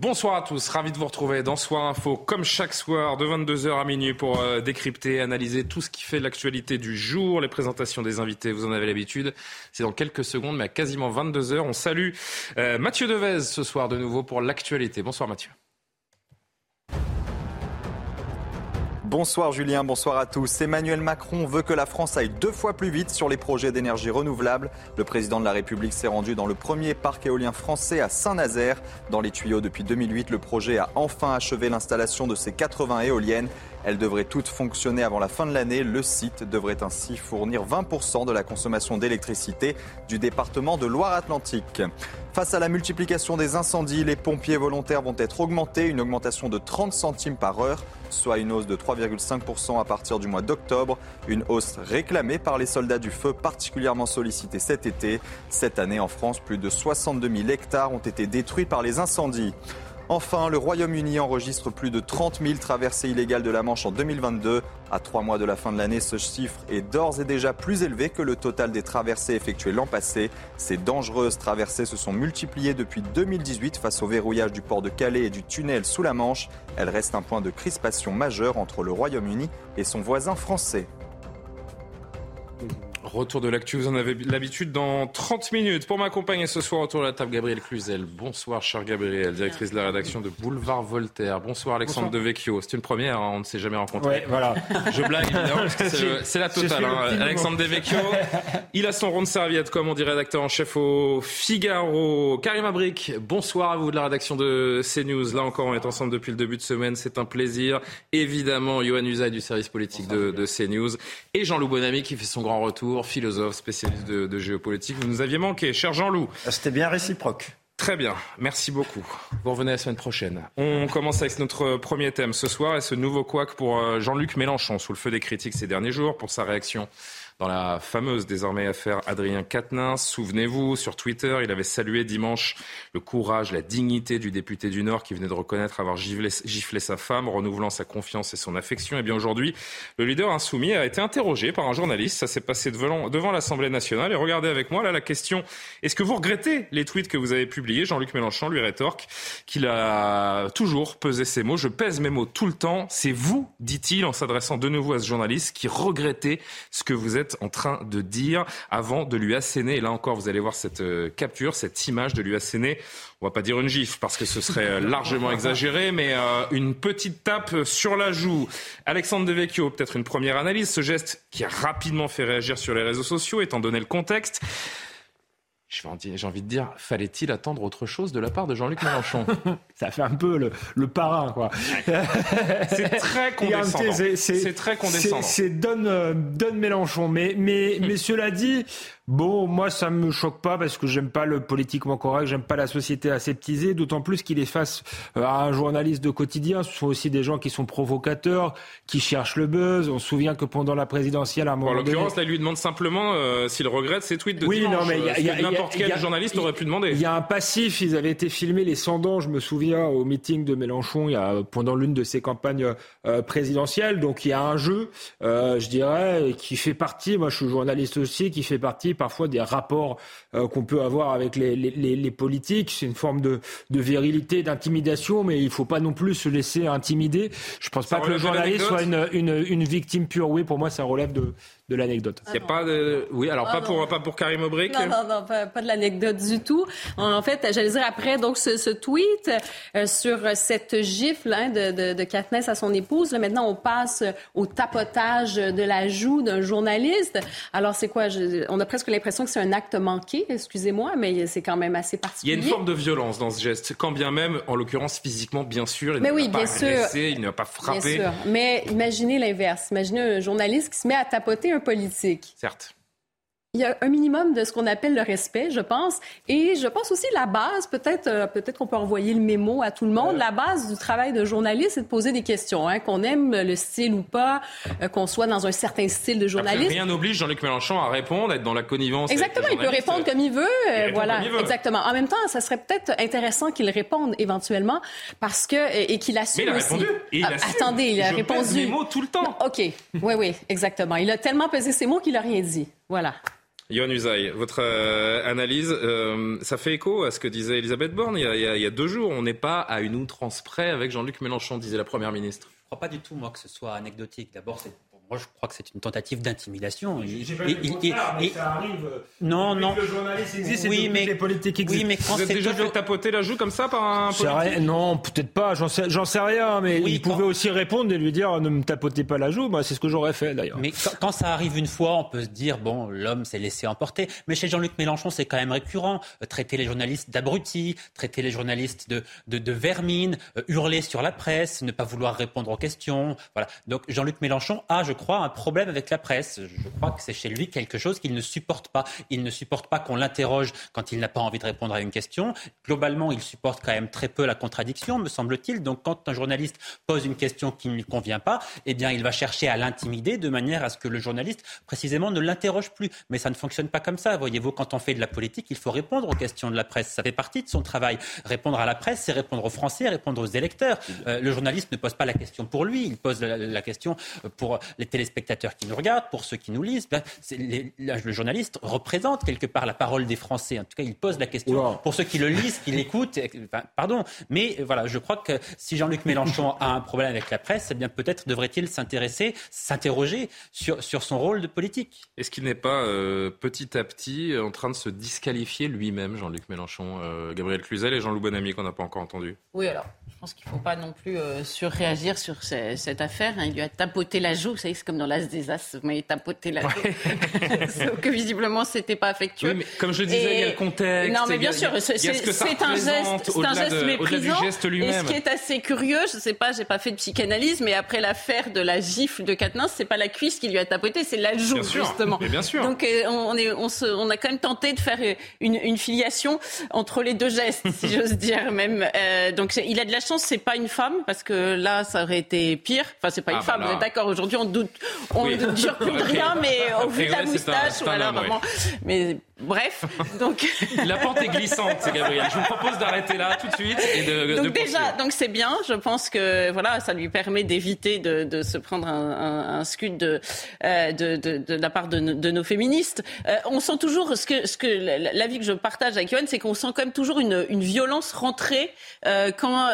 Bonsoir à tous, ravi de vous retrouver dans Soir Info, comme chaque soir, de 22h à minuit, pour euh, décrypter, analyser tout ce qui fait l'actualité du jour, les présentations des invités, vous en avez l'habitude. C'est dans quelques secondes, mais à quasiment 22h. On salue euh, Mathieu Devez ce soir de nouveau pour l'actualité. Bonsoir Mathieu. Bonsoir Julien, bonsoir à tous. Emmanuel Macron veut que la France aille deux fois plus vite sur les projets d'énergie renouvelable. Le président de la République s'est rendu dans le premier parc éolien français à Saint-Nazaire. Dans les tuyaux depuis 2008, le projet a enfin achevé l'installation de ses 80 éoliennes. Elles devraient toutes fonctionner avant la fin de l'année. Le site devrait ainsi fournir 20% de la consommation d'électricité du département de Loire-Atlantique. Face à la multiplication des incendies, les pompiers volontaires vont être augmentés, une augmentation de 30 centimes par heure, soit une hausse de 3,5% à partir du mois d'octobre, une hausse réclamée par les soldats du feu particulièrement sollicités cet été. Cette année en France, plus de 62 000 hectares ont été détruits par les incendies. Enfin, le Royaume-Uni enregistre plus de 30 000 traversées illégales de la Manche en 2022. À trois mois de la fin de l'année, ce chiffre est d'ores et déjà plus élevé que le total des traversées effectuées l'an passé. Ces dangereuses traversées se sont multipliées depuis 2018 face au verrouillage du port de Calais et du tunnel sous la Manche. Elles restent un point de crispation majeur entre le Royaume-Uni et son voisin français. Retour de l'actu, vous en avez l'habitude dans 30 minutes. Pour m'accompagner ce soir autour de la table, Gabriel Cluzel. Bonsoir, cher Gabriel, directrice de la rédaction de Boulevard Voltaire. Bonsoir, Alexandre Devecchio. C'est une première, hein, on ne s'est jamais rencontré. Ouais, voilà. Je blague, évidemment, parce que c'est, c'est la totale. Hein. Alexandre Devecchio, il a son rond de serviette, comme on dit rédacteur en chef au Figaro. Karim Abric, bonsoir à vous de la rédaction de CNews. Là encore, on est ensemble depuis le début de semaine, c'est un plaisir. Évidemment, Johan Usaï du service politique de, de CNews. Et Jean-Loup Bonamy qui fait son grand retour philosophe, spécialiste de, de géopolitique. Vous nous aviez manqué, cher Jean-Loup. C'était bien réciproque. Très bien, merci beaucoup. Vous revenez la semaine prochaine. On commence avec notre premier thème ce soir et ce nouveau couac pour euh, Jean-Luc Mélenchon, sous le feu des critiques ces derniers jours, pour sa réaction dans la fameuse désormais affaire Adrien Quatennens. Souvenez-vous, sur Twitter, il avait salué dimanche le courage, la dignité du député du Nord qui venait de reconnaître avoir giflé, sa femme, renouvelant sa confiance et son affection. Et bien aujourd'hui, le leader insoumis a été interrogé par un journaliste. Ça s'est passé devant, devant l'Assemblée nationale. Et regardez avec moi là la question est-ce que vous regrettez les tweets que vous avez publiés? Jean-Luc Mélenchon lui rétorque qu'il a toujours pesé ses mots. Je pèse mes mots tout le temps. C'est vous, dit-il en s'adressant de nouveau à ce journaliste, qui regrettez ce que vous êtes en train de dire avant de lui asséner. Et là encore, vous allez voir cette euh, capture, cette image de lui asséner. On va pas dire une gifle parce que ce serait euh, largement exagéré, mais euh, une petite tape sur la joue. Alexandre Devecchio, peut-être une première analyse. Ce geste qui a rapidement fait réagir sur les réseaux sociaux, étant donné le contexte. J'ai envie de dire, fallait-il attendre autre chose de la part de Jean-Luc Mélenchon? Ça fait un peu le, le parrain, quoi. c'est très condescendant. C'est très condescendant. C'est donne, euh, donne Mélenchon. Mais, mais, mais cela dit, Bon, moi, ça me choque pas parce que j'aime pas le politiquement correct, j'aime pas la société aseptisée, d'autant plus qu'il est face euh, à un journaliste de quotidien. Ce sont aussi des gens qui sont provocateurs, qui cherchent le buzz. On se souvient que pendant la présidentielle, à un moment bon, En l'occurrence, donné... là, il lui demande simplement euh, s'il regrette ses tweets de oui, dimanche. non, mais y a, y a, n'importe quel journaliste aurait pu demander. Il y a un passif. Ils avaient été filmés les sans-dents, je me souviens, au meeting de Mélenchon, il y a pendant l'une de ses campagnes euh, présidentielles. Donc il y a un jeu, euh, je dirais, qui fait partie. Moi, je suis journaliste aussi, qui fait partie parfois des rapports euh, qu'on peut avoir avec les, les, les politiques. C'est une forme de, de virilité, d'intimidation, mais il ne faut pas non plus se laisser intimider. Je ne pense Ça pas que le journaliste soit une, une victime pure. Oui, pour moi, ça relève de, de l'anecdote. Il y a pas de... Oui, alors Ah pas, non. pour, pas pour Karim Aubric Non, non, non, pas, pas de l'anecdote du tout. En fait, j'allais dire après, donc ce, ce tweet euh, sur cette gifle hein, de, de, de Katniss à son épouse. Là, maintenant, on passe au tapotage de la joue d'un journaliste. Alors, c'est quoi? Je- on a presque l'impression que c'est un acte manqué, excusez-moi, mais c'est quand même assez Il y a particulier. une forme de violence dans ce geste, quand bien même, en l'occurrence physiquement, bien sûr, il Mais oui, pas bien sûr. il ne va pas Bien frapper. sûr. Mais imaginez l'inverse. Imaginez un journaliste qui se met à tapoter un politique. Certes. Il y a un minimum de ce qu'on appelle le respect, je pense. Et je pense aussi la base, peut-être euh, peut-être qu'on peut envoyer le mémo à tout le monde. La base du travail de journaliste, c'est de poser des questions. Hein, qu'on aime le style ou pas, euh, qu'on soit dans un certain style de journaliste. rien n'oblige Jean-Luc Mélenchon à répondre, à être dans la connivence. Exactement, il peut répondre comme il veut. Il voilà, comme il veut. exactement. En même temps, ça serait peut-être intéressant qu'il réponde éventuellement parce que et, qu'il assume Mais il a aussi. répondu. Et il Ah, assume. attendez, il a Je répondu. pèse mes mots tout le temps. OK. Oui, oui, exactement. Il a tellement pesé ses mots qu'il a rien dit. Voilà. Yohann Usaï, votre euh, analyse, euh, ça fait écho à ce que disait Elisabeth Borne il y a, il y a- deux jours. On n'est pas à une outrance près avec Jean-Luc Mélenchon, disait la Première ministre. Je ne crois pas du tout, moi, que ce soit anecdotique. D'abord, c'est- moi, je crois que c'est une tentative d'intimidation. Contraire, mais il- ça arrive. Non, Depuis non. que le journaliste existe, Oui, et mais- les politiques Oui, existent. mais quand Vous êtes déjà toujours... fait tapoter la joue comme ça par un politique Non, peut-être pas, j'en sais, j'en sais rien, mais Oui, il quand- pouvait aussi répondre et lui dire ne me tapotez pas la joue. Moi, c'est ce que j'aurais fait d'ailleurs. Mais quand, quand ça arrive une fois, on peut se dire, bon, l'homme s'est laissé emporter. Mais chez Jean-Luc Mélenchon, c'est quand même récurrent. Euh, traiter les journalistes d'abrutis, traiter les journalistes de, de, de vermine, euh, hurler sur la presse, ne pas vouloir répondre aux questions. Voilà. Donc Jean-Luc Mélenchon a, je crois, un problème avec la presse. Je crois que c'est chez lui quelque chose qu'il ne supporte pas. Il ne supporte pas qu'on l'interroge quand il n'a pas envie de répondre à une question. Globalement, il supporte quand même très peu la contradiction, me semble-t-il. Donc quand un journaliste pose une question qui ne lui convient pas, eh bien, il va chercher à l'intimider de manière à ce que le journaliste, précisément, ne l'interroge plus. Mais ça ne fonctionne pas comme ça. Voyez-vous, quand on fait de la politique, il faut répondre aux questions de la presse. Ça fait partie de son travail. Répondre à la presse, c'est répondre aux Français, répondre aux électeurs. Euh, le journaliste ne pose pas la question pour lui, il pose la, la question pour les téléspectateurs qui nous regardent, pour ceux qui nous lisent. Ben, les- le journaliste représente quelque part la parole des Français. En tout cas, il pose la question pour ceux qui le lisent, qui l'écoutent. pardon, mais euh, voilà, je crois que si Jean-Luc Mélenchon a un problème avec la presse, eh bien peut-être devrait-il s'intéresser, s'interroger sur, sur son rôle de politique. Est-ce qu'il n'est pas euh, petit à petit en train de se disqualifier lui-même, Jean-Luc Mélenchon, euh, Gabriel Cluzel et Jean-Loup Bonamy qu'on n'a pas encore entendu? Oui, alors, je pense qu'il ne faut pas non plus euh, surréagir sur ce- cette affaire. hein. Il lui a tapoté la joue, vous savez, c'est comme dans l'As des As, vous m'avez tapoté la joue. Sauf que visiblement, c'était pas affectueux. Oui, mais comme je le disais, Et- il y a le contexte. Non, mais a- bien sûr, c'est ce un geste, c'est un geste de- méprisant. geste Et ce qui est assez curieux, je sais pas, j'ai pas fait de psychanalyse, mais après l'affaire de la gifle de Quatennens, c'est pas la cuisse qui lui a tapoté, c'est la joue Bien sûr, justement. mais bien sûr. Donc euh, on, est, on, se- on a quand même tenté de faire euh, une, une filiation entre les deux gestes, si j'ose dire même. Euh, donc il a de la chance, c'est pas une femme, parce que là, ça aurait été pire. Enfin, c'est pas une Ah, bah femme. là. vous êtes D'accord. Aujourd'hui, on doute, on Oui. ne dure plus rien, mais au vu de la moustache, voilà, ouais. vraiment. Mais bref, donc. La pente est glissante, c'est Gabriel. Je vous propose d'arrêter là tout de suite et de, de Donc déjà, poursuivre. donc c'est bien. Je pense que voilà, ça lui permet d'éviter de, de se prendre un, un, un scud de, euh, de, de, la part de, nos- de nos féministes. Euh, on sent toujours ce que ce que l'avis que je partage avec Yoann, c'est qu'on sent quand même toujours une, une violence rentrer euh, quand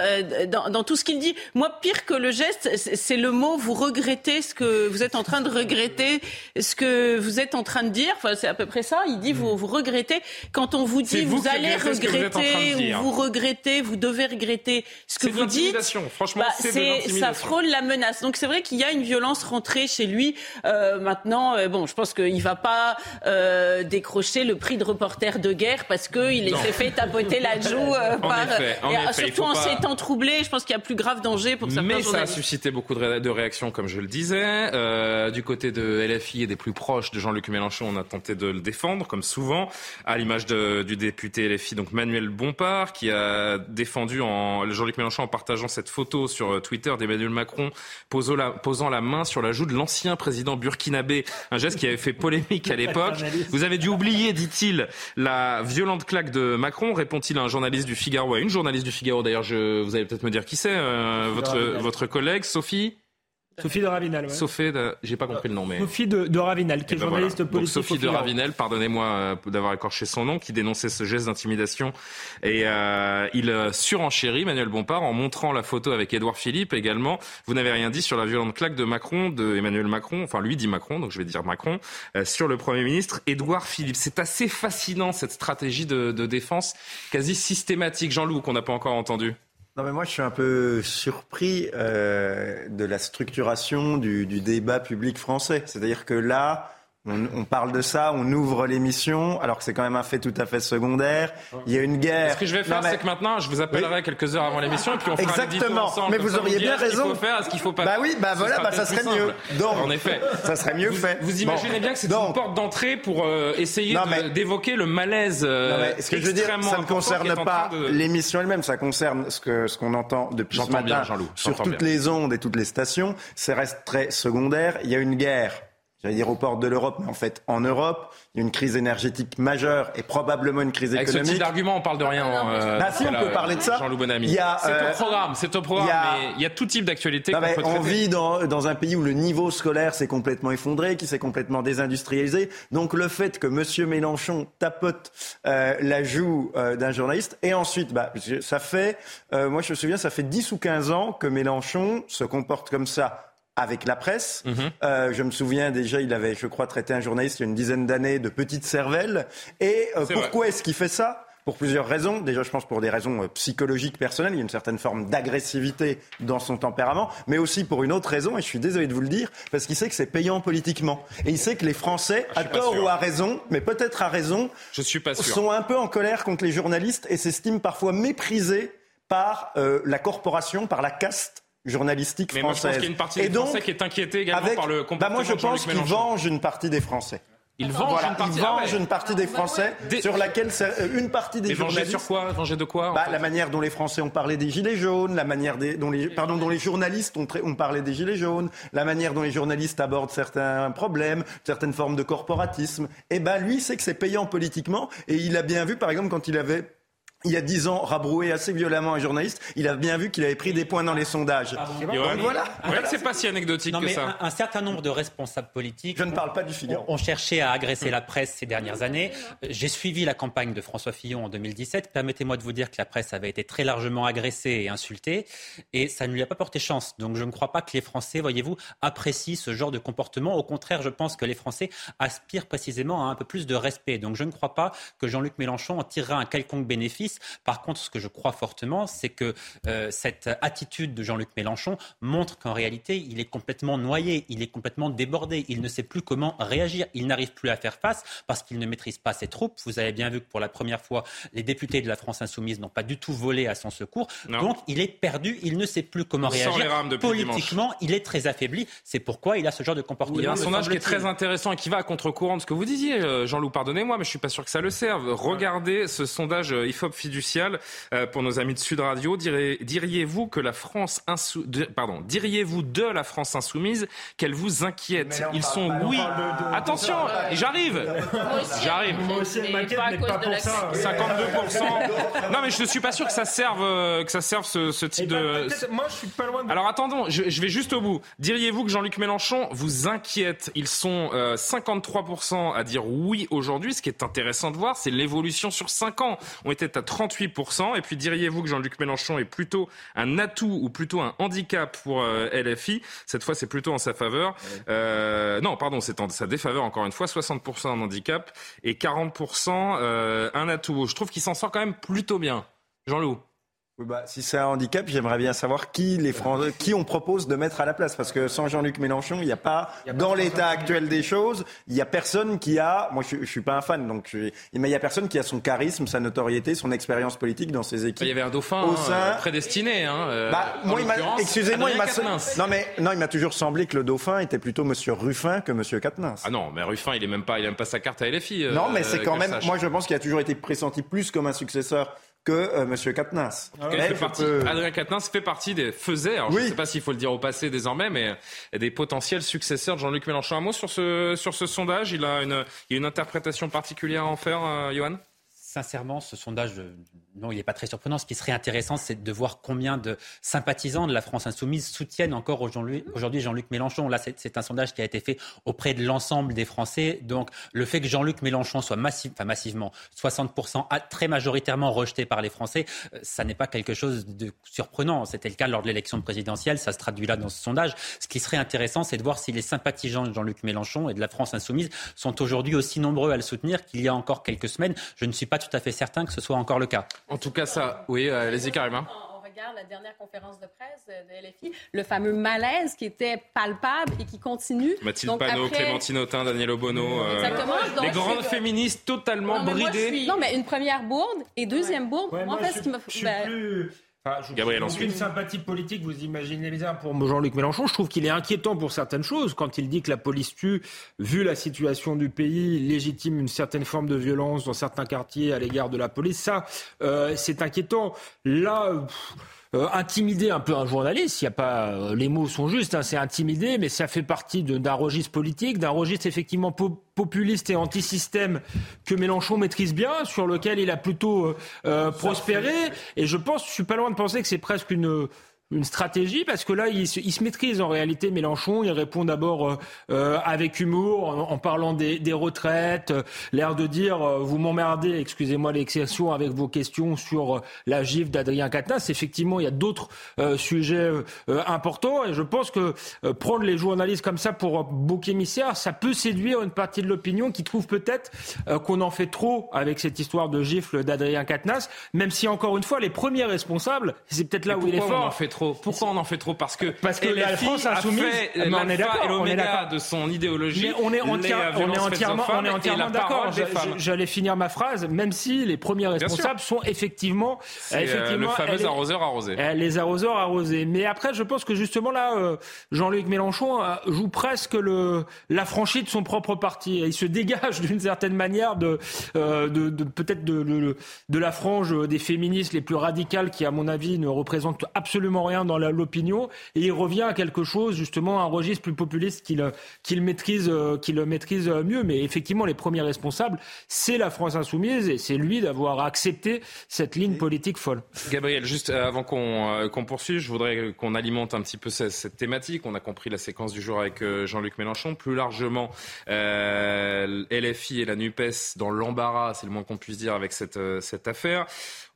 dans, dans tout ce qu'il dit. Moi, pire que le geste, c'est le mot. Vous regrettez ce que vous êtes en train de regretter, ce que vous êtes en train de dire. Enfin, c'est à peu près ça. Il dit vous vous regrettez quand on vous dit vous vous, allez vous regretter dire. ou vous regrettez, vous devez regretter ce que vous dites. Franchement, Bah, c'est ça frôle la menace. Donc c'est vrai qu'il y a une violence rentrée chez lui. Euh, maintenant, euh, bon, je pense qu'il va pas euh, décrocher le prix de reporter de guerre parce qu'il s'est fait tapoter la joue En par. effet, en et, effet, surtout en pas- ces temps troublés, je pense qu'il y a plus grave danger pour certains Mais ça a suscité beaucoup de, ré- de réactions, comme je le disais. Du côté de LFI et des plus proches de Jean-Luc Mélenchon, on a tenté de le défendre, comme souvent, à l'image du député LFI, donc Manuel Bompard, qui a défendu en, Jean-Luc Mélenchon en partageant cette photo sur euh, Twitter d'Emmanuel Macron posant la, posant la main sur la joue de l'ancien président burkinabé, un geste qui avait fait polémique à l'époque. Vous avez dû oublier, dit-il, la violente claque de Macron, répond-il à un journaliste du Figaro, à une journaliste du Figaro. D'ailleurs, vous allez peut-être me dire qui c'est, euh, votre, votre collègue, Sophie Sophie de Ravinal. ouais. Sophie, de- j'ai pas compris le nom, mais. Sophie de, de Ravinal, qui Eh est ben journaliste voilà. Donc, politique. Sophie de. Ravinel, pardonnez-moi euh, d'avoir écorché son nom, qui dénonçait ce geste d'intimidation. Et euh, il euh, surenchérit Manuel Bompard en montrant la photo avec Édouard Philippe également. Vous n'avez rien dit sur la violente claque de Macron, de Emmanuel Macron, enfin lui dit Macron, donc je vais dire Macron, euh, sur le Premier ministre Édouard Philippe. C'est assez fascinant cette stratégie de, de défense quasi systématique. Jean-Loup, qu'on n'a pas encore entendu. Non, mais moi, je suis un peu surpris euh, de la structuration du, du débat public français. C'est-à-dire que là, on, parle de ça, on ouvre l'émission, alors que c'est quand même un fait tout à fait secondaire. Il y a une guerre. Ce que je vais faire, c'est que maintenant, je vous appellerai quelques heures avant l'émission et puis on fera Exactement. ensemble. Mais vous auriez bien raison. Ce qu'il faut faire, ce qu'il faut pas. Bah oui, bah voilà, bah ça serait mieux. Donc, en effet, ça serait mieux fait. Vous imaginez bien que c'est une porte d'entrée pour euh, essayer d'évoquer le malaise. Euh, ce que je veux dire, ça ne concerne pas l'émission elle-même, ça concerne ce que ce qu'on entend depuis ce matin sur toutes les ondes et toutes les stations. Ça reste très secondaire. Il y a une guerre j'allais dire aux portes de l'Europe, mais en fait en Europe. Il y a une crise énergétique majeure et probablement une crise économique. Avec ce type d'argument, on parle de rien. Euh, bah, si, on peut parler de ça. Jean-Loup Bonamy. C'est au euh, programme, c'est au programme, mais il y a tout type d'actualité qu'on peut On vit dans, dans un pays où le niveau scolaire s'est complètement effondré, qui s'est complètement désindustrialisé. Donc le fait que M. Mélenchon tapote euh, la joue euh, d'un journaliste, et ensuite, bah, ça fait, euh, moi je me souviens, ça fait 10 ou 15 ans que Mélenchon se comporte comme ça avec la presse. Mhm. euh, je me souviens déjà, il avait, je crois, traité un journaliste il y a une dizaine d'années de petite cervelle. Et euh, pourquoi est-ce qu'il fait ça? Pour plusieurs raisons. Déjà, je pense pour des raisons euh, psychologiques personnelles. Il y a une certaine forme d'agressivité dans son tempérament, mais aussi pour une autre raison, et je suis désolé de vous le dire, parce qu'il sait que c'est payant politiquement. Et il sait que les Français, à tort ou à raison, mais peut-être à raison, je suis pas sûr. sont un peu en colère contre les journalistes et s'estiment parfois méprisés par euh, la corporation, par la caste journalistique mais française. Moi, je pense qu'il y a une partie des Français qui est inquiétée également par le comportement bah moi, je pense qu'il venge une partie des Français. Il venge, une, partie, il venge une partie des Français sur laquelle euh, une partie des Mais journalistes. sur quoi? Venger de quoi bah, La manière dont les Français ont parlé des gilets jaunes, la manière des, dont les pardon dont les journalistes ont, ont parlé des gilets jaunes, la manière dont les journalistes abordent certains problèmes, certaines formes de corporatisme. Et eh ben lui, c'est que c'est payant politiquement et il a bien vu par exemple quand il avait il y a dix ans, rabroué assez violemment un journaliste, il a bien vu qu'il avait pris des points dans les sondages. Ah Donc voilà. c'est pas si anecdotique que ça. Un, certain nombre de responsables politiques. Je ne parle pas du Figaro. Ont, cherché à agresser la presse ces dernières années. J'ai suivi la campagne de François Fillon en 2017. Permettez-moi de vous dire que la presse avait été très largement agressée et insultée, et ça ne lui a pas porté chance. Donc je ne crois pas que les Français, voyez-vous, apprécient ce genre de comportement. Au contraire, je pense que les Français aspirent précisément à un peu plus de respect. Donc je ne crois pas que Jean-Luc Mélenchon en tirera un quelconque bénéfice par contre, ce que je crois fortement, c'est que euh, cette attitude de Jean-Luc Mélenchon montre qu'en réalité, il est complètement noyé, il est complètement débordé, il ne sait plus comment réagir, il n'arrive plus à faire face parce qu'il ne maîtrise pas ses troupes. Vous avez bien vu que pour la première fois, les députés de la France insoumise n'ont pas du tout volé à son secours. Donc, il est perdu, il ne sait plus comment réagir. Politiquement, il est très affaibli. C'est pourquoi il a ce genre de comportement. Il y a un sondage qui est très intéressant et qui va à contre-courant de ce que vous disiez, euh, Jean-Loup. Pardonnez-moi, mais je suis pas sûr que ça le serve. Regardez ce sondage euh, IFOP fiducial euh, pour nos amis de Sud Radio. Diriez-vous que la France pardon, diriez-vous de la France insoumise qu'elle vous inquiète Ils sont oui. Attention, j'arrive. J'arrive. Moi aussi, elle m'inquiète, mais pas pour ça. 52%. non, mais je ne suis pas sûr que ça serve, euh, que ça serve ce, type de. Moi, je suis pas loin. De... Alors attendons, je, vais juste au bout. Diriez-vous que Jean-Luc Mélenchon vous inquiète Ils sont 53% euh, à dire oui aujourd'hui. Ce qui est intéressant de voir, c'est l'évolution sur 5 ans. On était à 38%. Et puis diriez-vous que Jean-Luc Mélenchon est plutôt un atout ou plutôt un handicap pour euh, LFI Cette fois, c'est plutôt en sa faveur. Euh, non, pardon, c'est en sa défaveur encore une fois. 60% un handicap et 40% euh, un atout. Je trouve qu'il s'en sort quand même plutôt bien. Jean-Loup? Oui, bah, si c'est un handicap, j'aimerais bien savoir qui, les Français, qui on propose de mettre à la place. Parce que sans Jean-Luc Mélenchon, il n'y a pas, dans l'état actuel des choses, il n'y a personne qui a, moi je, ne suis pas un fan, donc mais il y a personne qui a son charisme, sa notoriété, son expérience politique dans ses équipes. Il y avait un dauphin au sein... Hein, prédestiné. Hein, euh, bah, moi, il excusez-moi, il m'a, non mais, non, il m'a toujours semblé que le dauphin était plutôt Monsieur Ruffin que Monsieur Quatennens. Ah non, mais Ruffin, il est même pas, il aime pas sa carte à LFI. Euh, non, mais c'est quand même, moi je pense qu'il a toujours été pressenti plus comme un successeur que euh, M. Katnas. Ah Adrien Katnas fait partie des faisait, je ne sais pas s'il faut le dire au passé désormais, mais des potentiels successeurs de Jean-Luc Mélenchon. Un mot sur ce, sur ce sondage, il a une, il a une interprétation particulière à en faire, euh, Johan? Sincèrement, ce sondage non, il n'est pas très surprenant. Ce qui serait intéressant, c'est de voir combien de sympathisants de la France insoumise soutiennent encore aujourd'hui Jean-Luc Mélenchon. Là, c'est un sondage qui a été fait auprès de l'ensemble des Français. Donc, le fait que Jean-Luc Mélenchon soit massif, enfin, massivement, 60%, très majoritairement rejeté par les Français, euh, ça n'est pas quelque chose de surprenant. C'était le cas lors de l'élection présidentielle. Ça se traduit là dans ce sondage. Ce qui serait intéressant, c'est de voir si les sympathisants de Jean-Luc Mélenchon et de la France insoumise sont aujourd'hui aussi nombreux à le soutenir qu'il y a encore quelques semaines. Je ne suis pas tout à fait certain que ce soit encore le cas. En tout cas, ça, oui, euh, allez-y carrément regarde la dernière conférence de presse de LFI, le fameux malaise qui était palpable et qui continue. Mathilde Donc, Panot, Clémentine Autain, Daniel Obono. Euh, Exactement. les grandes féministes totalement bridées. Non, mais une première bourde et deuxième bourde. moi, en fait, ce qui Ben... Gabriel, ensuite. Une sympathie politique, vous imaginez bien, pour Jean-Luc Mélenchon. Je trouve qu'il est inquiétant pour certaines choses. Quand il dit que la police tue, vu la situation du pays, légitime une certaine forme de violence dans certains quartiers à l'égard de la police, ça, euh, c'est inquiétant. Là. Euh, intimider un peu un journaliste, il y a pas, euh, les mots sont justes, hein, c'est intimider, mais ça fait partie d'un registre politique, d'un registre effectivement populiste et anti-système que Mélenchon maîtrise bien, sur lequel il a plutôt euh, prospéré. Et je pense, je suis pas loin de penser que c'est presque une une stratégie parce que là, il se, il se, maîtrise en réalité. Mélenchon, il répond d'abord euh, euh avec humour en, en parlant des, des retraites, euh, l'air de dire euh, vous m'emmerdez, excusez-moi l'exception, avec vos questions sur la gifle d'Adrien Quatennens. Effectivement, il y a d'autres sujets importants et je pense que prendre les journalistes comme ça pour bouc émissaire, ça peut séduire une partie de l'opinion qui trouve peut-être qu'on en fait trop avec cette histoire de gifle d'Adrien Quatennens, même si encore une fois les premiers responsables, c'est peut-être là où il est fort pourquoi on en fait trop? Parce que parce que la France insoumise, a fait on est d'accord, de son idéologie. on est, on est entièrement, on est entièrement d'accord. J'allais finir ma phrase, même si les premiers responsables sont effectivement, euh, effectivement, le fameux arroseur arrosé. Les arroseurs arrosés. Mais après, je pense que justement là, euh, Jean-Luc Mélenchon euh, joue presque le l'affranchi de son propre parti. Il se dégage d'une certaine manière de, de, peut-être de, de la frange des féministes les plus radicales qui, à mon avis, ne représentent absolument rien dans l'opinion et il revient à quelque chose, justement, un registre plus populiste qu'il qu'il maîtrise, euh, qu'il maîtrise mieux. Mais effectivement, les premiers responsables, c'est la France insoumise et c'est lui d'avoir accepté cette ligne politique folle. Gabriel, juste euh, avant qu'on euh, qu'on poursuive, je voudrais qu'on alimente un petit peu cette, cette, thématique. On a compris la séquence du jour avec Jean-Luc Mélenchon. Plus largement, euh, LFI et la NUPES dans l'embarras, c'est le moins qu'on puisse dire avec cette, cette affaire.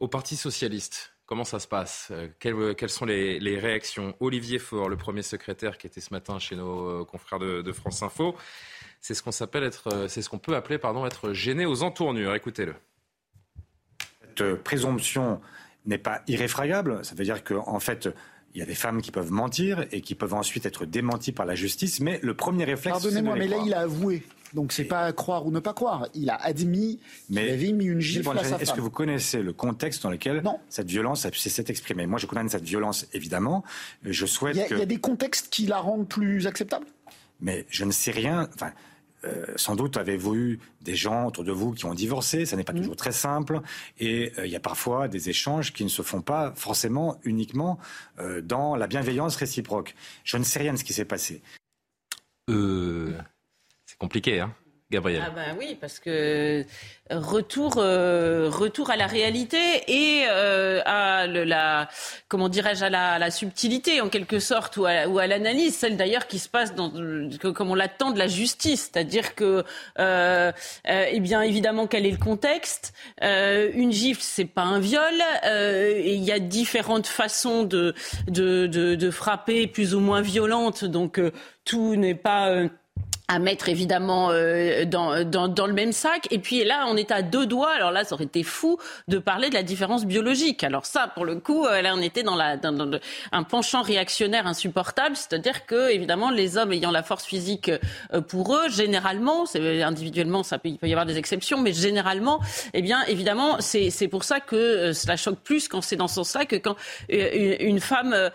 Au Parti socialiste, Comment ça se passe? Euh, quelles, quelles, sont les, réactions? Olivier Faure, le premier secrétaire qui était ce matin chez nos euh, confrères de, France Info, c'est ce qu'on euh, ce peut appeler pardon être gêné aux entournures. Écoutez-le. Cette présomption n'est pas irréfragable. Ça veut dire qu'en en fait, il y a des femmes qui peuvent mentir et qui peuvent ensuite être démenties par la justice. Mais le premier réflexe. Pardonnez-moi, mais là, il a avoué. Donc c'est pas croire ou ne pas croire. Il a admis qu'il avait mis une gifle à sa Est-ce que vous connaissez le contexte dans lequel cette violence s'est exprimée? Moi, je connais cette violence, évidemment. Je souhaite il y a, Il y a des contextes qui la rendent plus acceptable? Mais je ne sais rien. Enfin, euh, sans doute avez-vous eu des gens autour de vous qui ont divorcé, ça n'est pas mmh. toujours très simple, et euh, il y a parfois des échanges qui ne se font pas forcément uniquement euh, dans la bienveillance réciproque. Je ne sais rien de ce qui s'est passé. Euh, compliqué, hein, Gabriel. Ah ben oui, parce que retour, euh, retour à la réalité et euh, à la, comment dirais-je, à la, subtilité en quelque sorte ou à, l'analyse, celle d'ailleurs qui se passe dans, comme on l'attend de la justice, c'est-à-dire que, euh, euh, eh bien évidemment quel est le contexte? Euh, Une gifle, c'est pas un viol. il y a différentes façons de, de, de, de frapper, plus ou moins violentes, donc tout n'est pas à mettre évidemment euh, dans, dans, dans, le même sac. Et puis là, on est à deux doigts. Alors là, ça aurait été fou de parler de la différence biologique. Alors ça, pour le coup, euh, là, on était dans, la, dans, dans un penchant réactionnaire insupportable. C'est-à-dire que, évidemment, les hommes ayant la force physique euh, pour eux, généralement, individuellement, ça peut, il peut y avoir des exceptions, mais généralement, eh bien, évidemment, c'est, pour ça que cela choque plus quand c'est dans ce sens-là que quand une femme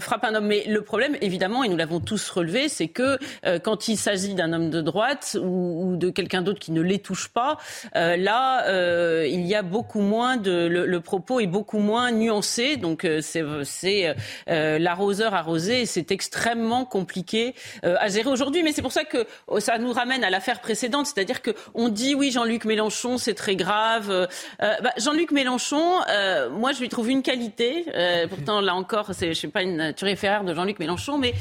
frappe un homme. Mais le problème, évidemment, et nous l'avons tous relevé, c'est que quand il s'agit d'un homme de droite ou, de quelqu'un d'autre qui ne les touche pas, euh, là, euh, il y a beaucoup moins de le, propos est beaucoup moins nuancé. Donc euh, c'est l'arroseur arrosé, c'est extrêmement compliqué à gérer aujourd'hui. Mais c'est pour ça que oh, ça nous ramène à l'affaire précédente, c'est-à-dire que on dit oui, Jean-Luc Mélenchon, c'est très grave. Bah, Jean-Luc Mélenchon, moi je lui trouve une qualité. pourtant là encore, je suis pas une turiféraire de Jean-Luc Mélenchon, mais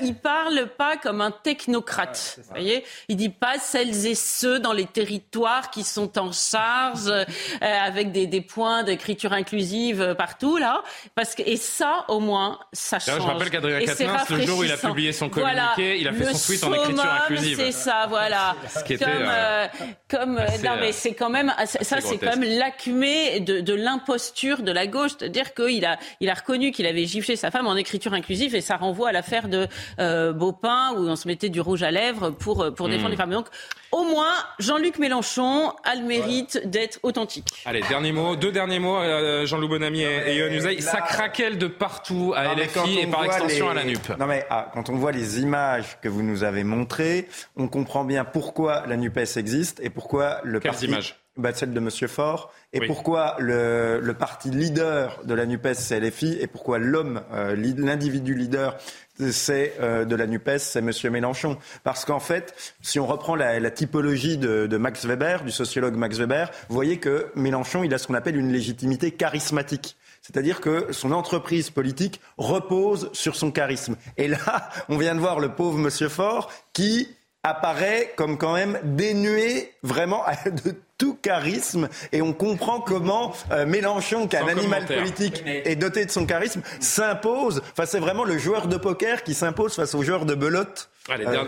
il parle pas comme un technocrate. Vous voyez Il dit pas celles et ceux dans les territoires qui sont en charge euh, avec des, des points d'écriture inclusive partout là. Parce que, et ça, au moins, ça change. je rappelle qu'Adrien Quatennens, le jour où il a publié son communiqué, il a fait son tweet en écriture inclusive. C'est ça, voilà. Ce comme, euh, comme non mais c'est quand même ça, c'est quand même l'acmé de, de l'imposture de la gauche, c'est-à-dire qu'il a, il a reconnu qu'il avait giflé sa femme en écriture inclusive et ça renvoie à l'affaire de euh, Beaupin où on se mettait du rouge à lèvres pour, pour défendre les hmm. femmes. Donc, au moins, Jean-Luc Mélenchon a le mérite d'être authentique. Allez, dernier mot, deux derniers mots, euh, Jean-Loup Bonamy et, Yohann Usaï. Ça craquelle de partout à LFI et par extension à la NUP. Non mais ah, quand on voit les images que vous nous avez montrées, on comprend bien pourquoi la NUPES existe et pourquoi le Quelles parti... images? Bah, celle de M. Faure, et pourquoi le, le, parti leader de la NUPES, c'est LFI, et pourquoi l'homme, euh, l'individu leader, c'est euh, de la NUPES, c'est M. Mélenchon. Parce qu'en fait, si on reprend la, typologie de, de, Max Weber, du sociologue Max Weber, vous voyez que Mélenchon, il a ce qu'on appelle une légitimité charismatique. C'est-à-dire que son entreprise politique repose sur son charisme. Et là, on vient de voir le pauvre Monsieur Faure qui apparaît comme quand même dénué vraiment de tout charisme et on comprend comment euh, Mélenchon, qui est un animal politique et doté de son charisme, s'impose. Enfin, c'est vraiment le joueur de poker qui s'impose face au joueur de belote Allez, euh,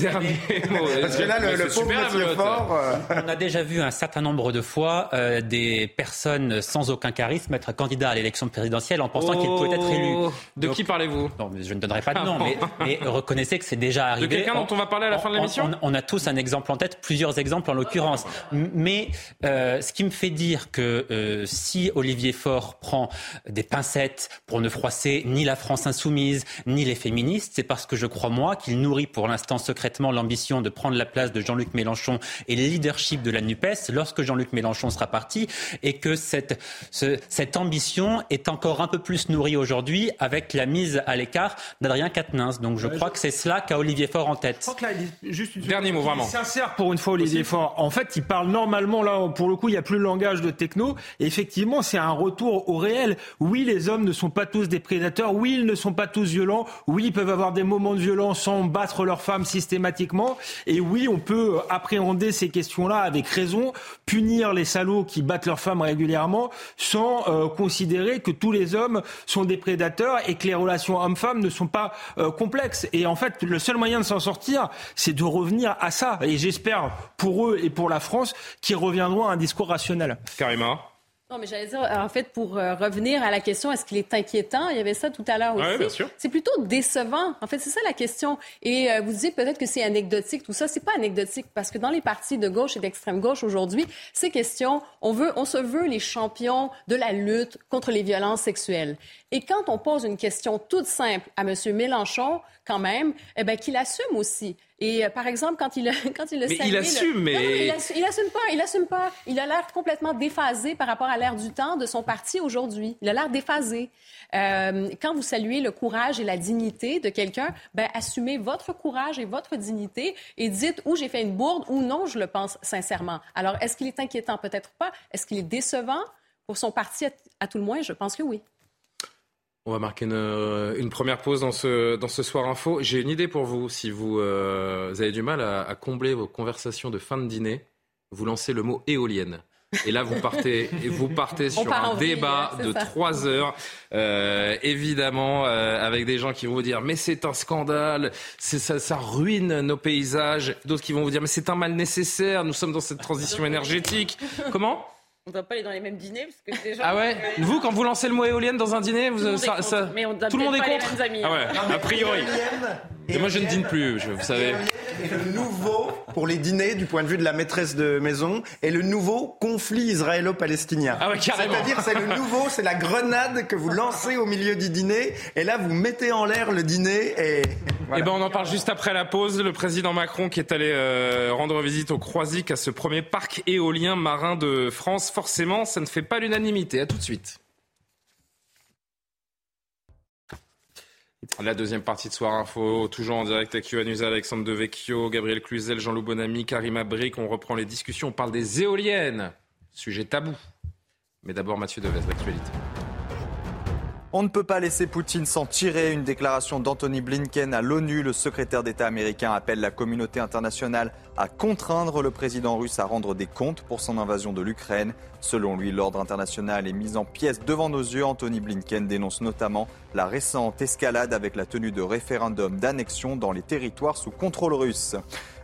dernier, mot. Parce que là, le, le pauvre monsieur Fort... Euh, On a déjà vu un certain nombre de fois euh, des personnes sans aucun charisme être candidats à l'élection présidentielle en pensant qu'ils pouvaient être élus. Oh, de qui parlez-vous? Non, mais je ne donnerai pas de nom, mais, mais, reconnaissez que c'est déjà arrivé. De quelqu'un dont on va parler à la fin de l'émission? on, on, a tous un exemple en tête, plusieurs exemples en l'occurrence. Mais euh, ce qui me fait dire que euh, si Olivier Faure prend des pincettes pour ne froisser ni la France insoumise, ni les féministes, c'est parce que je crois, moi, qu'il nourrit pour l'instant secrètement l'ambition de prendre la place de Jean-Luc Mélenchon et le leadership de la NUPES lorsque Jean-Luc Mélenchon sera parti et que cette, ce, cette ambition est encore un peu plus nourrie aujourd'hui avec la mise à l'écart d'Adrien Quatennens. Donc je crois que c'est cela qu'a Olivier Faure en tête. Je crois que là, juste une Dernier mot, vraiment. sincère pour une fois, Olivier Faure. En fait, il parle normalement, là, pour le coup, il n'y a plus le langage de techno. Et effectivement, c'est un retour au réel. Oui, les hommes ne sont pas tous des prédateurs. Oui, ils ne sont pas tous violents. Oui, ils peuvent avoir des moments de violence sans battre leurs femmes systématiquement. Et oui, on peut appréhender ces questions-là avec raison, punir les salauds qui battent leurs femmes régulièrement, sans euh, considérer que tous les hommes sont des prédateurs et que les relations hommes-femmes ne sont pas euh, complexes. Et en fait, le seul moyen de s'en sortir, c'est de revenir à ça. Et j'espère pour eux et pour la France qu'ils reviendront à un discours rationnel. Carrément. Non, mais j'allais dire, en fait, pour euh, revenir à la question, est-ce qu'il est inquiétant? Il y avait ça tout à l'heure aussi. Oui, bien sûr. C'est plutôt décevant. En fait, c'est ça la question. Et euh, vous disiez peut-être que c'est anecdotique, tout ça. C'est pas anecdotique parce que dans les partis de gauche et d'extrême gauche aujourd'hui, ces questions, on veut, on se veut les champions de la lutte contre les violences sexuelles. Et quand on pose une question toute simple à M. Mélenchon, quand même, eh ben, qu'il assume aussi. Et euh, par exemple, quand il, quand il le Mais il assume, mais... il, assume, pas, il assume pas. Il a l'air complètement déphasé par rapport à l'ère du temps de son parti aujourd'hui. Il a l'air déphasé. Euh, quand vous saluez le courage et la dignité de quelqu'un, ben, assumez votre courage et votre dignité et dites où j'ai fait une bourde ou non, je le pense sincèrement. Alors, est-ce qu'il est inquiétant? Peut-être pas. Est-ce qu'il est décevant? Pour son parti, à tout le moins, je pense que oui. On va marquer une, une, première pause dans ce, dans ce soir info. J'ai une idée pour vous. Si vous, euh, vous avez du mal à, à, combler vos conversations de fin de dîner, vous lancez le mot éolienne. Et là, vous partez, et vous partez sur un débat de trois heures, euh, évidemment, euh, avec des gens qui vont vous dire mais c'est un scandale, ça, ça ruine nos paysages. D'autres qui vont vous dire mais c'est un mal nécessaire. Nous sommes dans cette transition énergétique. Comment? On ne doit pas aller dans les mêmes dîners parce que déjà. Ah ouais. Vous, quand vous lancez le mot éolienne dans un dîner, vous, tout, ça, ça... Mais on tout le monde est contre. Les amis, ah ouais. A priori. Et moi, je ne dîne plus, je, vous savez. Et le nouveau, pour les dîners, du point de vue de la maîtresse de maison, est le nouveau conflit israélo-palestinien. Ah ouais, carrément. C'est-à-dire, c'est le nouveau, c'est la grenade que vous lancez au milieu du dîner, et là, vous mettez en l'air le dîner, et. Voilà. Eh ben, on en parle juste après la pause. Le président Macron qui est allé euh, rendre visite au Croisic à ce premier parc éolien marin de France. Forcément, ça ne fait pas l'unanimité. À tout de suite. La deuxième partie de Soir Info, toujours en direct avec Yohann Alexandre Devecchio, Gabriel Cluzel, Jean-Loup Bonamy, Karima Bric. On reprend les discussions, on parle des éoliennes. Sujet tabou. Mais d'abord, Mathieu Deves, l'actualité. On ne peut pas laisser Poutine s'en tirer. Une déclaration d'Anthony Blinken à l'ONU. Le secrétaire d'État américain appelle la communauté internationale à contraindre le président russe à rendre des comptes pour son invasion de l'Ukraine. Selon lui, l'ordre international est mis en pièces devant nos yeux. Anthony Blinken dénonce notamment la récente escalade avec la tenue de référendums d'annexion dans les territoires sous contrôle russe.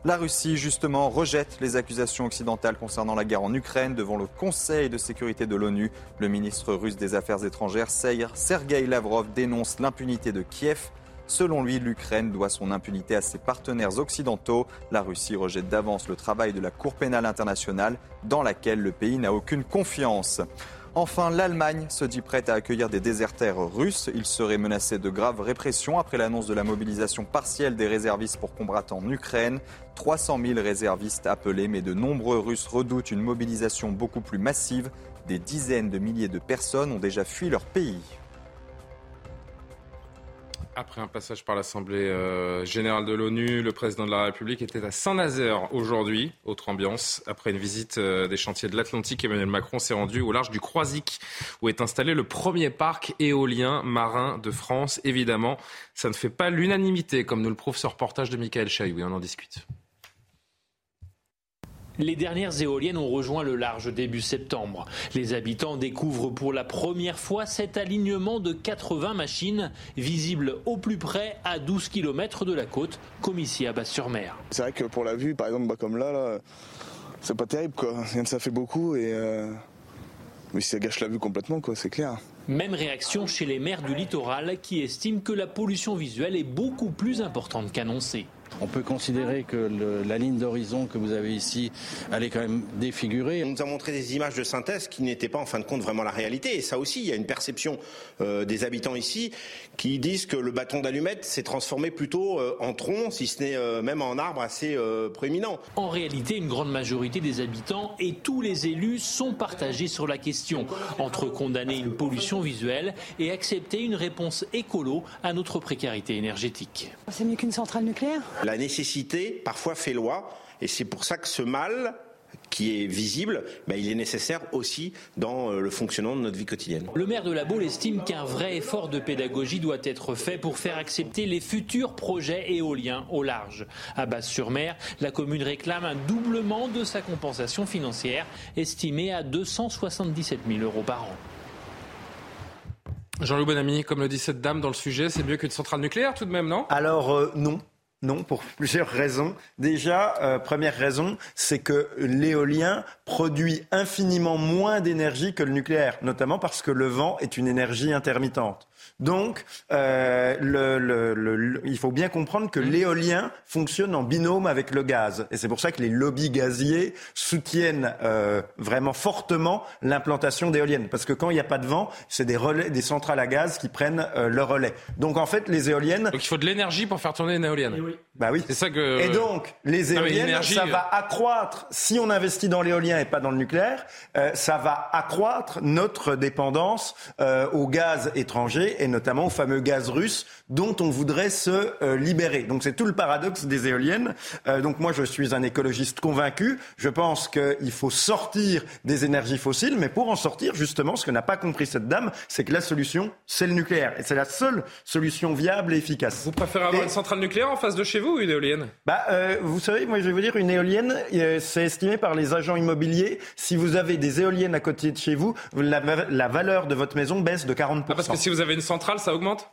La Russie, justement, rejette les accusations occidentales concernant la guerre en Ukraine devant le Conseil de sécurité de l'ONU. Le ministre russe des Affaires étrangères, Sergei Lavrov, dénonce l'impunité de Kiev. Selon lui, l'Ukraine doit son impunité à ses partenaires occidentaux. La Russie rejette d'avance le travail de la Cour pénale internationale dans laquelle le pays n'a aucune confiance. Enfin, l'Allemagne se dit prête à accueillir des déserteurs russes. Ils seraient menacés de graves répressions après l'annonce de la mobilisation partielle des réservistes pour combattre en Ukraine. 300 000 réservistes appelés, mais de nombreux Russes redoutent une mobilisation beaucoup plus massive. Des dizaines de milliers de personnes ont déjà fui leur pays. Après un passage par l'Assemblée euh, générale de l'ONU, le président de la République était à Saint-Nazaire aujourd'hui, autre ambiance. Après une visite euh, des chantiers de l'Atlantique, Emmanuel Macron s'est rendu au large du Croisic, où est installé le premier parc éolien marin de France. Évidemment, ça ne fait pas l'unanimité, comme nous le prouve ce reportage de Michael Chailloui. On en discute. Les dernières éoliennes ont rejoint le large début septembre. Les habitants découvrent pour la première fois cet alignement de 80 machines visibles au plus près à 12 km de la côte, comme ici à Basse-sur-Mer. C'est vrai que pour la vue, par exemple, bah, comme là, là c'est pas terrible quoi. Ça fait beaucoup et euh... mais ça gâche la vue complètement quoi, c'est clair. Même réaction chez les maires du littoral qui estiment que la pollution visuelle est beaucoup plus importante qu'annoncée. On peut considérer que le, la ligne d'horizon que vous avez ici, elle est quand même défigurée. On nous a montré des images de synthèse qui n'étaient pas en fin de compte vraiment la réalité. Et ça aussi, il y a une perception euh, des habitants ici qui disent que le bâton d'allumette s'est transformé plutôt euh, en tronc, si ce n'est euh, même en arbre assez euh, prééminent. En réalité, une grande majorité des habitants et tous les élus sont partagés sur la question, entre condamner une pollution visuelle et accepter une réponse écolo à notre précarité énergétique. C'est mieux qu'une centrale nucléaire? La nécessité parfois fait loi et c'est pour ça que ce mal qui est visible, ben, il est nécessaire aussi dans le fonctionnement de notre vie quotidienne. Le maire de la Baule estime qu'un vrai effort de pédagogie doit être fait pour faire accepter les futurs projets éoliens au large. À Basse-sur-Mer, la commune réclame un doublement de sa compensation financière, estimée à 277 000 euros par an. Jean-Loup Bonamy, comme le dit cette dame dans le sujet, c'est mieux qu'une centrale nucléaire tout de même, non? Alors euh, non. Non, pour plusieurs raisons. Déjà, euh, première raison, c'est que l'éolien produit infiniment moins d'énergie que le nucléaire, notamment parce que le vent est une énergie intermittente. Donc, euh, le, le, le, il faut bien comprendre que l'éolien fonctionne en binôme avec le gaz. Et c'est pour ça que les lobbies gaziers soutiennent euh, vraiment fortement l'implantation d'éoliennes. Parce que quand il n'y a pas de vent, c'est des, relais, des centrales à gaz qui prennent euh, le relais. Donc, en fait, les éoliennes... Donc, il faut de l'énergie pour faire tourner une éolienne. oui. Bah oui. C'est ça que... Et donc, les éoliennes, ça va accroître, si on investit dans l'éolien et pas dans le nucléaire, euh, ça va accroître notre dépendance euh, au gaz étranger et notamment au fameux gaz russe dont on voudrait se euh, libérer. Donc c'est tout le paradoxe des éoliennes. Euh, donc moi je suis un écologiste convaincu. Je pense qu'il faut sortir des énergies fossiles, mais pour en sortir justement, ce que n'a pas compris cette dame, c'est que la solution c'est le nucléaire et c'est la seule solution viable et efficace. Vous préférez avoir Et- une centrale nucléaire en face de chez vous ou une éolienne? Bah, euh, vous savez, moi je vais vous dire, une éolienne, euh, c'est estimé par les agents immobiliers. Si vous avez des éoliennes à côté de chez vous, la, va- la valeur de votre maison baisse de 40%. Ah, parce que si vous avez une centrale, ça augmente?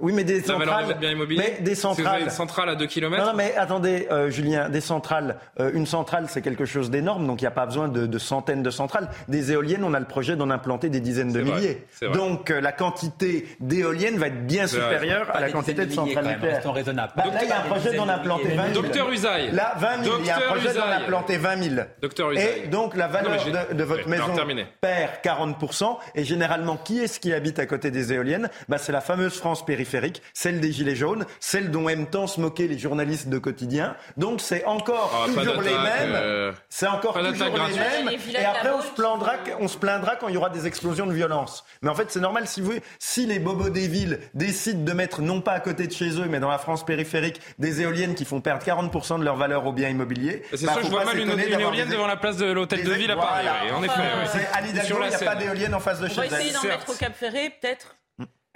Oui, mais des centrales. votre bien immobilier Mais des centrales. une centrale à 2 km Non, non, mais attendez, euh, Julien, des centrales. euh, une centrale, c'est quelque chose d'énorme, donc il n'y a pas besoin de, de centaines de centrales. Des éoliennes, on a le projet d'en implanter des dizaines de milliers. vrai. Donc euh, la quantité d'éoliennes va être bien supérieure à la quantité de centrales nucléaires. Bah, là, il y a un projet d'en de implanter milliers. 20 000. Docteur Usaï. Là, 20 000. Il y a un projet d'en implanter 20 000. Docteur Usaï. Et donc la valeur mais de, de votre maison perd 40%. Et généralement, qui est-ce qui habite à côté des éoliennes? Bah, C'est la fameuse France périphérique, celle des Gilets jaunes, celle dont aiment tant se moquer les journalistes de quotidien. Donc c'est encore Ah, toujours les mêmes. euh, C'est encore toujours les gratuite. mêmes. Les Et après, on se, plaindra, on se plaindra quand il y aura des explosions de violence. Mais en fait, c'est normal si, vous, si les bobos des villes décident de mettre, non pas à côté de chez eux, mais dans la France périphérique, des éoliennes qui font perdre 40% de leur valeur aux biens immobiliers. C'est bah, sûr je vois pas mal une, éolienne des- devant la place de l'hôtel de ville à Paris. voilà. oui, en effet. oui. C'est à l'Hidalgo, il n'y a pas d'éolienne en face de On chez va elle. essayer d'en mettre au Cap Ferré, peut-être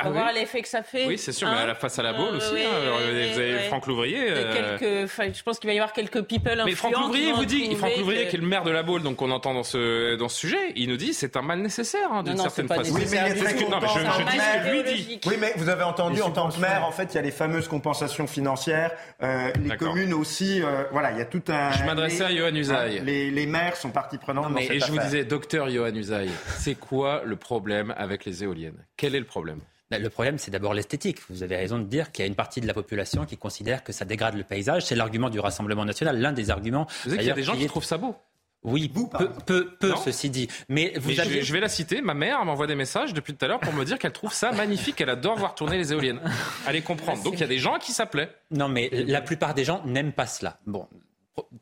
On va Ah voir oui l'effet que ça fait. Oui, c'est sûr, hein. mais à la face à la boule Euh, aussi. oui, hein. Oui, vous avez oui. Franck Louvrier. Y a euh, quelques- enfin, je pense qu'il va y avoir quelques people Mais Franck Louvrier vous dit, Franck Louvrier que- qui est le maire de la Baule, donc on entend dans ce, dans ce sujet, il nous dit c'est un mal nécessaire hein, d'une certaine façon. Oui, mais il très que- non, mais je, je dis ce que lui dit. idéologique. Oui, mais vous avez entendu en tant que maire, en fait, il y a les fameuses compensations financières. Euh, les communes aussi, euh, voilà, il y a tout un. Je m'adressais les- à Johan Usaï. hein, Les, les maires sont partie prenante Et je vous disais, docteur Johan Usaï, c'est quoi le problème avec les éoliennes? Quel est le problème? Le problème, c'est d'abord l'esthétique. Vous avez raison de dire qu'il y a une partie de la population qui considère que ça dégrade le paysage. C'est l'argument du Rassemblement national, l'un des arguments. Vous savez qu'il y a des gens qui est- trouvent ça beau. Oui, peu, peu, peu, ceci dit. Mais vous Mais je, vais- je vais la citer. Ma mère m'envoie des messages depuis tout à l'heure pour me dire qu'elle trouve ça magnifique. Elle adore voir tourner les éoliennes. Allez comprendre. Donc il y a des gens à qui ça plaît. Non, mais la plupart des gens n'aiment pas cela. Bon.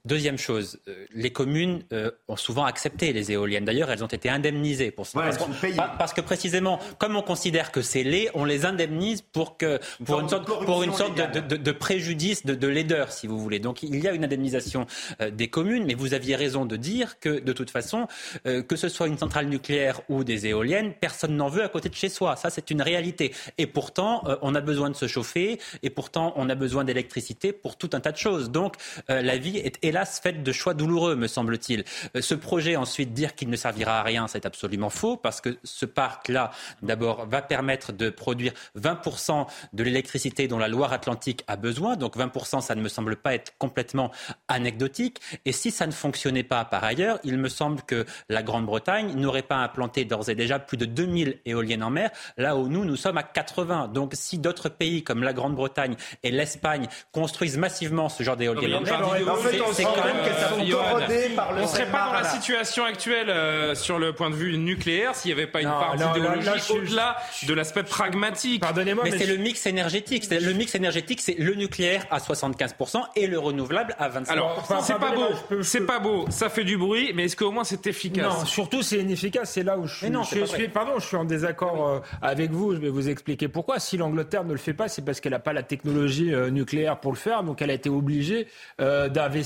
Deuxième chose, euh, les communes euh, ont souvent accepté les éoliennes. D'ailleurs, elles ont été indemnisées pour cela. Ouais, parce, parce que précisément, comme on considère que c'est laid, on les indemnise pour que pour une sorte, pour une sorte de, de- de préjudice de, de laideur, si vous voulez. Donc il y a une indemnisation euh, des communes, mais vous aviez raison de dire que de toute façon, que ce soit une centrale nucléaire ou des éoliennes, personne n'en veut à côté de chez soi. Ça, c'est une réalité. Et pourtant, on a besoin de se chauffer, et pourtant, on a besoin d'électricité pour tout un tas de choses. Donc, la vie est hélas faite de choix douloureux, me semble-t-il. Euh, ce projet, ensuite, dire qu'il ne servira à rien, c'est absolument faux, parce que ce parc-là, d'abord, va permettre de produire 20% de l'électricité dont la Loire-Atlantique a besoin. Donc, 20%, ça ne me semble pas être complètement anecdotique. Et si ça ne fonctionnait pas par ailleurs, il me semble que la Grande-Bretagne n'aurait pas implanté d'ores et déjà plus de 2000 éoliennes en mer, là où nous, nous sommes à 80. Donc, si d'autres pays comme la Grande-Bretagne et l'Espagne construisent massivement ce genre d'éoliennes en mer, fait, on c'est- se rend compte qu'elles sont corrodées par le on serait pas dans la situation actuelle euh, sur le point de vue nucléaire s'il n'y avait pas une part d'idéologie au-delà de l'aspect pragmatique. Pardonnez-moi, Mais mais, c'est je- le mix énergétique. C'est le mix énergétique, c'est le nucléaire à 75% et le renouvelable à 25%. Alors, c'est pas beau, c'est pas beau, ça fait du bruit, mais est-ce qu'au moins c'est efficace? Non, surtout c'est inefficace. C'est là où je suis. Non, je pardon, je suis en désaccord euh, avec vous. Je vais vous expliquer pourquoi. Si l'Angleterre ne le fait pas, c'est parce qu'elle n'a pas la technologie euh, nucléaire pour le faire, donc elle a été obligée d'investir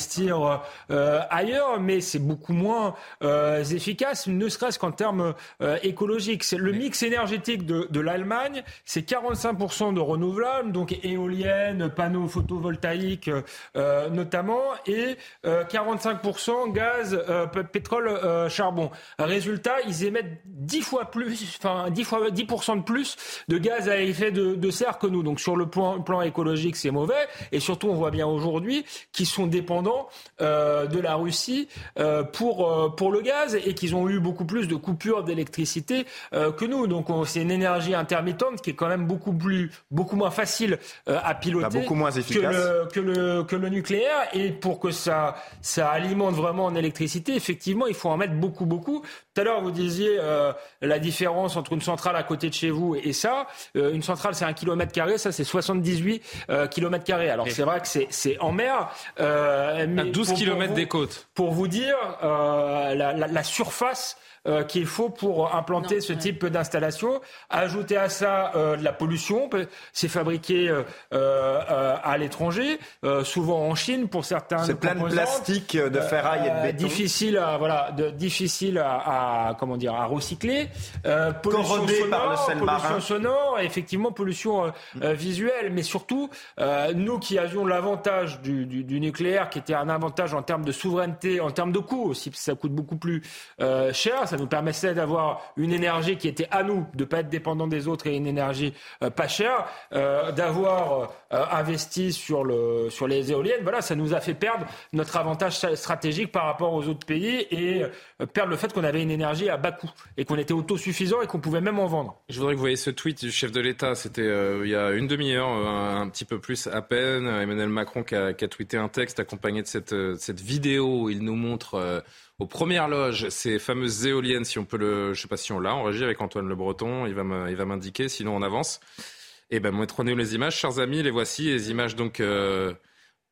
euh, ailleurs. Mais c'est beaucoup moins euh, efficace, ne serait-ce qu'en termes euh, écologiques. C'est le mix énergétique de, de l'Allemagne, c'est 45% de renouvelables, donc éoliennes, panneaux photovoltaïques euh, notamment, et euh, 45% gaz, euh, pétrole, euh, charbon. Résultat, ils émettent 10 fois plus, enfin 10 fois 10% de plus de gaz à effet de, de serre que nous. Donc sur le plan, plan écologique, c'est mauvais. Et surtout, on voit bien aujourd'hui qu'ils sont dépendants euh, de la Russie euh, pour euh, pour le gaz et qu'ils ont eu beaucoup plus de coupures d'électricité euh, que nous. Donc on- c'est une énergie intermittente qui est quand même beaucoup plus beaucoup moins facile euh, à piloter, Bah, beaucoup moins que efficace. le, que le que le nucléaire. Et pour que ça ça alimente vraiment en électricité, effectivement, il faut en mettre beaucoup beaucoup. Tout à l'heure, vous disiez euh, la différence entre une centrale à côté de chez vous et ça. Euh, une centrale, c'est un kilomètre carré, ça c'est 78 euh, kilomètres carrés. Alors c'est vrai que c'est c'est en mer, euh, À 12 pour- pour km vous- des côtes. pour vous dire euh, la, la- la surface euh, qu'il faut pour implanter ce type d'installation. Ajouter à ça euh, de la pollution, c'est fabriqué euh, euh, à l'étranger, euh, souvent en Chine pour certains. C'est plein de plastique, de ferraille et de Euh, béton. Difficile à voilà, de, difficile à, à, comment dire à recycler. Euh, pollution Corrodé sonore, par le sel pollution marin. sonore, et effectivement pollution euh, euh, visuelle, mais surtout euh, nous qui avions l'avantage du, du, du nucléaire, qui était un avantage en termes de souveraineté, en termes de coût aussi, parce que ça coûte beaucoup plus euh, cher. Ça nous permettait d'avoir une énergie qui était à nous, de pas être dépendant des autres et une énergie euh, pas chère, euh, d'avoir euh, investi sur le sur les éoliennes. Voilà, ça nous a fait perdre notre avantage stratégique par rapport aux autres pays et perdre le fait qu'on avait une énergie à bas coût et qu'on était autosuffisant et qu'on pouvait même en vendre. Je voudrais que vous voyez ce tweet du chef de l'État. C'était il y a une demi-heure, un, petit peu plus à peine. Emmanuel Macron qui a, tweeté un texte accompagné de cette, cette vidéo où il nous montre aux premières loges ces fameuses éoliennes. Si on peut le, je sais pas si on l'a en régie avec Antoine Le Breton, il va m'indiquer. Sinon on avance. Et ben montrez-nous les images, chers amis. Les voici les images donc. euh,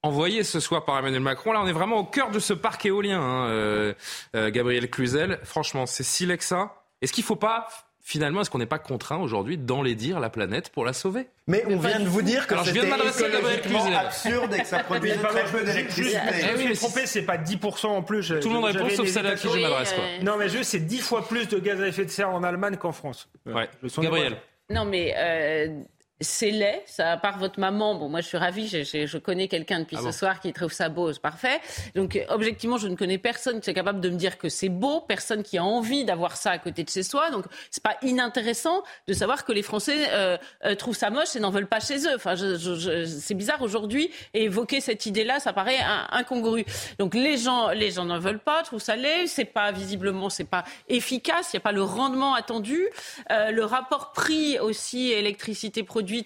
envoyées ce soir par Emmanuel Macron. Là, on est vraiment au cœur de ce parc éolien, hein, euh, euh, Gabriel Cluzel. Franchement, c'est si que ça. Est-ce qu'il faut pas, finalement, est-ce qu'on n'est pas contraint aujourd'hui d'enlaidir la planète pour la sauver? Mais on vient de vous dire que c'était écologiquement absurde et que ça produisait très peu je- d'électricité. Je, Eh me oui, suis trompé, c'est pas 10% en plus. Tout le monde répond sauf celle à qui je m'adresse. Non, mais juste, c'est 10 fois plus de gaz à effet de serre en Allemagne qu'en France. Ouais. Gabriel. Non, mais euh, c'est laid, ça, à part votre maman. Bon, moi, je suis ravie, je connais quelqu'un depuis ah ce soir qui trouve ça beau, c'est parfait. Donc, euh, objectivement, je ne connais personne qui est capable de me dire que c'est beau, personne qui a envie d'avoir ça à côté de chez soi. Donc, c'est pas inintéressant de savoir que les Français euh, euh, trouvent ça moche et n'en veulent pas chez eux. Enfin, je, c'est bizarre aujourd'hui et évoquer cette idée-là, ça paraît incongru. Donc, les gens, les gens n'en veulent pas, trouvent ça laid. C'est pas visiblement, c'est pas efficace. Il n'y a pas le rendement attendu. le rapport prix aussi électricité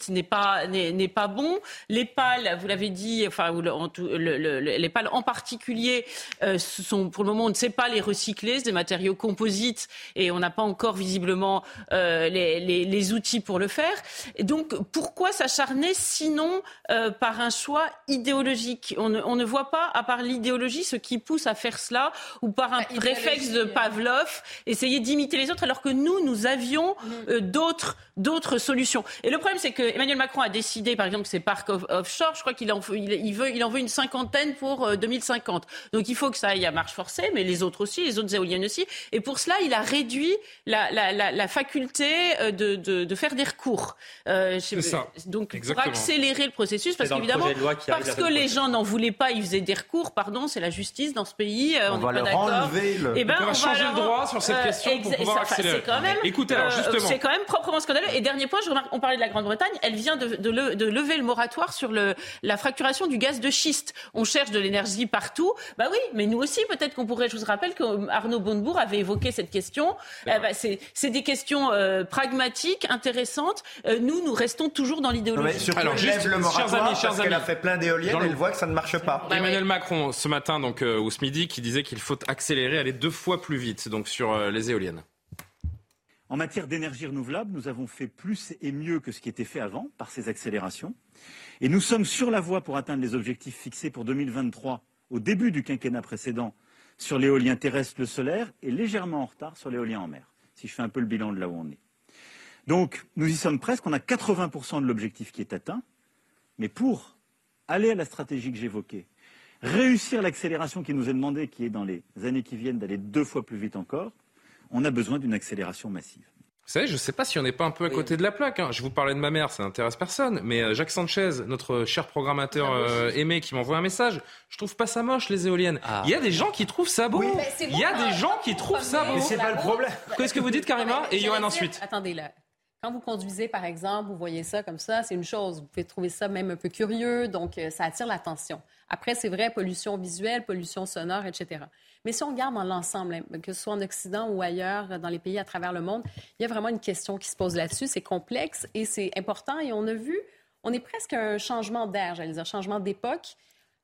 n'est pas n'est pas bon. Les pales, vous l'avez dit, enfin les pales en particulier euh, sont pour le moment on ne sait pas les recycler, c'est des matériaux composites et on n'a pas encore visiblement euh, les, les, outils pour le faire. Et donc pourquoi s'acharner sinon euh, par un choix idéologique? On ne, on ne, voit pas à part l'idéologie ce qui pousse à faire cela ou par un bah, réflexe de Pavlov essayer d'imiter les autres alors que nous nous avions d'autres d'autres solutions. Et le problème c'est que Emmanuel Macron a décidé, par exemple, que ces parcs offshore, je crois qu'il en, il, veut, il en veut une cinquantaine pour 2050. Euh, Donc il faut que ça aille à marche forcée, mais les autres aussi, les autres éoliennes aussi. Et pour cela, il a réduit la, la, la, la faculté euh, de, de, de, faire des recours. Euh, ça. Donc pour accélérer le processus, parce qu'évidemment, parce que les gens n'en voulaient pas, ils faisaient des recours. Pardon, c'est la justice dans ce pays. Euh, on, on va leur enlever le. Eh ben, on, va changer le droit sur cette question pour pouvoir accélérer. Quand même, Écoutez, alors justement, c'est quand même proprement scandaleux. Et dernier point, je remarque, on parlait de la Grande-Bretagne elle vient de, lever le moratoire sur la fracturation du gaz de schiste. On cherche de l'énergie partout. Bah oui, mais nous aussi, peut-être qu'on pourrait. Je vous rappelle qu'Arnaud Bonnebourg avait évoqué cette question. Eh ben, c'est des questions euh, pragmatiques, intéressantes. Euh, nous, nous restons toujours dans l'idéologie. Alors, juste, le moratoire, chers amis, parce qu'elle a fait plein d'éoliennes, elle voit que ça ne marche pas. Emmanuel Macron, ce matin, donc, euh, ou ce midi, qui disait qu'il faut accélérer, aller deux fois plus vite, donc sur les éoliennes. En matière d'énergie renouvelable, nous avons fait plus et mieux que ce qui était fait avant par ces accélérations. Et nous sommes sur la voie pour atteindre les objectifs fixés pour 2023 au début du quinquennat précédent sur l'éolien terrestre, le solaire, et légèrement en retard sur l'éolien en mer, si je fais un peu le bilan de là où on est. Donc, nous y sommes presque, on a 80% de l'objectif qui est atteint, mais pour aller à la stratégie que j'évoquais, réussir l'accélération qui nous est demandée, qui est dans les années qui viennent d'aller deux fois plus vite encore, on a besoin d'une accélération massive. Vous savez, je ne sais pas si on n'est pas un peu à côté de la plaque. Hein. Je vous parlais de ma mère, ça n'intéresse personne. Mais euh, Jacques Sanchez, notre cher programmateur euh, aimé, qui m'envoie un message, je trouve pas ça moche les éoliennes. Ah. Il y a des gens qui trouvent ça beau. Il y a des gens qui trouvent ça beau. Mais c'est pas le problème. Qu'est-ce que vous dites, Karima Et Johan ensuite. Attendez là. Quand vous conduisez, par exemple, vous voyez ça comme ça, c'est une chose. Vous pouvez trouver ça même un peu curieux, donc euh, ça attire l'attention. Après, c'est vrai, pollution visuelle, pollution sonore, etc. Mais si on regarde dans l'ensemble, hein, que ce soit en Occident ou ailleurs, dans les pays à travers le monde, il y a vraiment une question qui se pose là-dessus. C'est complexe et c'est important. Et on a vu, on est presque un changement d'air, j'allais dire, changement d'époque.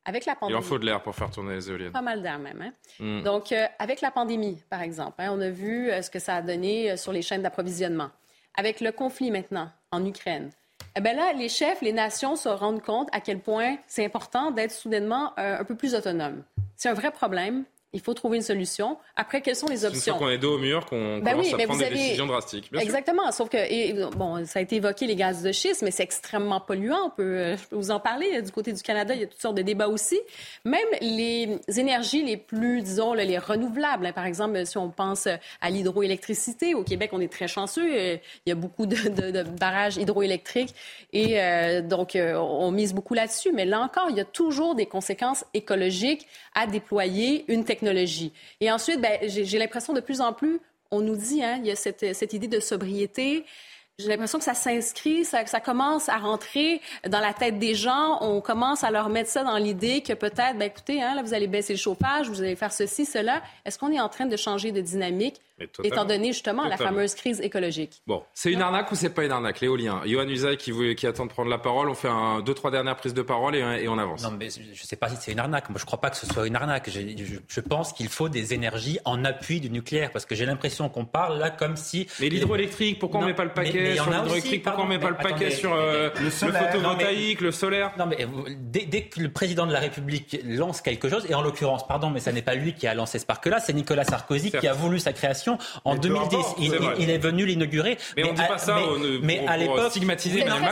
Avec la pandémie. Il en faut de l'air pour faire tourner les éoliennes. Pas mal d'air même. Hein? Hmm. Donc, euh, avec la pandémie, par exemple, hein, on a vu euh, ce que ça a donné euh, sur les chaînes d'approvisionnement. Avec le conflit maintenant en Ukraine, eh bien là, les chefs, les nations se rendent compte à quel point c'est important d'être soudainement un peu plus autonome. C'est un vrai problème. Il faut trouver une solution. Après, quelles sont les options? Qu'on est dos au mur, qu'on ben commence à prendre des décisions drastiques. Exactement. Sauf que, et, bon, ça a été évoqué les gaz de schiste, mais c'est extrêmement polluant. On peut, je peux vous en parler. Du côté du Canada, il y a toutes sortes de débats aussi. Même les énergies les plus, disons, les renouvelables. Hein. par exemple, si on pense à l'hydroélectricité, au Québec, on est très chanceux. Euh, il y a beaucoup de, barrages hydroélectriques et euh, donc euh, on mise beaucoup là-dessus. Mais là encore, il y a toujours des conséquences écologiques à déployer une technologie et ensuite, ben, j'ai l'impression de plus en plus, on nous dit, hein, il y a cette, idée de sobriété. J'ai l'impression que ça s'inscrit, ça, ça, commence à rentrer dans la tête des gens. On commence à leur mettre ça dans l'idée que peut-être, ben écoutez, hein, là, vous allez baisser le chauffage, vous allez faire ceci, cela. Est-ce qu'on est en train de changer de dynamique? Étant donné justement la fameuse crise écologique. Bon, c'est une arnaque ou c'est pas une arnaque, l'éolien Johan Usaï qui, qui attend de prendre la parole, on fait un, deux, trois dernières prises de parole et, on avance. Non, mais je ne sais pas si c'est une arnaque. Moi, je ne crois pas que ce soit une arnaque. Je, je, pense qu'il faut des énergies en appui du nucléaire parce que j'ai l'impression qu'on parle là comme si. Mais l'hydroélectrique, pourquoi on ne met pas le paquet sur l'hydroélectrique Pourquoi on ne met pas le paquet sur le, photovoltaïque, le solaire? Non, mais dès, dès, que le président de la République lance quelque chose, et en l'occurrence, pardon, mais ça n'est pas lui qui a lancé ce parc-là, c'est Nicolas Sarkozy qui a voulu sa création en 2010. il, est venu l'inaugurer. Mais, on ne dit pas ça mais, à l'époque, stigmatiser Macron.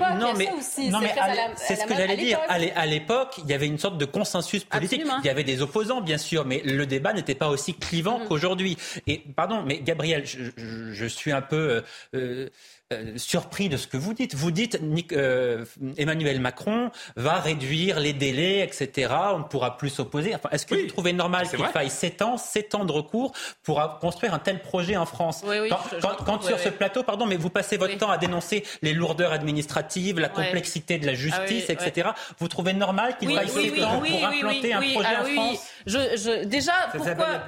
Hein. Non, mais, non, mais c'est ce que j'allais dire. À l'époque, il y avait une sorte de consensus politique. Il y avait des opposants, bien sûr, mais le débat n'était pas aussi clivant mm. qu'aujourd'hui. Et pardon, mais Gabriel, je, suis un peu euh, euh, surpris de ce que vous dites. Vous dites euh, Emmanuel Macron va réduire les délais, etc. On ne pourra plus s'opposer. Enfin, Est-ce que vous trouvez normal qu'il faille 7 ans, 7 ans de recours pour construire un tel projet en France oui, oui, Quand, sur ce plateau, pardon, mais vous passez votre temps à dénoncer les lourdeurs administratives, la complexité de la justice, ah etc. Vous trouvez normal qu'il faille 7 ans pour implanter un projet ah en France je, je, Déjà, pourquoi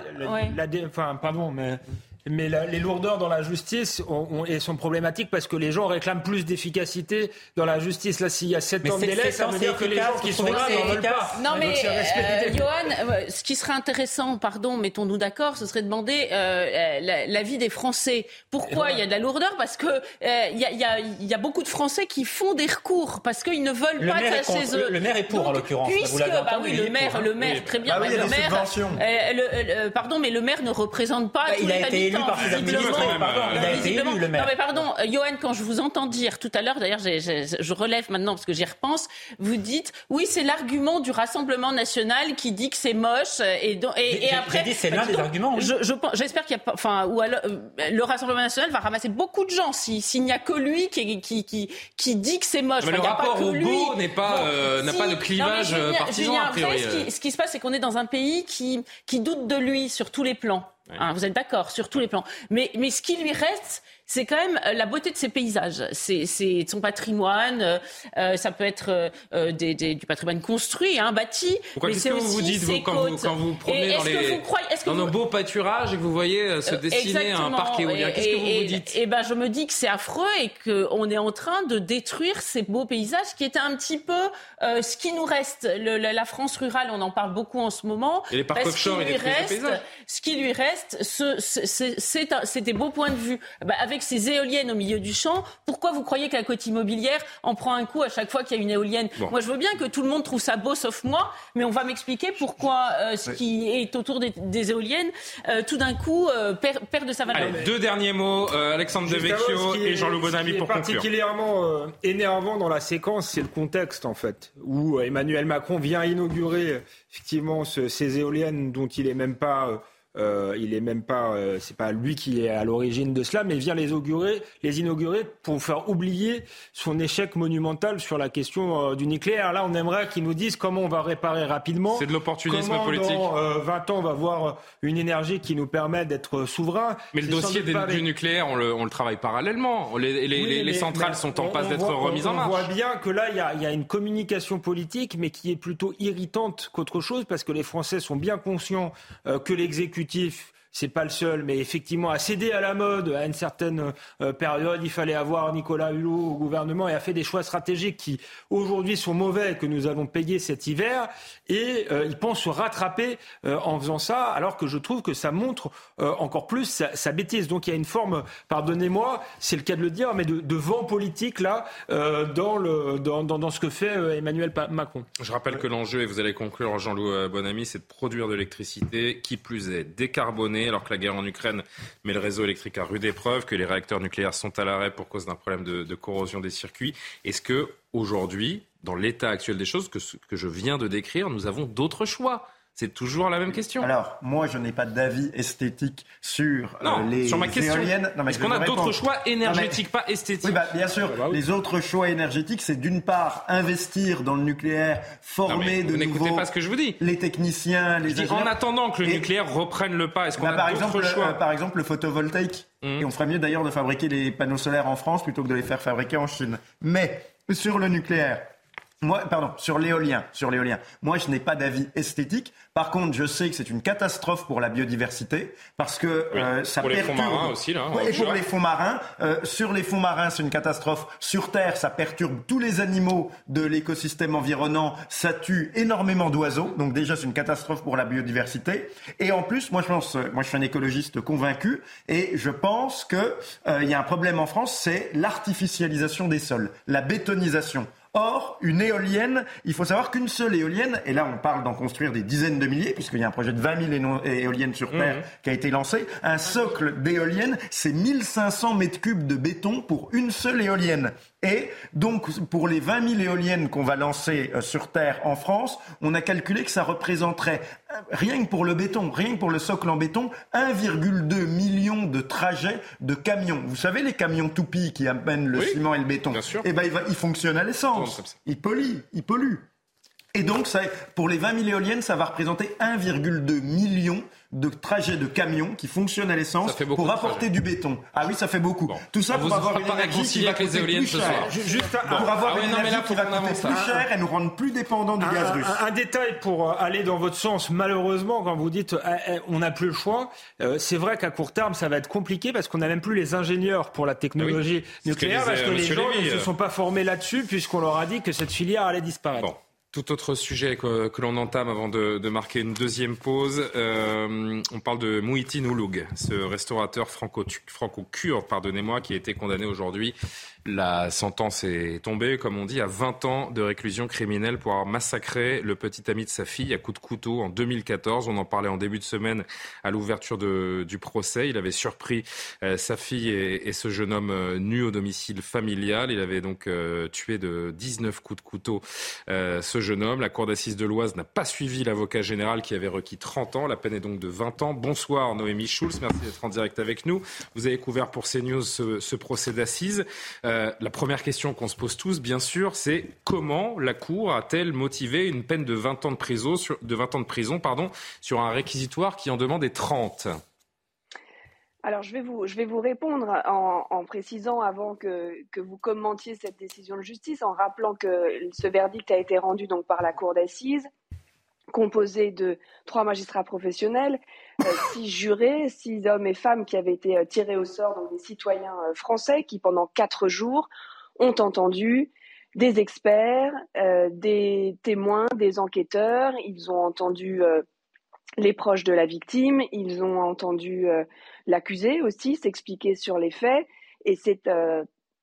enfin, pardon, mais mais les lourdeurs dans la justice ont, sont problématiques parce que les gens réclament plus d'efficacité dans la justice. Là, s'il y a 7 ans de délai, ça veut dire que les gens qui sont là n'en veulent pas. Non, mais, euh, Johan, euh, ce qui serait intéressant, pardon, mettons-nous d'accord, ce serait de demander euh, l'avis des Français. Pourquoi il y a de la lourdeur? Parce que il y, a, y, a, beaucoup de Français qui font des recours parce qu'ils ne veulent pas être chez eux. Le maire est pour, en l'occurrence. Puisque, bah oui, le maire, le maire, très bien. Ah le maire, pardon, mais le maire ne représente pas bah, tous les habitants il a été élu, le maire. Non, mais pardon, euh, Johan, quand je vous entends dire tout à l'heure, d'ailleurs, je relève maintenant parce que j'y repense, vous dites, oui, c'est l'argument du Rassemblement national qui dit que c'est moche. Et, et, et après. c'est l'un des arguments. J'espère qu'il y a pas. Enfin, ou alors, euh, le Rassemblement national va ramasser beaucoup de gens s'il n'y a que lui qui, qui, qui, qui dit que c'est moche. Mais le rapport au beau n'est pas, euh, n'a pas de clivage partisan, a priori. Ce qui, ce qui se passe, c'est qu'on est dans un pays qui, qui doute de lui sur tous les plans. Hein, vous êtes d'accord sur tous les plans. Mais, mais ce qui lui reste, c'est quand même euh, la beauté de ses paysages. C'est son patrimoine. Euh, euh, ça peut être des, du patrimoine construit, hein, bâti. Pourquoi qu'est-ce que vous vous dites quand, vous, quand vous promenez dans, les, dans nos beaux pâturages et que vous voyez se dessiner un parc éolien Qu'est-ce que vous vous dites? Eh ben, je me dis que c'est affreux et qu'on est en train de détruire ces beaux paysages qui étaient un petit peu ce qui nous reste. Le, la, France rurale, on en parle beaucoup en ce moment. Et les parcs offshore, il reste, Ce qui lui reste, c'est des beaux points de vue. Bah, avec ces éoliennes au milieu du champ, pourquoi vous croyez que la côte immobilière en prend un coup à chaque fois qu'il y a une éolienne? Moi, je veux bien que tout le monde trouve ça beau, sauf moi, mais on va m'expliquer pourquoi euh, ce qui est autour des, éoliennes, euh, tout d'un coup, euh, perd, de sa valeur. Allez, deux derniers mots, Alexandre Devecchio et Jean-Loup Bonamy pour conclure. particulièrement énervant dans la séquence, c'est le contexte, en fait, où Emmanuel Macron vient inaugurer effectivement ces éoliennes dont il n'est même pas euh, il est même pas, euh, c'est pas lui qui est à l'origine de cela, mais vient les inaugurer, les inaugurer pour faire oublier son échec monumental sur la question euh, du nucléaire. Là, on aimerait qu'ils nous disent comment on va réparer rapidement. C'est de l'opportunisme politique. Dans 20 ans, on va voir une énergie qui nous permet d'être souverain. Mais le dossier du nucléaire, on le, on le, travaille parallèlement. Les, les, les centrales sont en passe d'être remises en marche. On voit bien que là, il y a, y a une communication politique, mais qui est plutôt irritante qu'autre chose, parce que les Français sont bien conscients que l'exécutif exécutif c'est pas le seul, mais effectivement a cédé à la mode à une certaine euh, période. Il fallait avoir Nicolas Hulot au gouvernement et a fait des choix stratégiques qui aujourd'hui sont mauvais que nous allons payer cet hiver. Et euh, il pense se rattraper euh, en faisant ça, alors que je trouve que ça montre encore plus sa, bêtise. Donc il y a une forme, pardonnez-moi, c'est le cas de le dire, mais de, vent politique là dans, le, dans, dans, ce que fait Emmanuel Macron. Je rappelle que l'enjeu, et vous allez conclure Jean-Loup Bonamy, c'est de produire de l'électricité, qui plus est décarbonée alors que la guerre en Ukraine met le réseau électrique à rude épreuve, que les réacteurs nucléaires sont à l'arrêt pour cause d'un problème de, corrosion des circuits. Est-ce que aujourd'hui, dans l'état actuel des choses que, que je viens de décrire, nous avons d'autres choix c'est toujours la même question. Alors, moi, je n'ai pas d'avis esthétique sur euh, les sur ma question. éoliennes. Est-ce qu'on a d'autres choix énergétiques, pas esthétiques Oui, bah, bien sûr. Ah bah les autres choix énergétiques, c'est d'une part investir dans le nucléaire, former de n'écoutez pas ce que je vous dis. les techniciens, les dis, En attendant que le nucléaire reprenne le pas, est-ce qu'on bah, a d'autres choix euh, Par exemple, le photovoltaïque. Mmh. Et on ferait mieux d'ailleurs de fabriquer les panneaux solaires en France plutôt que de les faire fabriquer en Chine. Mais sur le nucléaire, moi, pardon, sur l'éolien, sur l'éolien. Moi, je n'ai pas d'avis esthétique. Par contre, je sais que c'est une catastrophe pour la biodiversité parce que euh, ça pour les fonds marins aussi, là. et pour les fonds marins, euh, sur les fonds marins, c'est une catastrophe. Sur Terre, ça perturbe tous les animaux de l'écosystème environnant. Ça tue énormément d'oiseaux. Donc déjà, c'est une catastrophe pour la biodiversité. Et en plus, moi, je pense, moi, je suis un écologiste convaincu et je pense que euh, il y a un problème en France, c'est l'artificialisation des sols, la bétonisation. Or, une éolienne, il faut savoir qu'une seule éolienne, et là on parle d'en construire des dizaines de milliers, puisqu'il y a un projet de 20 000 éoliennes sur Terre qui a été lancé, un socle d'éoliennes, c'est 1500 mètres cubes de béton pour une seule éolienne. Et donc, pour les 20 000 éoliennes qu'on va lancer euh, sur Terre en France, on a calculé que ça représenterait, euh, rien que pour le béton, rien que pour le socle en béton, 1,2 million de trajets de camions. Vous savez, les camions toupies qui amènent le ciment et le béton, eh ben, il, va, il fonctionne à l'essence. Il pollue, il pollue. Et donc, ça, pour les 20 000 éoliennes, ça va représenter 1,2 million de trajets de camions qui fonctionnent à l'essence pour apporter du béton. Ah oui, ça fait beaucoup. Tout ça pour avoir une énergie qui va coûter plus cher. Juste pour avoir une énergie qui va coûter plus cher et nous rendre plus dépendants du gaz russe. Un, détail pour euh, aller dans votre sens. Malheureusement, quand vous dites eh, eh, on n'a plus le choix, euh, c'est vrai qu'à court terme, ça va être compliqué parce qu'on n'a même plus les ingénieurs pour la technologie Ah nucléaire parce que les gens ne se sont pas formés là-dessus puisqu'on leur a dit que cette filière allait disparaître. Tout autre sujet que, l'on entame avant de, marquer une deuxième pause. Euh, on parle de Mouhitine Ouloug, ce restaurateur franco-kurde, pardonnez-moi, qui a été condamné aujourd'hui la sentence est tombée, comme on dit, à 20 ans de réclusion criminelle pour avoir massacré le petit ami de sa fille à coups de couteau en 2014. On en parlait en début de semaine à l'ouverture du procès. Il avait surpris euh, sa fille et, ce jeune homme euh, nu au domicile familial. Il avait donc euh, tué de 19 coups de couteau ce jeune homme. La cour d'assises de l'Oise n'a pas suivi l'avocat général qui avait requis 30 ans. La peine est donc de 20 ans. Bonsoir Noémie Schulz, merci d'être en direct avec nous. Vous avez couvert pour CNews ce procès d'assises. Euh, la première question qu'on se pose tous, bien sûr, c'est comment la Cour a-t-elle motivé une peine de 20 ans de prison, sur, de 20 ans de prison pardon, sur un réquisitoire qui en demandait 30 alors, je vais vous, répondre en, précisant, avant que, vous commentiez cette décision de justice, en rappelant que ce verdict a été rendu donc par la Cour d'assises, composé de trois magistrats professionnels, six jurés, six hommes et femmes qui avaient été euh, tirés au sort, donc des citoyens euh, français qui, pendant quatre jours, ont entendu des experts, euh, des témoins, des enquêteurs. Ils ont entendu euh, les proches de la victime, ils ont entendu euh, l'accusé aussi s'expliquer sur les faits. Et c'est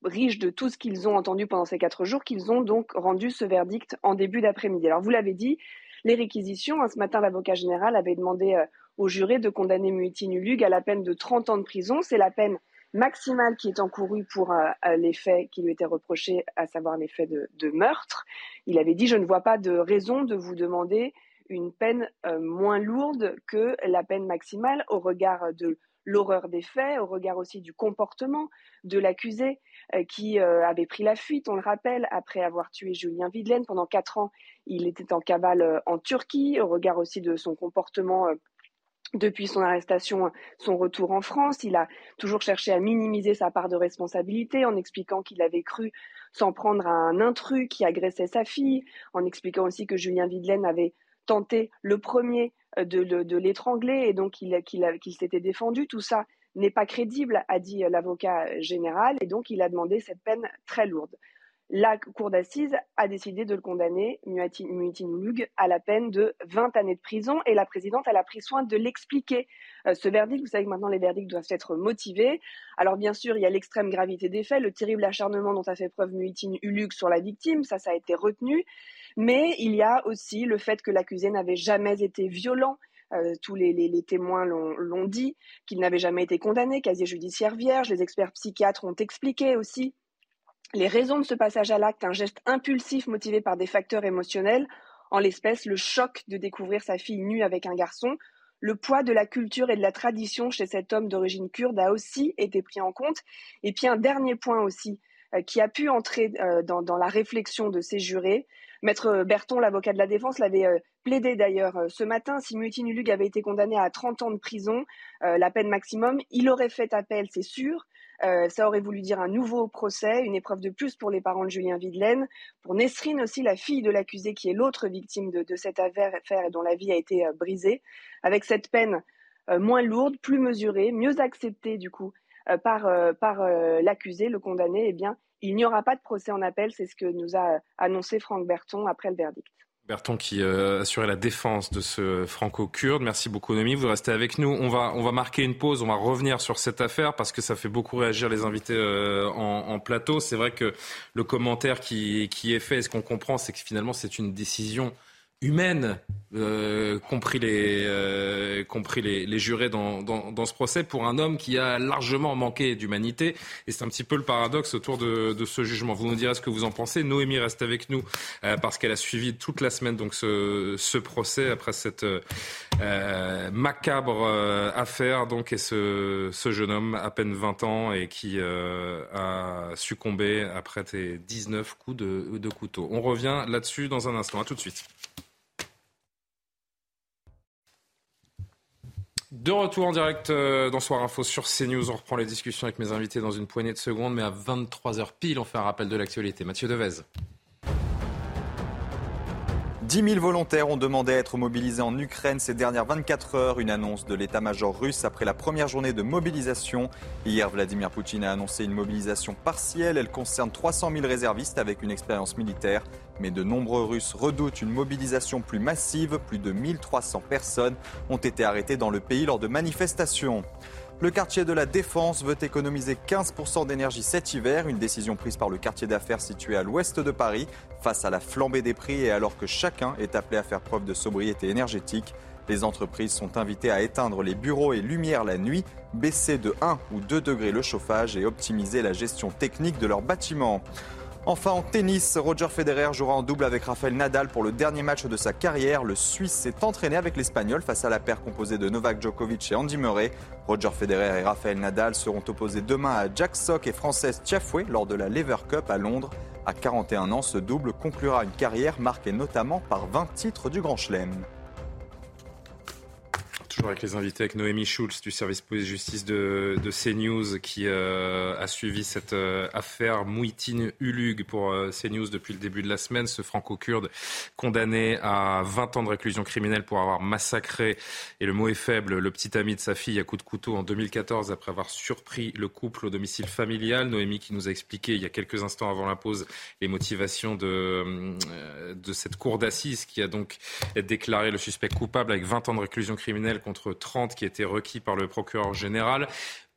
riche de tout ce qu'ils ont entendu pendant ces quatre jours qu'ils ont donc rendu ce verdict en début d'après-midi. Alors vous l'avez dit, les réquisitions. Ce matin, l'avocat général avait demandé au juré de condamner Muitine Ulug à la peine de 30 ans de prison. C'est la peine maximale qui est encourue pour euh, les faits qui lui étaient reprochés, à savoir les faits de, meurtre. Il avait dit, je ne vois pas de raison de vous demander une peine euh, moins lourde que la peine maximale au regard de l'horreur des faits, au regard aussi du comportement de l'accusé euh, qui euh, avait pris la fuite, on le rappelle, après avoir tué Julien Videlaine. Pendant quatre ans, il était en cavale euh, en Turquie, au regard aussi de son comportement depuis son arrestation, son retour en France, il a toujours cherché à minimiser sa part de responsabilité en expliquant qu'il avait cru s'en prendre à un intrus qui agressait sa fille, en expliquant aussi que Julien Videlaine avait tenté le premier de, de, l'étrangler et donc qu'il qu qu s'était défendu. Tout ça n'est pas crédible, a dit l'avocat général, et donc il a demandé cette peine très lourde la cour d'assises a décidé de le condamner, Muitin Lug, à la peine de 20 années de prison. Et la présidente, elle a pris soin de l'expliquer. Euh, ce verdict, vous savez que maintenant les verdicts doivent être motivés. Alors bien sûr, il y a l'extrême gravité des faits, le terrible acharnement dont a fait preuve Muitin Ulug sur la victime, ça, ça a été retenu. Mais il y a aussi le fait que l'accusé n'avait jamais été violent. Euh, tous les, les témoins l'ont dit, qu'il n'avait jamais été condamné, casier judiciaire vierge. Les experts psychiatres ont expliqué aussi les raisons de ce passage à l'acte, un geste impulsif motivé par des facteurs émotionnels, en l'espèce le choc de découvrir sa fille nue avec un garçon, le poids de la culture et de la tradition chez cet homme d'origine kurde a aussi été pris en compte. Et puis un dernier point aussi euh, qui a pu entrer euh, dans, la réflexion de ces jurés. Maître Berton, l'avocat de la défense, l'avait euh, plaidé d'ailleurs ce matin. Si Mutin Ulug avait été condamné à 30 ans de prison, la peine maximum, il aurait fait appel, c'est sûr. Euh, ça aurait voulu dire un nouveau procès, une épreuve de plus pour les parents de Julien Videlaine, pour Nesrine aussi, la fille de l'accusé qui est l'autre victime de, de, cette affaire et dont la vie a été euh, brisée, avec cette peine euh, moins lourde, plus mesurée, mieux acceptée du coup euh, par, par l'accusé, le condamné, eh bien, il n'y aura pas de procès en appel, c'est ce que nous a annoncé Franck Berton après le verdict. Berton qui euh, assurait la défense de ce franco-kurde. Merci beaucoup Noémie, vous restez avec nous. On va, on va marquer une pause, on va revenir sur cette affaire parce que ça fait beaucoup réagir les invités euh, en, en, plateau. C'est vrai que le commentaire qui, qui est fait, et ce qu'on comprend, c'est que finalement c'est une décision humaine, euh, compris, les, euh, jurés dans, ce procès, pour un homme qui a largement manqué d'humanité. Et c'est un petit peu le paradoxe autour de, ce jugement. Vous nous direz ce que vous en pensez. Noémie reste avec nous euh, parce qu'elle a suivi toute la semaine ce, procès après cette macabre affaire donc et ce, jeune homme à peine 20 ans et qui a succombé après 19 coups de, de couteau. On revient là-dessus dans un instant. À tout de suite. De retour en direct euh, dans Soir Info sur CNews. On reprend les discussions avec mes invités dans une poignée de secondes, mais à 23h pile, on fait un rappel de l'actualité. Mathieu Devez. 10 000 volontaires ont demandé à être mobilisés en Ukraine ces dernières 24 heures. Une annonce de l'état-major russe après la première journée de mobilisation. Hier, Vladimir Poutine a annoncé une mobilisation partielle. Elle concerne 300 000 réservistes avec une expérience militaire. Mais de nombreux Russes redoutent une mobilisation plus massive. Plus de 1300 personnes ont été arrêtées dans le pays lors de manifestations. Le quartier de la Défense veut économiser 15% d'énergie cet hiver, une décision prise par le quartier d'affaires situé à l'ouest de Paris face à la flambée des prix et alors que chacun est appelé à faire preuve de sobriété énergétique. Les entreprises sont invitées à éteindre les bureaux et lumières la nuit, baisser de 1 ou 2 degrés le chauffage et optimiser la gestion technique de leurs bâtiments. Enfin, en tennis, Roger Federer jouera en double avec Rafael Nadal pour le dernier match de sa carrière. Le Suisse s'est entraîné avec l'Espagnol face à la paire composée de Novak Djokovic et Andy Murray. Roger Federer et Rafael Nadal seront opposés demain à Jack Sock et Frances Tiafoe lors de la Lever Cup à Londres. À 41 ans, ce double conclura une carrière marquée notamment par 20 titres du Grand Chelem. Toujours avec les invités, avec Noémie Schulz du service police-justice de, de, CNews qui euh, a suivi cette euh, affaire Mouitine Ulug pour euh, CNews depuis le début de la semaine. Ce franco-kurde condamné à 20 ans de réclusion criminelle pour avoir massacré, et le mot est faible, le petit ami de sa fille à coup de couteau en 2014 après avoir surpris le couple au domicile familial. Noémie qui nous a expliqué il y a quelques instants avant la pause les motivations de, de cette cour d'assises qui a donc déclaré le suspect coupable avec 20 ans de réclusion criminelle contre 30 qui étaient requis par le procureur général.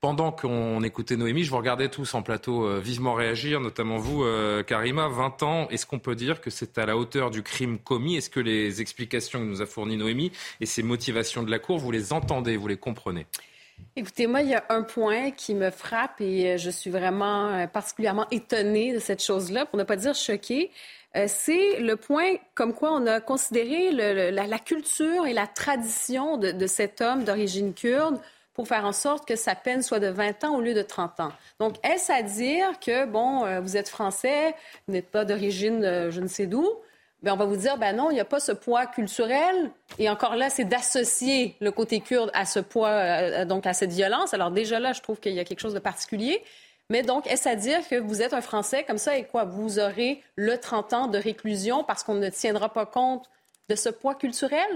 Pendant qu'on écoutait Noémie, je vous regardais tous en plateau euh, vivement réagir, notamment vous, euh, Karima. 20 ans, est-ce qu'on peut dire que c'est à la hauteur du crime commis? Est-ce que les explications que nous a fournies Noémie et ces motivations de la Cour, vous les entendez, vous les comprenez? Écoutez, moi, il y a un point qui me frappe et euh, je suis vraiment particulièrement étonnée de cette chose-là, pour ne pas dire choquée. Euh, c'est le point comme quoi on a considéré la, culture et la tradition de, cet homme d'origine kurde pour faire en sorte que sa peine soit de 20 ans au lieu de 30 ans. Donc, est-ce à dire que, bon, euh, vous êtes français, vous n'êtes pas d'origine euh, je ne sais d'où, ben on va vous dire, ben non, il n'y a pas ce poids culturel. Et encore là, c'est d'associer le côté kurde à ce poids, donc à cette violence. Alors déjà là, je trouve qu'il y a quelque chose de particulier. Mais donc, est-ce à dire que vous êtes un Français comme ça et quoi? Vous aurez le 30 ans de réclusion parce qu'on ne tiendra pas compte de ce poids culturel?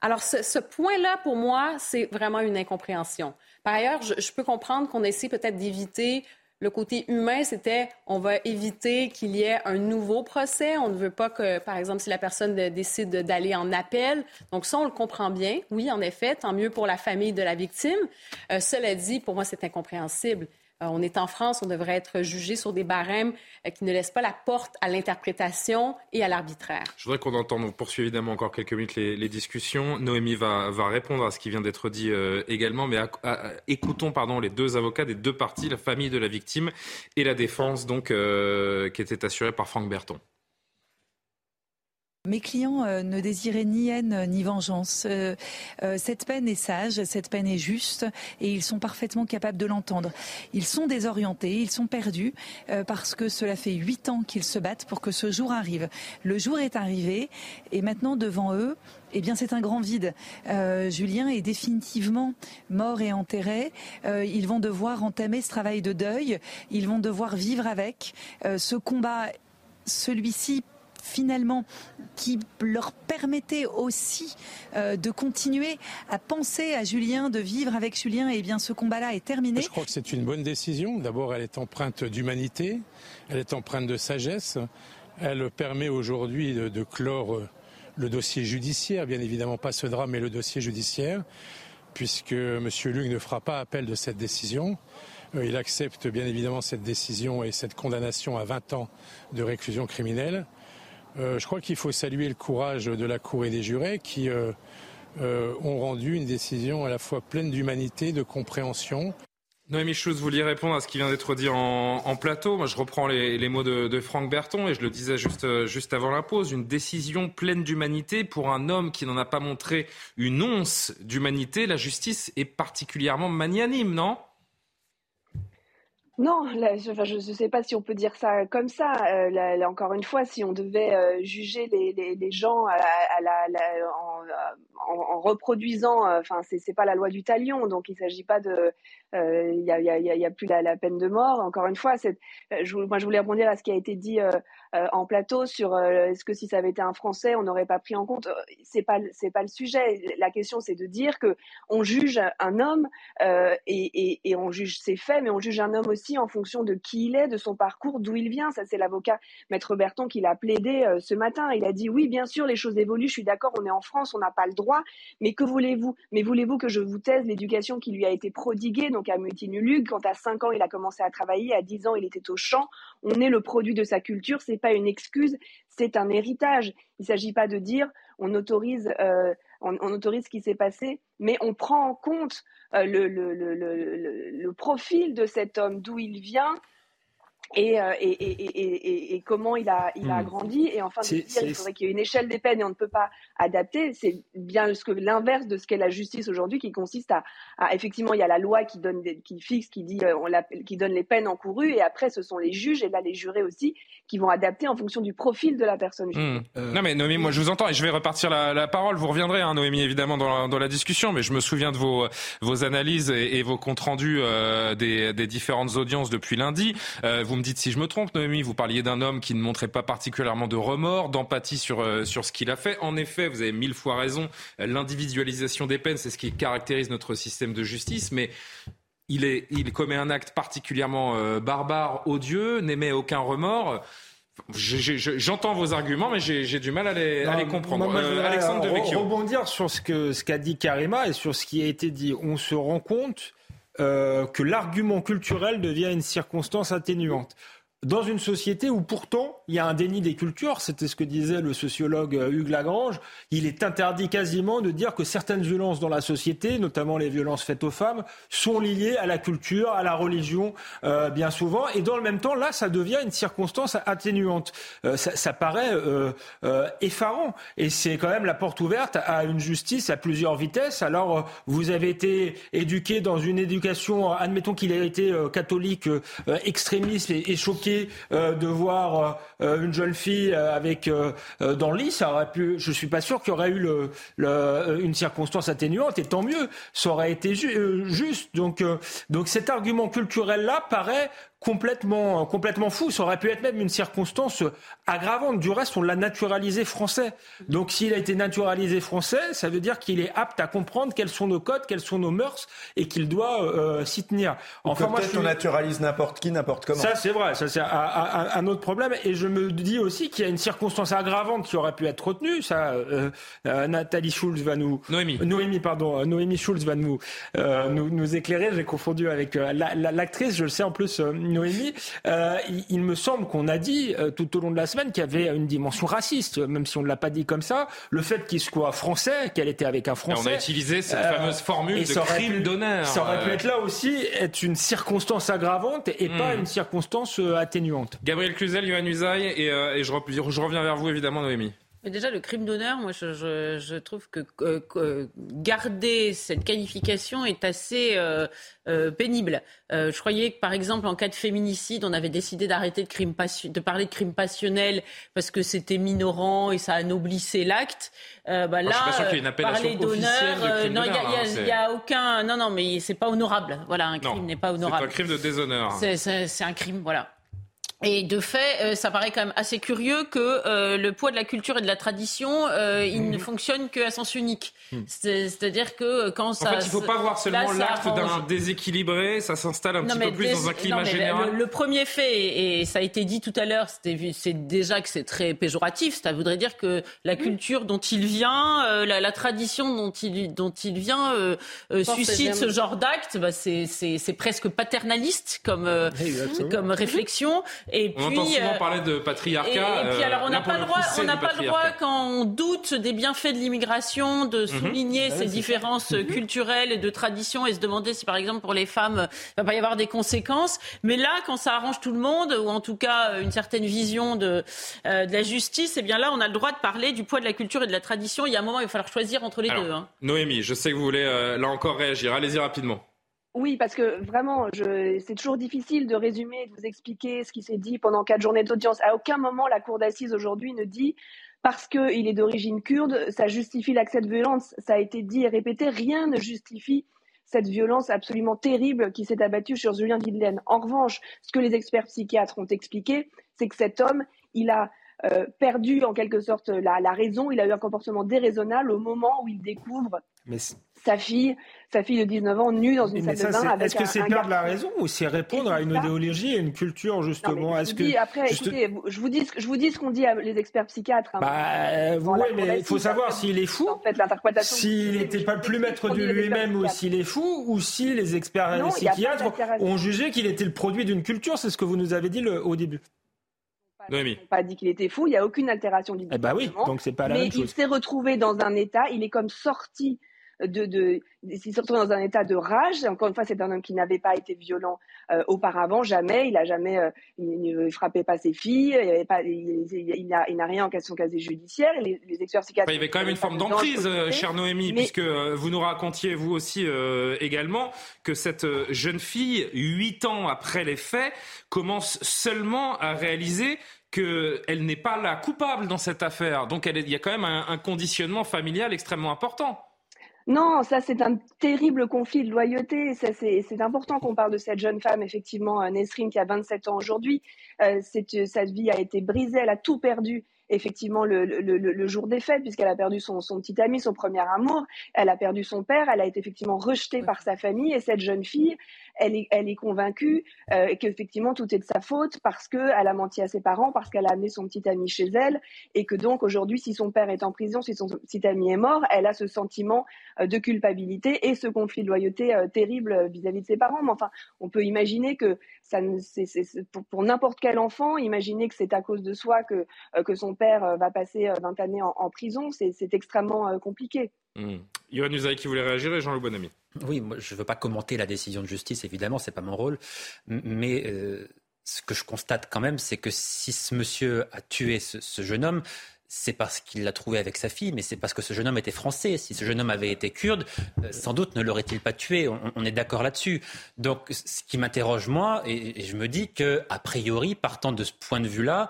Alors, ce, point-là, pour moi, c'est vraiment une incompréhension. Par ailleurs, je, je peux comprendre qu'on essaie peut-être d'éviter le côté humain, c'était on va éviter qu'il y ait un nouveau procès. On ne veut pas que, par exemple, si la personne décide d'aller en appel. Donc ça, on le comprend bien. Oui, en effet, tant mieux pour la famille de la victime. Euh, cela dit, pour moi, c'est incompréhensible. Euh, on est en France, on devrait être jugé sur des barèmes euh, qui ne laissent pas la porte à l'interprétation et à l'arbitraire. Je voudrais qu'on entende, on poursuit évidemment encore quelques minutes les, discussions. Noémie va, répondre à ce qui vient d'être dit euh, également, mais écoutons les deux avocats des deux parties, la famille de la victime et la défense donc, qui était assurée par Franck Berton. Mes clients euh, ne désiraient ni haine ni vengeance. Euh, euh, cette peine est sage, cette peine est juste et ils sont parfaitement capables de l'entendre. Ils sont désorientés, ils sont perdus euh, parce que cela fait huit ans qu'ils se battent pour que ce jour arrive. Le jour est arrivé et maintenant devant eux, eh bien, c'est un grand vide. Euh, Julien est définitivement mort et enterré. Euh, ils vont devoir entamer ce travail de deuil. Ils vont devoir vivre avec euh, ce combat. Celui-ci finalement qui leur permettait aussi euh, de continuer à penser à Julien, de vivre avec Julien. Et eh bien ce combat-là est terminé. Je crois que c'est une bonne décision. D'abord, elle est empreinte d'humanité, elle est empreinte de sagesse. Elle permet aujourd'hui de, de clore le dossier judiciaire, bien évidemment pas ce drame, mais le dossier judiciaire, puisque M. Luc ne fera pas appel de cette décision. Euh, il accepte bien évidemment cette décision et cette condamnation à 20 ans de réclusion criminelle. Euh, je crois qu'il faut saluer le courage de la Cour et des jurés qui euh, ont rendu une décision à la fois pleine d'humanité, de compréhension. Noémie Schulz, vous vouliez répondre à ce qui vient d'être dit en, plateau. Moi, je reprends les, mots de, Franck Berton et je le disais juste, juste avant la pause. Une décision pleine d'humanité pour un homme qui n'en a pas montré une once d'humanité. La justice est particulièrement magnanime, non? Non, je ne sais pas si on peut dire ça comme ça. Euh, encore une fois, si on devait euh, juger les, gens à en, en, reproduisant, euh, enfin, c'est pas la loi du talion, donc il ne s'agit pas de, il n'y a, plus la, peine de mort. Encore une fois, je, moi, je voulais rebondir à ce qui a été dit euh, en plateau sur euh, est-ce que si ça avait été un Français, on n'aurait pas pris en compte. Euh, c'est pas pas le sujet. La question c'est de dire que on juge un homme et, et, on juge ses faits, mais on juge un homme aussi en fonction de qui il est, de son parcours, d'où il vient. Ça c'est l'avocat Maître Berton qui l'a plaidé ce matin. Il a dit oui, bien sûr, les choses évoluent. Je suis d'accord, on est en France, on n'a pas le droit. Mais que voulez-vous? Mais voulez-vous que je vous taise l'éducation qui lui a été prodiguée? Donc quand à 5 ans il a commencé à travailler, à 10 ans il était au champ. On est le produit de sa culture. C'est pas une excuse, c'est un héritage. Il ne s'agit pas de dire on autorise, euh, on, autorise ce qui s'est passé, mais on prend en compte euh, le, le, profil de cet homme, d'où il vient, et, et, et, et, comment il a, il a hmm. grandi. Et enfin, de dire qu'il faudrait qu'il y ait une échelle des peines et on ne peut pas adapter, c'est bien ce que l'inverse de ce qu'est la justice aujourd'hui, qui consiste à, à, effectivement, il y a la loi qui donne, qui fixe, qui dit, euh, on qui donne les peines encourues, et après, ce sont les juges et là les jurés aussi qui vont adapter en fonction du profil de la personne. Hmm. Euh, non mais Noémie, moi je vous entends et je vais repartir la, la parole. Vous reviendrez, hein, Noémie, évidemment dans la, dans la, discussion, mais je me souviens de vos, vos analyses et, vos comptes rendus des, des, différentes audiences depuis lundi. vous me dites si je me trompe, Noémie, vous parliez d'un homme qui ne montrait pas particulièrement de remords, d'empathie sur, euh, sur ce qu'il a fait. En effet, vous avez mille fois raison, l'individualisation des peines, c'est ce qui caractérise notre système de justice, mais il, est, il commet un acte particulièrement euh, barbare, odieux, n'émet aucun remords. J'entends vos arguments, mais j'ai du mal à les, à les comprendre. Euh, Alexandre de rebondir sur ce qu'a ce qu'a dit Karima et sur ce qui a été dit. On se rend compte euh, que l'argument culturel devient une circonstance atténuante dans une société où pourtant il y a un déni des cultures, c'était ce que disait le sociologue euh, Hugues Lagrange, il est interdit quasiment de dire que certaines violences dans la société, notamment les violences faites aux femmes, sont liées à la culture, à la religion, euh, bien souvent. Et dans le même temps, là, ça devient une circonstance atténuante. Euh, ça, paraît effarant. Et c'est quand même la porte ouverte à une justice à plusieurs vitesses. Alors, vous avez été éduqué dans une éducation, admettons qu'il ait été catholique extrémiste et choqué euh, de voir euh, une jeune fille euh, avec dans le lit, ça aurait pu. Je suis pas sûr qu'il y aurait eu une circonstance atténuante, et tant mieux, ça aurait été juste. Donc, donc cet argument culturel là paraît complètement, complètement fou. Ça aurait pu être même une circonstance aggravante. Du reste, on l'a naturalisé français. Donc, s'il a été naturalisé français, ça veut dire qu'il est apte à comprendre quels sont nos codes, quelles sont nos mœurs et qu'il doit euh, s'y tenir. Enfin, moi, peut-être on naturalise n'importe qui, n'importe comment. Ça, c'est vrai. Ça, c'est un, autre problème. Et je me dis aussi qu'il y a une circonstance aggravante qui aurait pu être retenue. Ça, euh, euh, Nathalie Schulz va nous. Noémie. Noémie, pardon. Noémie Schulz va nous, nous, nous, éclairer. J'ai confondu avec l'actrice. je le sais en plus. Noémie, euh, il, me semble qu'on a dit euh, tout au long de la semaine qu'il y avait une dimension raciste, même si on ne l'a pas dit comme ça. Le fait qu'il soit français, qu'elle était avec un Français. on a utilisé cette euh, fameuse formule de crime d'honneur. Ça aurait pu être là aussi être une circonstance aggravante et pas hmm. une circonstance atténuante. Gabriel Cluzel, Yohann Usaï, et, et je, je reviens vers vous évidemment, Noémie. Mais déjà, le crime d'honneur, moi, je, je, je trouve que euh, garder cette qualification est assez euh, euh, pénible. Euh, je croyais que, par exemple, en cas de féminicide, on avait décidé d'arrêter de, crime de parler de crime passionnel parce que c'était minorant et ça anoblissait l'acte. Bah, là, parler d'honneur, non, il n'y a, a, aucun. Non, non, mais c'est pas honorable. Voilà, un crime n'est pas honorable. C'est un crime de déshonneur. C'est un crime, voilà. Et de fait, euh, ça paraît quand même assez curieux que euh, le poids de la culture et de la tradition, euh, il ne fonctionne qu'à sens unique. Hmm. C'est-à-dire que quand ça... En fait, il ne faut pas voir seulement l'acte d'un déséquilibré, ça s'installe un petit peu plus dans un climat général. Le, premier fait, et ça a été dit tout à l'heure, c'est déjà que c'est très péjoratif, ça voudrait dire que la culture dont il vient, la, la, tradition dont il, dont il vient suscite ce genre d'acte, bah, c'est presque paternaliste comme, comme réflexion. Et on puis, entend souvent euh, parler de patriarcat. Et, puis alors on n'a pas le droit, on n'a pas le droit quand on doute des bienfaits de l'immigration de mhm. souligner bah ces différences mhm. culturelles et de traditions et se demander si par exemple pour les femmes il va pas y avoir des conséquences. Mais là, quand ça arrange tout le monde ou en tout cas une certaine vision de, euh, de la justice, et eh bien là on a le droit de parler du poids de la culture et de la tradition. Il y a un moment il va falloir choisir entre les deux. Hein. Noémie, je sais que vous voulez euh, là encore réagir. Allez-y rapidement. Oui, parce que vraiment, c'est toujours difficile de résumer, de vous expliquer ce qui s'est dit pendant quatre journées d'audience. À aucun moment, la Cour d'assises aujourd'hui ne dit parce qu'il est d'origine kurde, ça justifie l'accès de violence. Ça a été dit et répété, rien ne justifie cette violence absolument terrible qui s'est abattue sur Julien Guidelaine. En revanche, ce que les experts psychiatres ont expliqué, c'est que cet homme, il a euh, perdu en quelque sorte la, raison, il a eu un comportement déraisonnable au moment où il découvre sa fille, sa fille de 19 ans nue dans une salle de bain Est-ce que c'est perdre la raison ou c'est répondre à une idéologie et une culture justement? Est-ce que après, écoutez, je vous dis, je vous dis ce qu'ont dit les experts psychiatres. Hein. bah, oui, mais il faut savoir s'il est fou, s'il n'était pas le plus maître de lui-même ou s'il est fou, ou si les experts psychiatres ont jugé qu'il était le produit d'une culture. C'est ce que vous nous avez dit le, au début. Noémie. pas dit qu'il était fou, il n'y a aucune altération du eh bah oui, donc c'est pas la mais même chose. il s'est retrouvé dans un état, il est comme sorti de, de s'il se retrouve dans un état de rage. Encore une fois, c'est un homme qui n'avait pas été violent euh, auparavant, jamais. Il n'a jamais, euh, il ne frappait pas ses filles. Il, avait pas, il, il, n'a rien en son casier judiciaire. Les, il y avait quand même une forme d'emprise, euh, chère Noémie, puisque vous nous racontiez vous aussi également que cette jeune fille, huit ans après les faits, commence seulement à réaliser qu'elle n'est pas la coupable dans cette affaire. Donc il y a quand même un conditionnement familial extrêmement important. Non, ça c'est un terrible conflit de loyauté. C'est important qu'on parle de cette jeune femme, effectivement, euh, Nesrine, qui a 27 ans aujourd'hui. Euh, sa vie a été brisée, elle a tout perdu effectivement le, le, le, jour des fêtes, puisqu'elle a perdu son, son, petit ami, son premier amour, elle a perdu son père, elle a été effectivement rejetée par sa famille, et cette jeune fille, elle est, elle est convaincue euh, qu'effectivement tout est de sa faute parce qu'elle a menti à ses parents, parce qu'elle a amené son petit ami chez elle, et que donc aujourd'hui, si son père est en prison, si son petit ami est mort, elle a ce sentiment euh, de culpabilité et ce conflit de loyauté euh, terrible vis-à-vis de ses parents. Mais enfin, on peut imaginer que ça, c'est, pour, pour n'importe quel enfant, imaginer que c'est à cause de soi que, que son père va passer 20 années en, en prison, c'est, extrêmement compliqué. Mmh. Yohann Usaï qui voulait réagir et Jean-Loup Bonamy. Oui, moi, je ne veux pas commenter la décision de justice, évidemment, ce n'est pas mon rôle. Mais euh, ce que je constate quand même, c'est que si ce monsieur a tué ce jeune homme, c'est parce qu'il l'a trouvé avec sa fille, mais c'est parce que ce jeune homme était français. Si ce jeune homme avait été kurde, euh, sans doute ne l'aurait-il pas tué. On, est d'accord là-dessus. Donc, ce qui m'interroge moi, et, je me dis que a priori, partant de ce point de vue-là,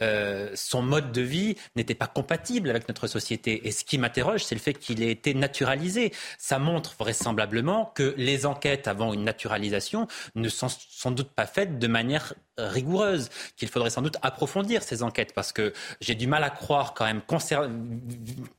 euh, son mode de vie n'était pas compatible avec notre société. Et ce qui m'interroge, c'est le fait qu'il ait été naturalisé. Ça montre vraisemblablement que les enquêtes avant une naturalisation ne sont sans doute pas faites de manière rigoureuse, qu'il faudrait sans doute approfondir ces enquêtes, parce que j'ai du mal à croire quand même,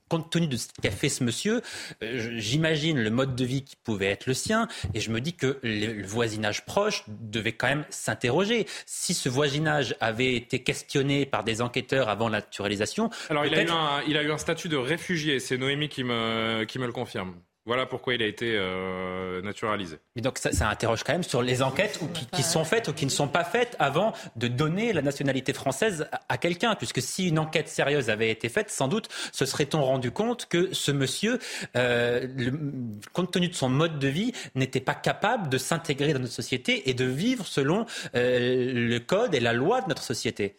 compte tenu de ce qu'a fait ce monsieur, euh, j'imagine le mode de vie qui pouvait être le sien, et je me dis que le voisinage proche devait quand même s'interroger. Si ce voisinage avait été questionné par des enquêteurs avant la naturalisation... Alors il a, eu un, il a eu un statut de réfugié, c'est Noémie qui me, qui me le confirme. Voilà pourquoi il a été euh, naturalisé. Mais donc ça, ça, interroge quand même sur les enquêtes ou qui, sont faites ou qui ne sont pas faites avant de donner la nationalité française à, quelqu'un. Puisque si une enquête sérieuse avait été faite, sans doute se serait-on rendu compte que ce monsieur, euh, compte tenu de son mode de vie, n'était pas capable de s'intégrer dans notre société et de vivre selon euh, le code et la loi de notre société.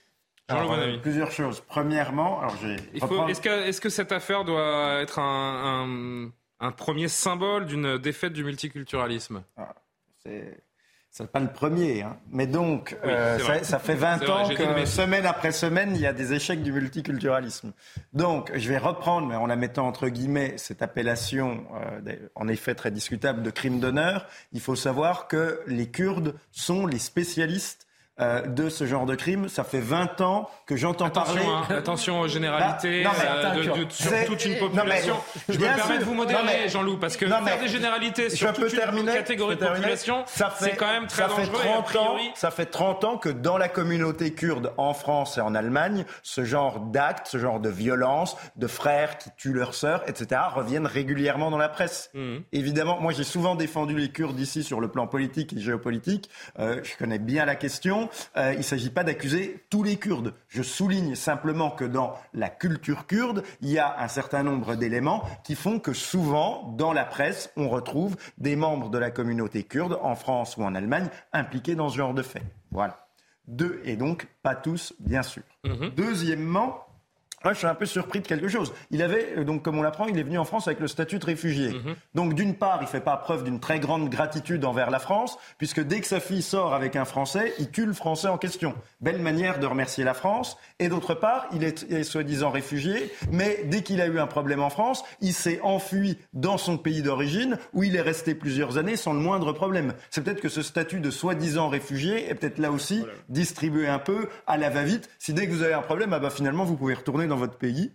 Alors, plusieurs choses. Premièrement, alors j'ai. Est-ce que, est que, cette affaire doit être un un premier symbole d'une défaite du multiculturalisme ah, C'est pas le premier. Hein. Mais donc, euh, ça, fait 20 ans que semaine après semaine, il y a des échecs du multiculturalisme. Donc, je vais reprendre, mais en la mettant entre guillemets, cette appellation, euh, en effet très discutable, de crime d'honneur. Il faut savoir que les Kurdes sont les spécialistes euh, de ce genre de crime. Ça fait 20 ans que j'entends parler. Hein, attention aux généralités Bah, non, mais, euh, de, de, sur toute une population. je me permets de vous modérer, Jean-Loup, parce que faire des généralités sur toute une terminer, catégorie de population, c'est quand même très ça dangereux. Fait 30 ans, ça fait 30 ans que dans la communauté kurde en France et en Allemagne, ce genre d'actes, ce genre de violence, de frères qui tuent leurs sœurs, etc., reviennent régulièrement dans la presse. Mmh. Évidemment, moi j'ai souvent défendu les Kurdes ici sur le plan politique et géopolitique. Euh, je connais bien la question. Euh, il s'agit pas d'accuser tous les Kurdes. Je souligne simplement que dans la culture kurde, il y a un certain nombre d'éléments qui font que souvent, dans la presse, on retrouve des membres de la communauté kurde, en France ou en Allemagne, impliqués dans ce genre de faits. Voilà. Deux, et donc pas tous, bien sûr. Mmh. Deuxièmement, moi, je suis un peu surpris de quelque chose. Il avait, euh, donc, comme on l'apprend, il est venu en France avec le statut de réfugié. Mmh. Donc, d'une part, il ne fait pas preuve d'une très grande gratitude envers la France, puisque dès que sa fille sort avec un Français, il tue le Français en question. Belle manière de remercier la France. Et d'autre part, il est, est soi-disant réfugié, mais dès qu'il a eu un problème en France, il s'est enfui dans son pays d'origine, où il est resté plusieurs années sans le moindre problème. C'est peut-être que ce statut de soi-disant réfugié est peut-être là aussi voilà. distribué un peu à la va-vite. Si dès que vous avez un problème, ah bah, finalement, vous pouvez retourner dans votre pays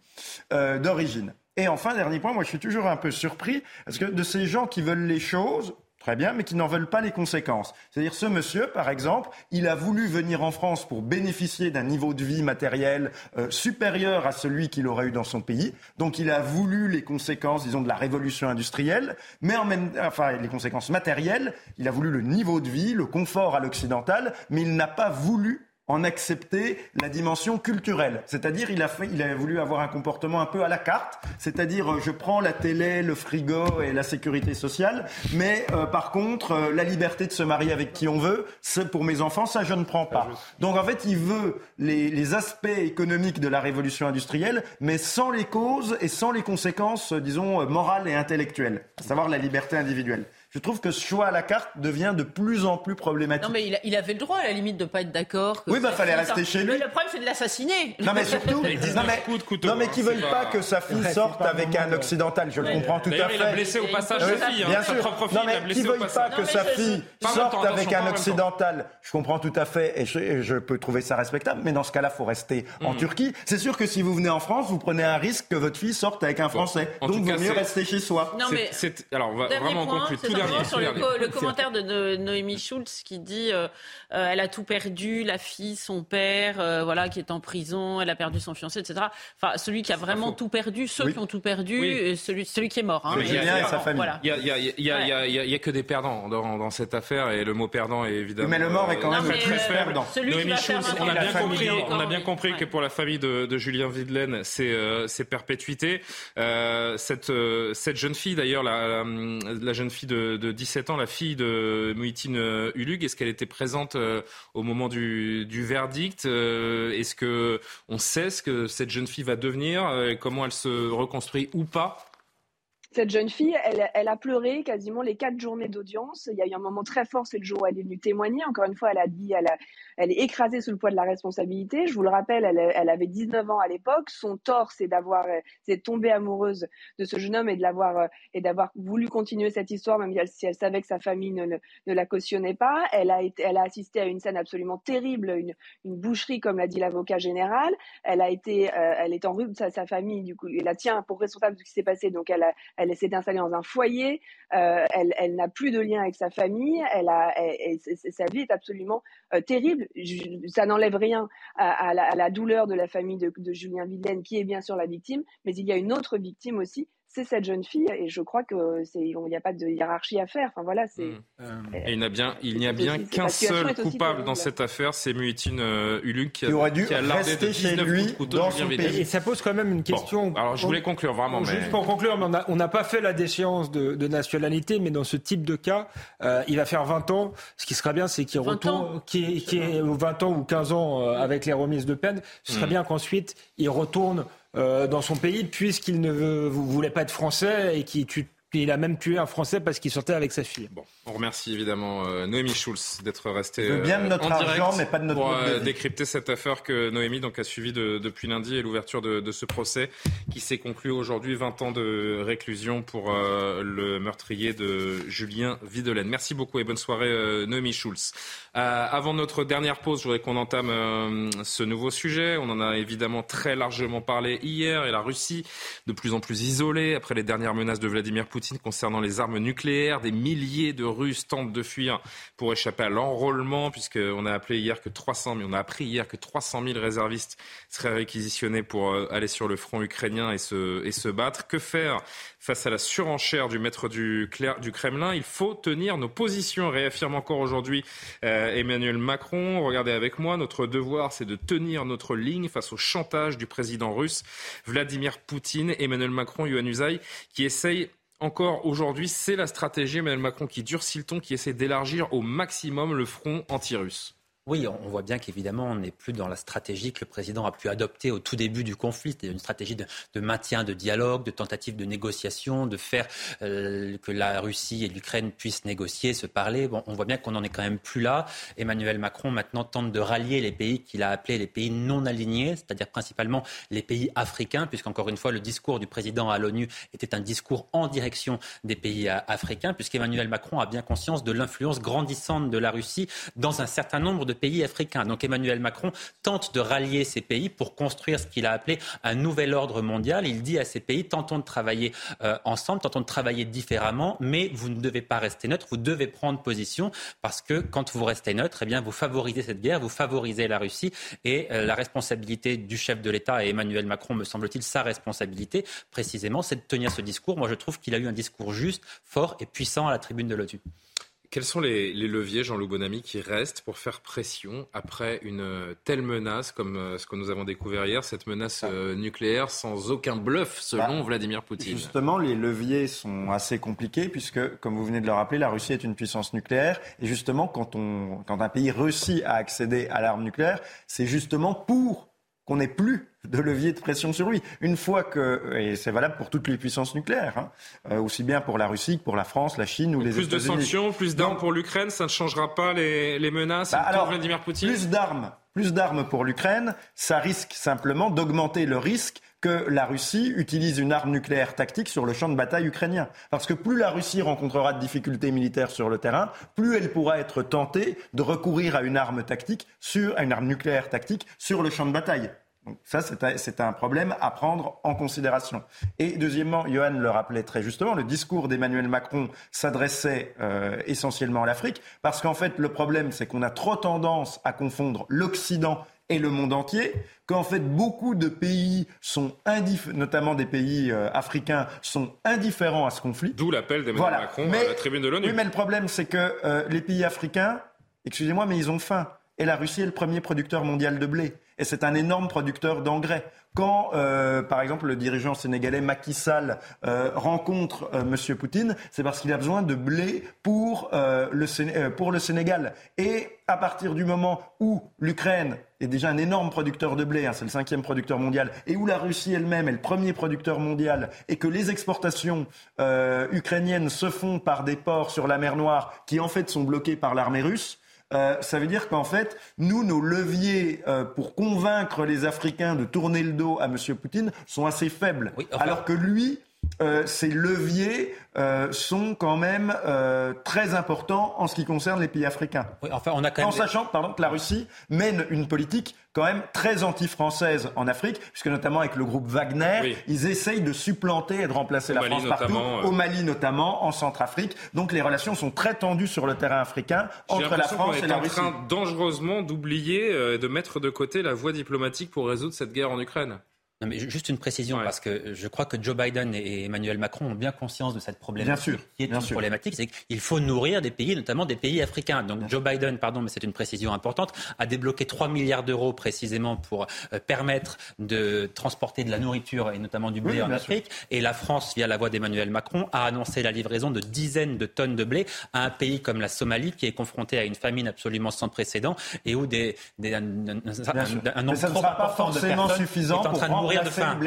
euh, d'origine. Et enfin, dernier point, moi je suis toujours un peu surpris parce que de ces gens qui veulent les choses, Très bien, mais qui n'en veulent pas les conséquences. C'est-à-dire ce monsieur, par exemple, il a voulu venir en France pour bénéficier d'un niveau de vie matériel euh, supérieur à celui qu'il aurait eu dans son pays. Donc il a voulu les conséquences, disons, de la révolution industrielle, mais en même, enfin les conséquences matérielles. Il a voulu le niveau de vie, le confort à l'occidental, mais il n'a pas voulu en accepter la dimension culturelle. C'est-à-dire, il a, fait, il a voulu avoir un comportement un peu à la carte, c'est-à-dire, je prends la télé, le frigo et la sécurité sociale, mais euh, par contre, euh, la liberté de se marier avec qui on veut, c'est pour mes enfants, ça je ne prends pas. Donc en fait, il veut les, les aspects économiques de la révolution industrielle, mais sans les causes et sans les conséquences, disons, morales et intellectuelles, à savoir la liberté individuelle je trouve que ce choix à la carte devient de plus en plus problématique. Non, mais il, a, il avait le droit, à la limite, de ne pas être d'accord. Oui, bah, fallait rester chez lui. Le, le problème, c'est de l'assassiner. Non, mais surtout, non, mais, coups de couteau, non, mais qui veulent pas... que sa fille sorte avec un occidental. Je le comprends tout à fait. Il a blessé au passage sa fille. Bien sûr. Non, mais qui veulent pas que sa fille sorte avec un occidental. Je comprends tout à fait et je peux trouver ça respectable. Mais dans ce cas-là, il faut rester en Turquie. C'est sûr que si vous venez en France, vous prenez un risque que votre fille sorte avec un Français. Donc, il vaut mieux rester chez soi. Non, mais. Alors, vraiment conclure. Tout dernier le commentaire de, de Noémie Schulz qui dit euh, euh, elle a tout perdu, la fille, son père, euh, voilà, qui est en prison, elle a perdu son fiancé, etc. Enfin, celui qui a vraiment tout perdu, ceux oui. qui ont tout perdu, et celui, celui qui est mort. Hein, il sa famille. Voilà. Il n'y a, y a, a, y a, que des perdants dans, dans, cette affaire, et le mot perdant est évidemment. mais le mort est quand même très perdant. Noémie Schulz, on a bien compris, on a bien compris que pour la famille de, de Julien Videlaine, c'est euh, perpétuité. Euh, cette, cette jeune fille, d'ailleurs, la, la, jeune fille de, de 17 ans, la fille de Mouitine euh, Ulug Est-ce qu'elle était présente euh, au moment du, verdict euh, Est-ce que on sait ce que cette jeune fille va devenir Comment elle se reconstruit ou pas? Cette jeune fille, elle, a pleuré quasiment les quatre journées d'audience. Il y a eu un moment très fort, c'est le jour où elle est venue témoigner. Encore une fois, elle a dit, elle est écrasée sous le poids de la responsabilité. Je vous le rappelle, elle, avait 19 ans à l'époque. Son tort, c'est d'avoir, c'est tomber amoureuse de ce jeune homme et de l'avoir et d'avoir voulu continuer cette histoire, même si elle savait que sa famille ne, la cautionnait pas. Elle a été, elle a assisté à une scène absolument terrible, une, boucherie, comme l'a dit l'avocat général. Elle a été, euh, elle est en rue sa, sa famille, du coup, elle la tient pour responsable de ce qui s'est passé. Donc, elle elle s'est installée dans un foyer, euh, elle, elle n'a plus de lien avec sa famille, elle a, elle, elle, sa vie est absolument euh, terrible. Ça n'enlève rien à, à, la, à, la, douleur de la famille de, de Julien Videlaine, qui est bien sûr la victime, mais il y a une autre victime aussi, c'est cette jeune fille et je crois que c'est il n'y a pas de hiérarchie à faire. Enfin voilà, c'est. Mmh. Et il n'y a bien il n'y a bien qu'un seul coupable dans cette affaire, c'est Muitine euh, Uluk qui, qui, aurait dû qui a rester chez lui dans son pays. Et ça pose quand même une question. Bon, alors je voulais conclure vraiment. Juste mais... pour conclure, on n'a pas fait la déchéance de, de, nationalité, mais dans ce type de cas, euh, il va faire 20 ans. Ce qui serait bien, c'est qu'il retourne, qui qui est 20 ans ou 15 ans euh, avec les remises de peine. Ce serait mmh. bien qu'ensuite il retourne euh, dans son pays puisqu'il ne voulait pas être français et qui tue il a même tué un Français parce qu'il sortait avec sa fille. Bon, on remercie évidemment euh, Noémie Schulz d'être restée bien de euh, notre en direct argent, mais pas de notre pour euh, décrypter cette affaire que Noémie donc a suivie de- depuis lundi et l'ouverture de, de ce procès qui s'est conclu aujourd'hui 20 ans de réclusion pour euh, le meurtrier de Julien Videlaine. Merci beaucoup et bonne soirée euh, Noémie Schulz. Euh, avant notre dernière pause, je voudrais qu'on entame euh, ce nouveau sujet. On en a évidemment très largement parlé hier et la Russie de plus en plus isolée après les dernières menaces de Vladimir Poutine concernant les armes nucléaires. Des milliers de Russes tentent de fuir pour échapper à l'enrôlement puisqu'on a appelé hier que 300 000, on a appris hier que 300 000 réservistes seraient réquisitionnés pour euh, aller sur le front ukrainien et se, et se battre. Que faire face à la surenchère du maître du, du Kremlin? Il faut tenir nos positions, réaffirme encore aujourd'hui euh, Emmanuel Macron. Regardez avec moi, notre devoir, c'est de tenir notre ligne face au chantage du président russe Vladimir Poutine. Emmanuel Macron, Yohann Usaï, qui essaye encore aujourd'hui, c'est la stratégie Emmanuel Macron qui durcit le ton, qui essaie d'élargir au maximum le front anti-russe. Oui, on voit bien qu'évidemment, on n'est plus dans la stratégie que le président a pu adopter au tout début du conflit. C'est une stratégie de, de maintien de dialogue, de tentative de négociation, de faire euh, que la Russie et l'Ukraine puissent négocier, se parler. Bon, on voit bien qu'on n'en est quand même plus là. Emmanuel Macron maintenant tente de rallier les pays qu'il a appelés les pays non alignés, c'est-à-dire principalement les pays africains, puisqu'encore une fois, le discours du président à l'ONU était un discours en direction des pays euh, africains, puisqu'Emmanuel Macron a bien conscience de l'influence grandissante de la Russie dans un certain nombre de pays africains. Donc Emmanuel Macron tente de rallier ces pays pour construire ce qu'il a appelé un nouvel ordre mondial. Il dit à ces pays, tentons de travailler euh, ensemble, tentons de travailler différemment, mais vous ne devez pas rester neutre, vous devez prendre position parce que quand vous restez neutre, eh bien, vous favorisez cette guerre, vous favorisez la Russie et euh, la responsabilité du chef de l'État et Emmanuel Macron, me semble-t-il, sa responsabilité précisément, c'est de tenir ce discours. Moi, je trouve qu'il a eu un discours juste, fort et puissant à la tribune de l'OTU. Quels sont les, les leviers, Jean-Loup Bonamy, qui restent pour faire pression après une euh, telle menace comme euh, ce que nous avons découvert hier, cette menace euh, nucléaire sans aucun bluff selon Bah, Vladimir Poutine? Justement, les leviers sont assez compliqués puisque, comme vous venez de le rappeler, la Russie est une puissance nucléaire. Et justement, quand, on, quand un pays réussit à accéder à l'arme nucléaire, c'est justement pour qu'on n'ait plus de levier de pression sur lui. Une fois que, et c'est valable pour toutes les puissances nucléaires, hein, euh, aussi bien pour la Russie que pour la France, la Chine ou les Plus de États-Unis. sanctions, plus d'armes pour l'Ukraine, ça ne changera pas les, les menaces Bah, alors, Vladimir Poutine? Plus d'armes, plus d'armes pour l'Ukraine, ça risque simplement d'augmenter le risque que la Russie utilise une arme nucléaire tactique sur le champ de bataille ukrainien. Parce que plus la Russie rencontrera de difficultés militaires sur le terrain, plus elle pourra être tentée de recourir à une arme tactique sur, à une arme nucléaire tactique sur le champ de bataille. Donc ça, c'est un, problème à prendre en considération. Et deuxièmement, Johan le rappelait très justement, le discours d'Emmanuel Macron s'adressait euh, essentiellement à l'Afrique, parce qu'en fait, le problème, c'est qu'on a trop tendance à confondre l'Occident et le monde entier, qu'en fait beaucoup de pays sont notamment des pays euh, africains sont indifférents à ce conflit. D'où l'appel d'Emmanuel Macron à la tribune de l'ONU. Oui, mais le problème c'est que euh, les pays africains, excusez-moi, mais ils ont faim. Et la Russie est le premier producteur mondial de blé. Et c'est un énorme producteur d'engrais. Quand, euh, par exemple, le dirigeant sénégalais Macky Sall euh, rencontre euh, M. Poutine, c'est parce qu'il a besoin de blé pour, euh, le, euh, pour le Sénégal. Et à partir du moment où l'Ukraine est déjà un énorme producteur de blé, hein, c'est le cinquième producteur mondial, et où la Russie elle-même est le premier producteur mondial, et que les exportations euh, ukrainiennes se font par des ports sur la mer Noire qui en fait sont bloqués par l'armée russe, euh, ça veut dire qu'en fait, nous, nos leviers euh, pour convaincre les Africains de tourner le dos à M. Poutine sont assez faibles. Alors que lui, euh, ses leviers euh, sont quand même euh, très importants en ce qui concerne les pays africains. enfin, on a quand en même- sachant pardon, que la Russie mène une politique quand même très anti-française en Afrique, puisque notamment avec le groupe Wagner, ils essayent de supplanter et de remplacer Au la Mali France partout, au Mali notamment, en Centrafrique. Donc les relations sont très tendues sur le terrain africain entre la France est et la en Russie. train dangereusement d'oublier euh, et de mettre de côté la voie diplomatique pour résoudre cette guerre en Ukraine. Non, mais ju- juste une précision, parce que je crois que Joe Biden et Emmanuel Macron ont bien conscience de cette problématique. Bien sûr, qui est bien une sûr. problématique, c'est qu'il faut nourrir des pays, notamment des pays africains. Donc Joe Biden, pardon, mais c'est une précision importante, a débloqué 3 milliards d'euros précisément pour euh, permettre de transporter de la nourriture et notamment du blé Oui, en Afrique. Et la France, via la voie d'Emmanuel Macron, a annoncé la livraison de dizaines de tonnes de blé à un pays comme la Somalie, qui est confronté à une famine absolument sans précédent et où des, des- un, un- un- un Mais nombre ça ne trop sera pas important de forcément personnes suffisant est en pour train de mourir de faim.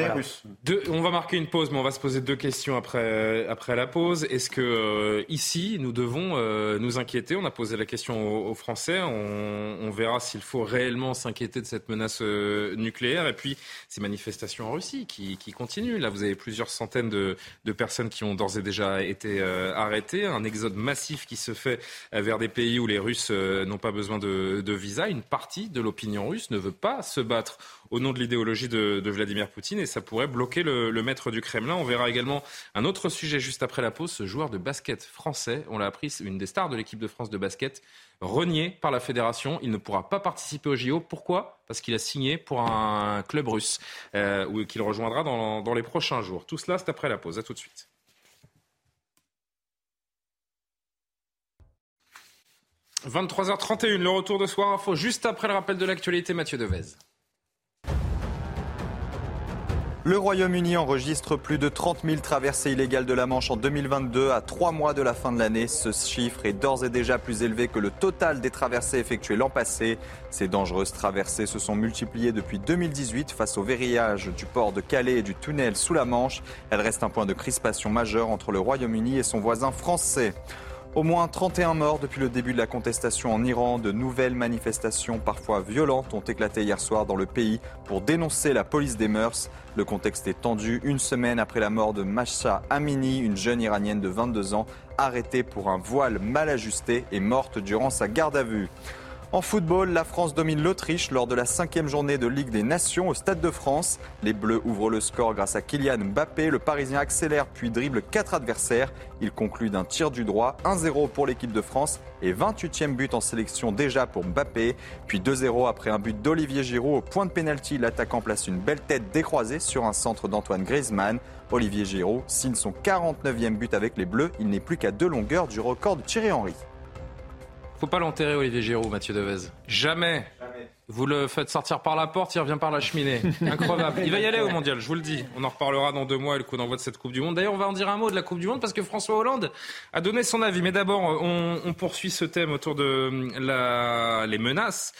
on va marquer une pause, mais on va se poser deux questions après, après la pause. Est-ce que euh, ici, nous devons euh, nous inquiéter? On a posé la question aux, Français. On, verra s'il faut réellement s'inquiéter de cette menace euh, nucléaire. Et puis, ces manifestations en Russie qui, qui, continuent. Là, vous avez plusieurs centaines de, personnes qui ont d'ores et déjà été arrêtées. Un exode massif qui se fait vers des pays où les Russes n'ont pas besoin de, de visa. Une partie de l'opinion russe ne veut pas se battre au nom de l'idéologie de, Vladimir Poutine et ça pourrait bloquer le, maître du Kremlin. On verra également un autre sujet juste après la pause, ce joueur de basket français, on l'a appris, une des stars de l'équipe de France de basket, renié par la fédération. Il ne pourra pas participer au JO. Pourquoi? Parce qu'il a signé pour un club russe euh, qu'il rejoindra dans, les prochains jours. Tout cela, c'est après la pause. À tout de suite. 23h31, le retour de Soir Info, juste après le rappel de l'actualité, Mathieu Devez. Le Royaume-Uni enregistre plus de 30 000 traversées illégales de la Manche en 2022, à trois mois de la fin de l'année. Ce chiffre est d'ores et déjà plus élevé que le total des traversées effectuées l'an passé. Ces dangereuses traversées se sont multipliées depuis 2018 face au verrouillage du port de Calais et du tunnel sous la Manche. Elles restent un point de crispation majeur entre le Royaume-Uni et son voisin français. Au moins 31 morts depuis le début de la contestation en Iran. De nouvelles manifestations, parfois violentes, ont éclaté hier soir dans le pays pour dénoncer la police des mœurs. Le contexte est tendu une semaine après la mort de Masha Amini, une jeune iranienne de 22 ans, arrêtée pour un voile mal ajusté et morte durant sa garde à vue. En football, la France domine l'Autriche lors de la cinquième journée de Ligue des Nations au Stade de France. Les Bleus ouvrent le score grâce à Kylian Mbappé. Le Parisien accélère puis dribble quatre adversaires. Il conclut d'un tir du droit 1-0 pour l'équipe de France et 28e but en sélection déjà pour Mbappé. Puis 2-0 après un but d'Olivier Giroud au point de pénalty. L'attaquant place une belle tête décroisée sur un centre d'Antoine Griezmann. Olivier Giroud signe son 49e but avec les Bleus. Il n'est plus qu'à deux longueurs du record de Thierry Henry faut pas l'enterrer, Olivier Giroud, Mathieu Devez. Jamais. Vous le faites sortir par la porte, il revient par la cheminée. Incroyable. Il va y aller au mondial, je vous le dis. On en reparlera dans deux mois, le coup d'envoi de cette Coupe du Monde. D'ailleurs, on va en dire un mot de la Coupe du Monde parce que François Hollande a donné son avis. Mais d'abord, on, poursuit ce thème autour de la, les menaces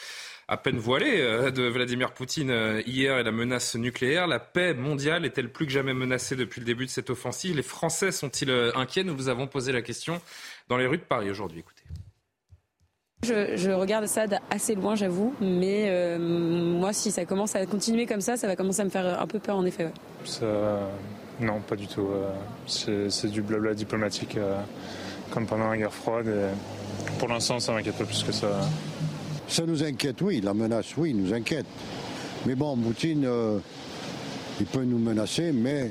à peine voilées euh, de Vladimir Poutine euh, hier et la menace nucléaire. La paix mondiale est-elle plus que jamais menacée depuis le début de cette offensive? Les Français sont-ils euh, inquiets? Nous vous avons posé la question dans les rues de Paris aujourd'hui. Écoutez. Je, regarde ça assez loin, j'avoue, mais euh, moi, si ça commence à continuer comme ça, ça va commencer à me faire un peu peur, en effet. non, pas du tout. Euh, c'est du blabla diplomatique, euh, comme pendant la guerre froide. pour l'instant, ça m'inquiète pas plus que ça. Ça nous inquiète, oui. La menace, oui, nous inquiète. Mais bon, Poutine, il peut nous menacer, mais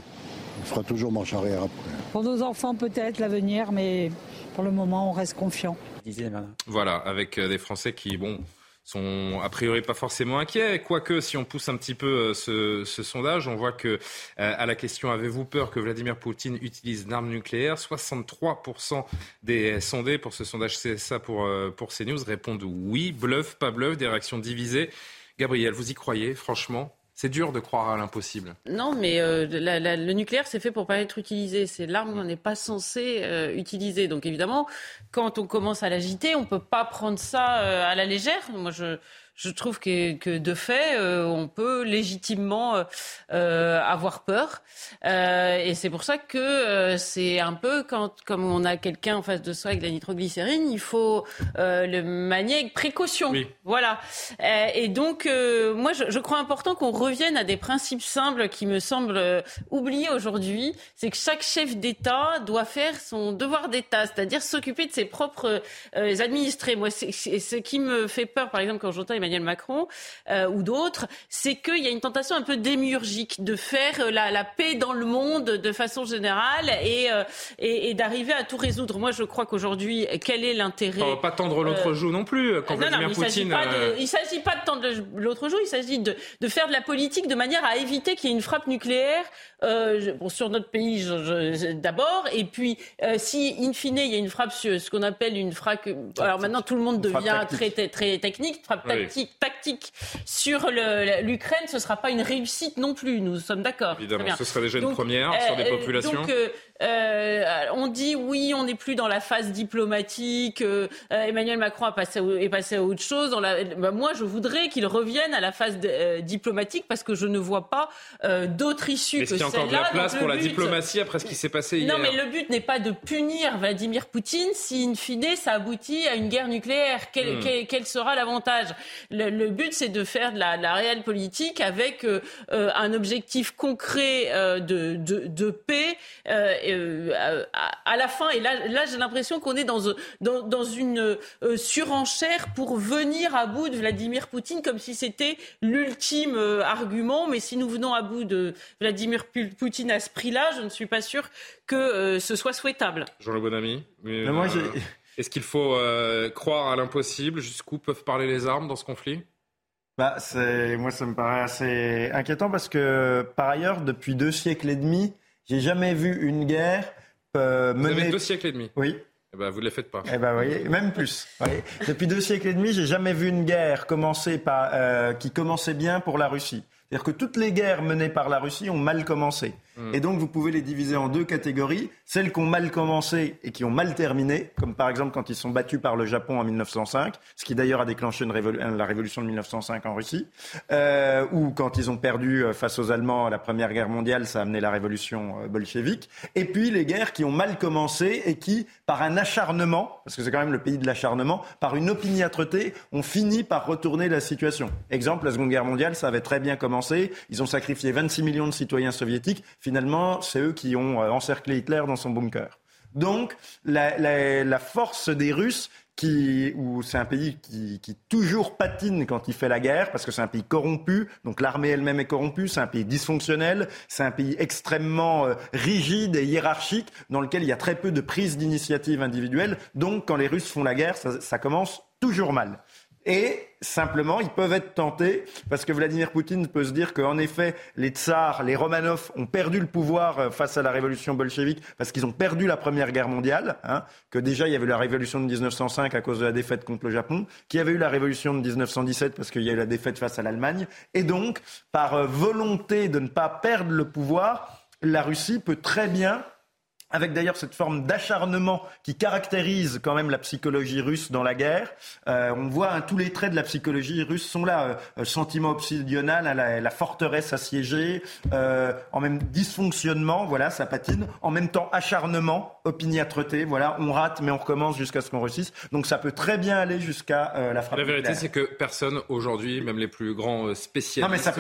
il fera toujours marche arrière après. Pour nos enfants, peut-être l'avenir, mais pour le moment, on reste confiant. Voilà, avec euh, des Français qui, bon, sont a priori pas forcément inquiets. Quoique, si on pousse un petit peu euh, ce, sondage, on voit que euh, à la question avez-vous peur que Vladimir Poutine utilise l'arme nucléaire? 63% des sondés pour ce sondage CSA pour, pour CNews répondent oui, bluff, pas bluff, des réactions divisées. Gabriel, vous y croyez, franchement? C'est dur de croire à l'impossible. Non, mais euh, le nucléaire, c'est fait pour pas être utilisé. C'est l'arme qu'on n'est pas censé euh, utiliser. Donc évidemment, quand on commence à l'agiter, on peut pas prendre ça euh, à la légère. Moi, je, je trouve que, que de fait, euh, on peut légitimement euh, euh, avoir peur. et c'est pour ça que c'est un peu quand, comme on a quelqu'un en face de soi avec la nitroglycérine, il faut le manier avec précaution. Voilà. et donc, moi, je, je, crois important qu'on revienne à des principes simples qui me semblent oubliés aujourd'hui. C'est que chaque chef d'État doit faire son devoir d'État, c'est-à-dire s'occuper de ses propres administrés. Moi, c'est ce qui me fait peur, par exemple, quand j'entends Emmanuel Macron euh, ou d'autres, c'est qu'il y a une tentation un peu démiurgique de faire euh, la, paix dans le monde de façon générale euh, et, et, d'arriver à tout résoudre. Moi, je crois qu'aujourd'hui, quel est l'intérêt On va pas tendre l'autre joue non plus. Quand non, non, il ne s'agit pas de tendre l'autre joue, il s'agit de, de, faire de la politique de manière à éviter qu'il y ait une frappe nucléaire bon, sur notre pays d'abord, et puis si in fine il y a une frappe sur ce qu'on appelle une frappe, alors maintenant tout le monde devient très, très, très technique, frappe tactique, tactique sur l'Ukraine, ce ne sera pas une réussite non plus. Nous sommes d'accord. Évidemment, ce serait déjà une première sur des populations. Donc, euh, on dit oui, on n'est plus dans la phase diplomatique. Euh, Emmanuel Macron a passé, est passé à autre chose. Dans la, bah, moi, je voudrais qu'il revienne à la phase euh, diplomatique parce que je ne vois pas d'autre issue que celle-là. Est-ce qu'il y a encore de la place pour la diplomatie après ce qui s'est passé hier Non, mais le but n'est pas de punir Vladimir Poutine si, in fine, ça aboutit à une guerre nucléaire. Quel, hmm. sera l'avantage? Le, but, c'est de faire de la, réelle politique avec un objectif concret de, de, de, paix. Euh, à, la fin, et là, là j'ai l'impression qu'on est dans, dans, une euh, surenchère pour venir à bout de Vladimir Poutine, comme si c'était l'ultime euh, argument. Mais si nous venons à bout de Vladimir Poutine à ce prix-là, je ne suis pas sûr que ce soit souhaitable. Jean Le Bonami Est-ce qu'il faut croire à l'impossible? Jusqu'où peuvent parler les armes dans ce conflit? Bah, moi, ça me paraît assez inquiétant parce que, par ailleurs, depuis deux siècles et demi, j'ai jamais vu une guerre euh, Vous avez deux siècles et demi Oui. Eh ben, vous ne les faites pas. Eh ben, voyez, même plus. Depuis deux siècles et demi, j'ai jamais vu une guerre commencer par, euh, qui commençait bien pour la Russie. C'est-à-dire que toutes les guerres menées par la Russie ont mal commencé. Et donc, vous pouvez les diviser en deux catégories. Celles qui ont mal commencé et qui ont mal terminé, comme par exemple quand ils sont battus par le Japon en 1905, ce qui d'ailleurs a déclenché la révolution de 1905 en Russie, euh, ou quand ils ont perdu euh, face aux Allemands la Première Guerre mondiale, ça a amené la révolution euh, bolchevique. Et puis les guerres qui ont mal commencé et qui, par un acharnement, parce que c'est quand même le pays de l'acharnement, par une opiniâtreté, ont fini par retourner la situation. Exemple, la Seconde Guerre mondiale, ça avait très bien commencé. Ils ont sacrifié 26 millions de citoyens soviétiques finalement, c'est eux qui ont euh, encerclé Hitler dans son bunker. Donc, la, force des Russes, qui, c'est un pays qui, qui, toujours patine quand il fait la guerre, parce que c'est un pays corrompu, donc l'armée elle-même est corrompue, c'est un pays dysfonctionnel, c'est un pays extrêmement euh, rigide et hiérarchique, dans lequel il y a très peu de prise d'initiative individuelle. Donc quand les Russes font la guerre, ça commence toujours mal. Et simplement, ils peuvent être tentés, parce que Vladimir Poutine peut se dire qu'en effet, les tsars, les Romanov ont perdu le pouvoir euh, face à la révolution bolchevique, parce qu'ils ont perdu la Première Guerre mondiale, hein, que déjà il y avait la révolution de 1905 à cause de la défaite contre le Japon, qu'il y avait eu la révolution de 1917 parce qu'il y a eu la défaite face à l'Allemagne, et donc, par euh, volonté de ne pas perdre le pouvoir, la Russie peut très bien avec d'ailleurs cette forme d'acharnement qui caractérise quand même la psychologie russe dans la guerre. Euh, on voit hein, tous les traits de la psychologie russe sont là. Euh, euh sentiment obsidional, hein, la, la, forteresse assiégée, euh, en même dysfonctionnement, voilà, ça patine. En même temps, acharnement, opiniâtreté, voilà, on rate mais on recommence jusqu'à ce qu'on réussisse. Donc ça peut très bien aller jusqu'à la frappe. La vérité, c'est que personne aujourd'hui, même les plus grands spécialistes,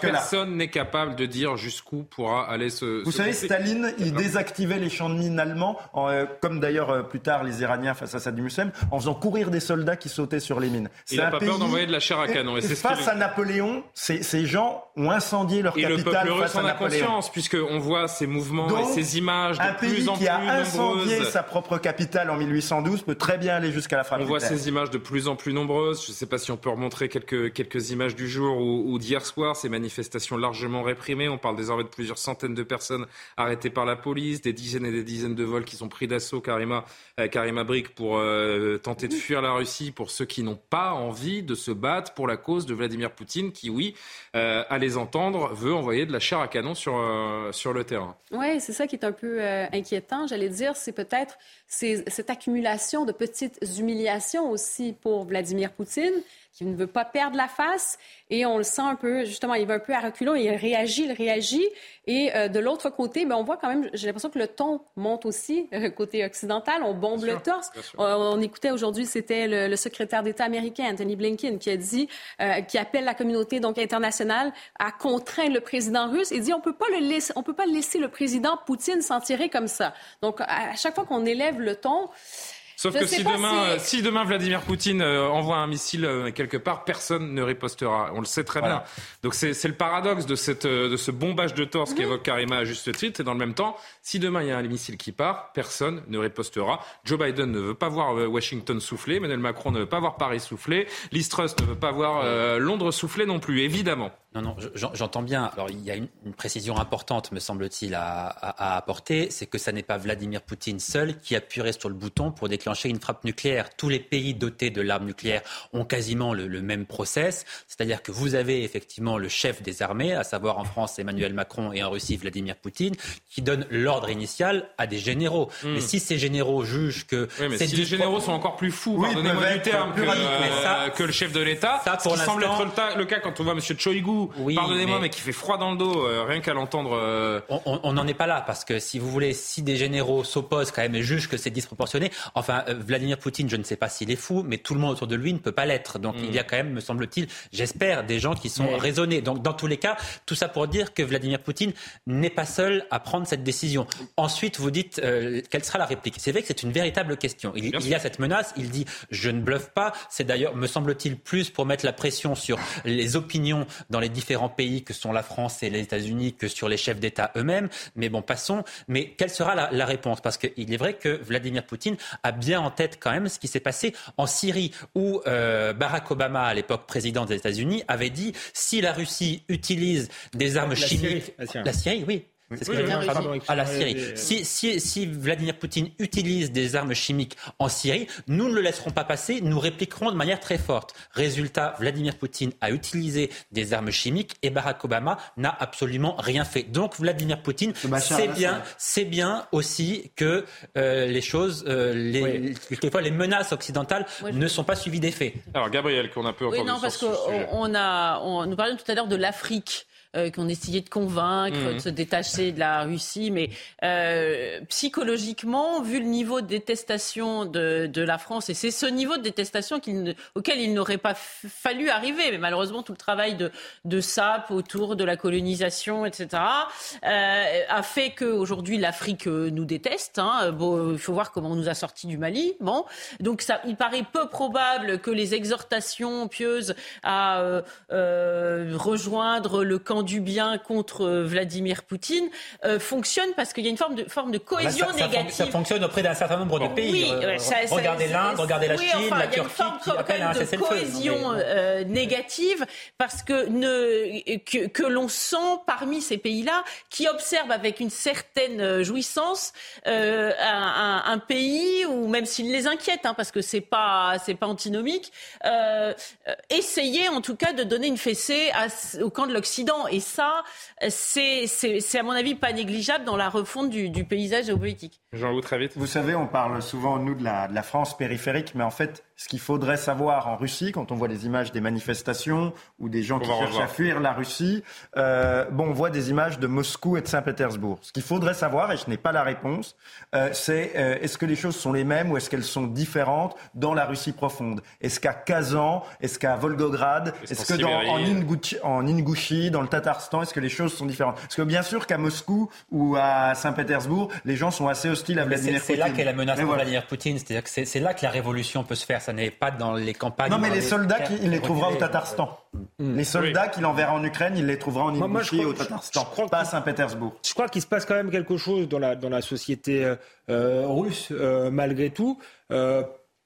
personne n'est capable de dire jusqu'où pourra aller ce. Vous savez, Staline, il désactive les champs de mines allemands, euh, comme d'ailleurs euh, plus tard les Iraniens face à Saddam Hussein, en faisant courir des soldats qui sautaient sur les mines. Il n'a pas peur d'envoyer de la chair à canon. Et, face à Napoléon, ces gens ont incendié leur capitale. Et le peuple russe en a conscience, puisqu'on voit ces mouvements et ces images de plus en plus nombreuses. Un pays qui a incendié sa propre capitale en 1812 peut très bien aller jusqu'à la frappe. On voit ces images de plus en plus nombreuses. Je ne sais pas si on peut remontrer quelques, quelques images du jour ou, ou d'hier soir. Ces manifestations largement réprimées. On parle désormais de plusieurs centaines de personnes arrêtées par la police, des dizaines et des dizaines de vols qui sont pris d'assaut Karima, euh, Karima Brick pour euh, tenter de fuir la Russie pour ceux qui n'ont pas envie de se battre pour la cause de Vladimir Poutine qui, oui, euh, à les entendre, veut envoyer de la chair à canon sur, sur le terrain. Oui, c'est ça qui est un peu inquiétant, j'allais dire. C'est peut-être cette accumulation de petites humiliations aussi pour Vladimir Poutine qui ne veut pas perdre la face. Et on le sent un peu, justement, il va un peu à reculons, il réagit, il réagit. Et euh, de l'autre côté, ben, on voit quand même, j'ai l'impression que le ton monte aussi, euh, côté occidental, on bombe le torse. On, écoutait aujourd'hui, c'était le, secrétaire d'État américain, Anthony Blinken, qui a dit, euh, qui appelle la communauté donc internationale à contraindre le président russe. Il dit, on peut pas le laisser, on peut pas laisser le président Poutine s'en tirer comme ça. Donc, à chaque fois qu'on élève le ton, Sauf que si demain, euh, si... demain Vladimir Poutine euh, envoie un missile euh, quelque part, personne ne ripostera. On le sait très bien. Donc c'est le paradoxe de, cette, de ce bombage de torse qu'évoque Karima à juste titre. Et dans le même temps, si demain il y a un missile qui part, personne ne ripostera. Joe Biden ne veut pas voir Washington souffler. Emmanuel Macron ne veut pas voir Paris souffler. Liz Truss ne veut pas voir Londres souffler non plus, évidemment. Non, non, j'entends bien. Alors, il y a une, précision importante, me semble-t-il, à, à, apporter. C'est que ça n'est pas Vladimir Poutine seul qui appuierait sur le bouton pour déclencher une frappe nucléaire. Tous les pays dotés de l'arme nucléaire ont quasiment le, même process, c'est-à-dire que vous avez effectivement le chef des armées, à savoir en France Emmanuel Macron et en Russie Vladimir Poutine, qui donne l'ordre initial à des généraux. Hmm. Mais si ces généraux jugent que... Oui, mais si les généraux sont encore plus fous, pardonnez-moi du terme, que, euh, que, le chef de l'État, ce qui semble être le, cas quand on voit M. Choigu, pardonnez-moi, mais... qui fait froid dans le dos, euh, rien qu'à l'entendre... Euh, on n'en est pas là, parce que si vous voulez, si des généraux s'opposent quand même et jugent que c'est disproportionné, enfin, Vladimir Poutine, je ne sais pas s'il est fou, mais tout le monde autour de lui ne peut pas l'être. Donc il y a quand même, me semble-t-il, j'espère, des gens qui sont raisonnés. Donc dans tous les cas, tout ça pour dire que Vladimir Poutine n'est pas seul à prendre cette décision. Ensuite, vous dites euh, quelle sera la réplique? C'est vrai que c'est une véritable question. Il, il, y a cette menace. Il dit je ne bluffe pas. C'est d'ailleurs, me semble-t-il, plus pour mettre la pression sur les opinions dans les différents pays que sont la France et les États-Unis que sur les chefs d'État eux-mêmes. Mais bon, passons. Mais quelle sera la, la réponse? Parce qu'il est vrai que Vladimir Poutine a bien en tête quand même ce qui s'est passé en Syrie, où euh, Barack Obama, à l'époque président des États-Unis, avait dit si la Russie utilise des armes chimiques, la Syrie, oui, c'est ce que à la Syrie. Si, si, si, Vladimir Poutine utilise des armes chimiques en Syrie, nous ne le laisserons pas passer, nous répliquerons de manière très forte. Résultat, Vladimir Poutine a utilisé des armes chimiques et Barack Obama n'a absolument rien fait. Donc Vladimir Poutine sait bien, c'est bien aussi que euh, les choses, euh, les, quelquefois les menaces occidentales ne sont pas suivies des faits. Alors Gabriel, qu'on a peu entendu oui, non, parce qu'on a, on, nous parlions tout à l'heure de l'Afrique. Euh, qu'on essayait de convaincre, mmh. de se détacher de la Russie. Mais euh, psychologiquement, vu le niveau de détestation de, de la France, et c'est ce niveau de détestation auquel il n'aurait pas fallu arriver, mais malheureusement tout le travail de, de SAP autour de la colonisation, etc., euh, a fait qu'aujourd'hui l'Afrique nous déteste. Hein. Bon, il faut voir comment on nous a sortis du Mali. Bon, donc ça, il paraît peu probable que les exhortations pieuses à rejoindre le camp du bien contre euh, Vladimir Poutine euh, fonctionne parce qu'il y a une forme de, forme de cohésion ça, négative. Ça, fonctionne auprès d'un certain nombre de pays. Oui, euh, regardez l'Inde, regardez la Chine, la Turquie. Il y a une forme de cohésion négative parce que, ne, que, que l'on sent parmi ces pays-là qui observent avec une certaine jouissance un, un, un, pays où même s'il les inquiète, hein, parce que c'est pas c'est pas antinomique, essayer en tout cas de donner une fessée à, au camp de l'Occident et ça, c'est à mon avis pas négligeable dans la refonte du, du paysage géopolitique. Jean, vous très vite. Vous savez, on parle souvent, nous, de la, de la France périphérique, mais en fait, ce qu'il faudrait savoir en Russie, quand on voit les images des manifestations ou des gens qui cherchent à fuir la Russie, euh, bon, on voit des images de Moscou et de Saint-Pétersbourg. Ce qu'il faudrait savoir, et je n'ai pas la réponse, euh, c'est euh, est-ce que les choses sont les mêmes ou est-ce qu'elles sont différentes dans la Russie profonde? Est-ce qu'à Kazan, est-ce qu'à Volgograd, est-ce que dans, en, Ingouchi, en Ingouchi, dans le Tatarstan, est-ce que les choses sont différentes? Parce que bien sûr qu'à Moscou ou à Saint-Pétersbourg, les gens sont assez hostiles à Vladimir Poutine. C'est là qu'est la menace pour Vladimir Poutine, c'est-à-dire que c'est là que la révolution peut se faire n'est pas dans les campagnes. Non, mais les, soldats, il les trouvera au Tatarstan. Mm. Les soldats qu'il enverra en Ukraine, il les trouvera en Ingouchi et au Tatarstan, pas à Saint-Pétersbourg. Je crois qu'il se passe quand même quelque chose dans la, dans la société euh, euh, russe, euh, malgré tout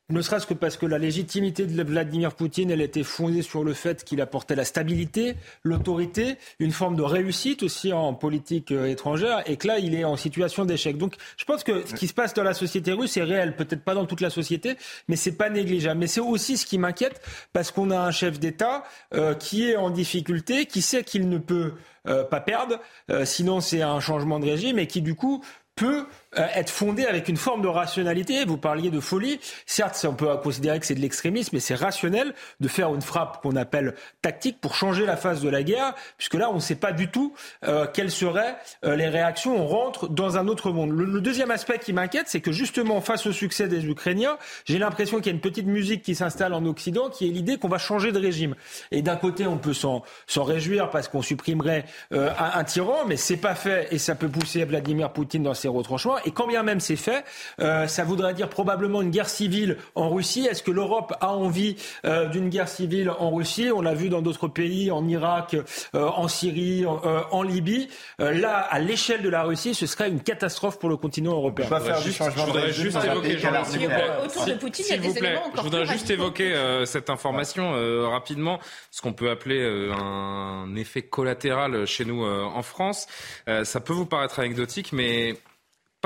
ne serait-ce que parce que la légitimité de Vladimir Poutine, elle était fondée sur le fait qu'il apportait la stabilité, l'autorité, une forme de réussite aussi en politique euh, étrangère, et que là, il est en situation d'échec. Donc, je pense que ce qui se passe dans la société russe est réel, peut-être pas dans toute la société, mais c'est pas négligeable. Mais c'est aussi ce qui m'inquiète, parce qu'on a un chef d'État euh, qui est en difficulté, qui sait qu'il ne peut euh, pas perdre, sinon c'est un changement de régime, et qui du coup peut euh, être fondé avec une forme de rationalité. Vous parliez de folie. Certes, on peut considérer que c'est de l'extrémisme, mais c'est rationnel de faire une frappe qu'on appelle tactique pour changer la phase de la guerre, puisque là, on ne sait pas du tout euh, quelles seraient euh, les réactions. On rentre dans un autre monde. Le, deuxième aspect qui m'inquiète, c'est que justement, face au succès des Ukrainiens, j'ai l'impression qu'il y a une petite musique qui s'installe en Occident, qui est l'idée qu'on va changer de régime. Et d'un côté, on peut s'en réjouir parce qu'on supprimerait un, un, tyran, mais c'est pas fait et ça peut pousser Vladimir Poutine dans ses retranchements. Et quand bien même c'est fait, euh, ça voudrait dire probablement une guerre civile en Russie. Est-ce que l'Europe a envie euh, d'une guerre civile en Russie? On l'a vu dans d'autres pays, en Irak, euh, en Syrie, en, Libye. là, à l'échelle de la Russie, ce serait une catastrophe pour le continent européen. On faire du changement de juste évoquer, Autour de Poutine, il y a des plaît, Je voudrais juste évoquer cette information rapidement, ce qu'on peut appeler un effet collatéral chez nous en France. ça peut vous paraître anecdotique, mais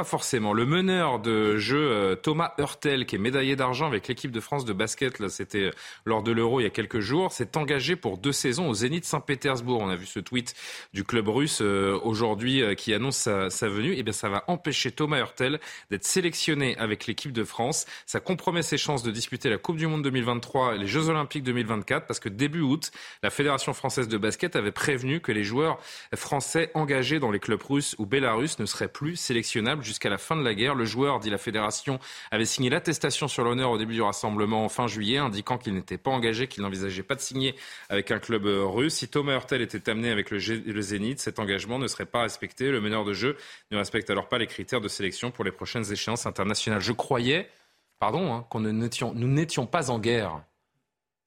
pas forcément. Le meneur de jeu euh, Thomas Hurtel, qui est médaillé d'argent avec l'équipe de France de basket, là c'était lors de l'Euro il y a quelques jours, s'est engagé pour deux saisons au Zénith Saint-Pétersbourg. On a vu ce tweet du club russe euh, aujourd'hui euh, qui annonce sa, venue. Et eh bien ça va empêcher Thomas Hurtel d'être sélectionné avec l'équipe de France. Ça compromet ses chances de disputer la Coupe du Monde 2023 et les Jeux Olympiques 2024 parce que début août, la Fédération française de basket avait prévenu que les joueurs français engagés dans les clubs russes ou bélarusses ne seraient plus sélectionnables jusqu'à la fin de la guerre. Le joueur, dit la fédération, avait signé l'attestation sur l'honneur au début du rassemblement en fin juillet, indiquant qu'il n'était pas engagé, qu'il n'envisageait pas de signer avec un club russe. Si Thomas Hurtel était amené avec le, le Zénith, cet engagement ne serait pas respecté. Le meneur de jeu ne respecte alors pas les critères de sélection pour les prochaines échéances internationales. Je croyais, pardon, hein, qu'on nous n'étions pas en guerre.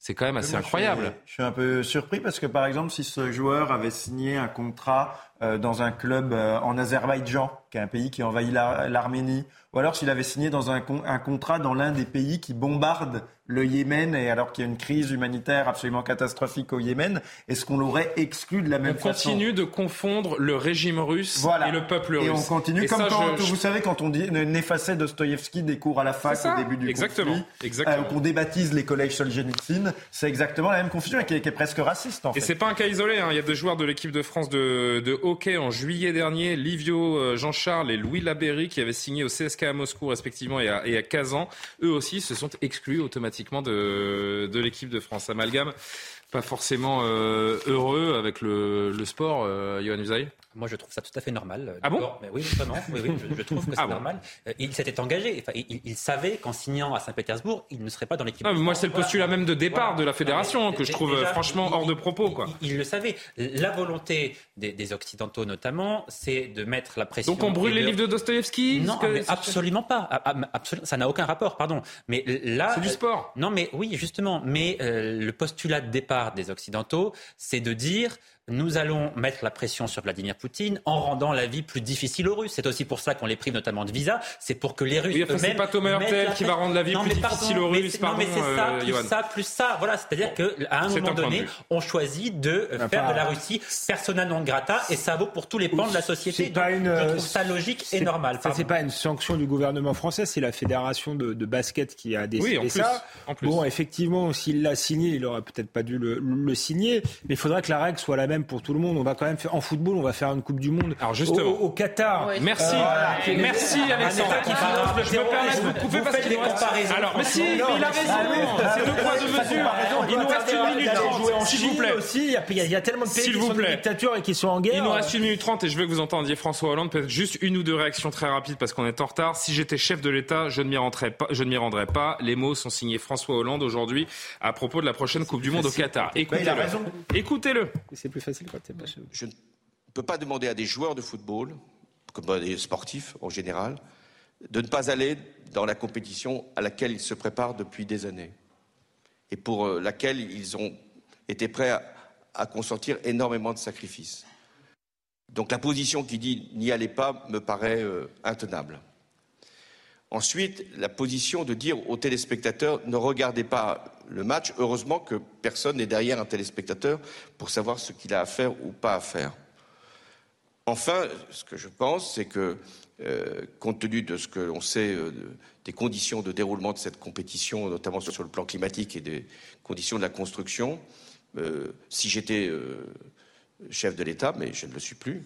C'est quand même assez incroyable. je suis un peu surpris parce que, par exemple, si ce joueur avait signé un contrat dans un club euh, en Azerbaïdjan, qui est un pays qui envahit l'Arménie, ou alors s'il avait signé dans un, un contrat dans l'un des pays qui bombardent le Yémen, et alors qu'il y a une crise humanitaire absolument catastrophique au Yémen, est-ce qu'on l'aurait exclu de la même façon? On continue de confondre le régime russe et le peuple russe. Et on continue, comme quand, vous savez, quand on dit n'effacer Dostoïevski des cours à la fac au début du exactement, conflit, exactement. Euh, qu'on débaptise les collèges Solzhenitsyn, c'est exactement la même confusion et qui est, presque raciste. En et c'est pas un cas isolé, hein. il y a des joueurs de l'équipe de France de, de hockey en juillet dernier, Livio euh, Jean-Charles et Louis Laberry qui avaient signé au CSK à Moscou respectivement et à, et Kazan, eux aussi se sont exclus automatiquement de, de l'équipe de France. Amalgame pas forcément euh, heureux avec le, le sport, euh, Johan Usaï? Moi, je trouve ça tout à fait normal. Ah bon? Mais oui, vraiment, oui, oui, je, trouve que c'est ah normal. Euh, il s'était engagé. Enfin, il, savait qu'en signant à Saint-Pétersbourg, il ne serait pas dans l'équipe. moi, c'est le postulat même de départ de la fédération que je trouve franchement hors de propos. Quoi. Il, le savait. La volonté des, Occidentaux, notamment, c'est de mettre la pression. Donc on brûle les livres de Dostoïevski? Non, absolument pas. Ah, ah, absolument, ça n'a aucun rapport, pardon. Mais là. C'est du sport. Non, mais oui, justement. Mais euh, le postulat de départ des Occidentaux, c'est de dire nous allons mettre la pression sur Vladimir Poutine en rendant la vie plus difficile aux Russes. C'est aussi pour ça qu'on les prive notamment de visa. C'est pour que les Russes oui, C'est pas Thomas Hurtel qui va rendre la vie plus difficile aux Russes. non, mais c'est ça, plus ça, plus ça. Voilà, c'est-à-dire qu'à un moment donné, on choisit de faire de la Russie persona non grata, et ça vaut pour tous les pans de la société. Pas une, je trouve ça logique et normal. Ça, c'est pas une sanction du gouvernement français, c'est la fédération de, basket qui a décidé oui, ça. En plus. Bon, effectivement, s'il l'a signé, il aurait peut-être pas dû le, le signer, mais il faudrait que la règle soit la même pour tout le monde. On va quand même faire en football, on va faire une Coupe du Monde. Alors justement, au, Qatar. Merci, euh, merci Alexandre. Je me permets de vous couper parce qu'il nous reste. Alors, mais si, il a raison. C'est deux poids deux mesures. Il nous reste une minute trente. S'il vous plaît. Aussi, il y a tellement de pays qui sont en dictature et qui sont en guerre. Il nous reste une minute trente et je veux que vous entendiez François Hollande. Peut-être juste une ou deux réactions très rapides parce qu'on est en retard. Si j'étais chef de l'État, je ne m'y rendrais pas. Je ne m'y rendrais pas. Les mots sont signés François Hollande aujourd'hui à propos de la prochaine Coupe du Monde au Qatar. Écoutez-le. Écoutez-le. C'est plus facile quand je ne peux pas demander à des joueurs de football, comme à des sportifs en général, de ne pas aller dans la compétition à laquelle ils se préparent depuis des années et pour euh, laquelle ils ont été prêts à, consentir énormément de sacrifices. Donc la position qui dit n'y allez pas me paraît euh, intenable. Ensuite, la position de dire aux téléspectateurs ne regardez pas le match. Heureusement que personne n'est derrière un téléspectateur pour savoir ce qu'il a à faire ou pas à faire. Enfin, ce que je pense, c'est que, euh, compte tenu de ce que l'on sait euh, des conditions de déroulement de cette compétition, notamment sur le plan climatique et des conditions de la construction, euh, si j'étais chef de l'État, mais je ne le suis plus,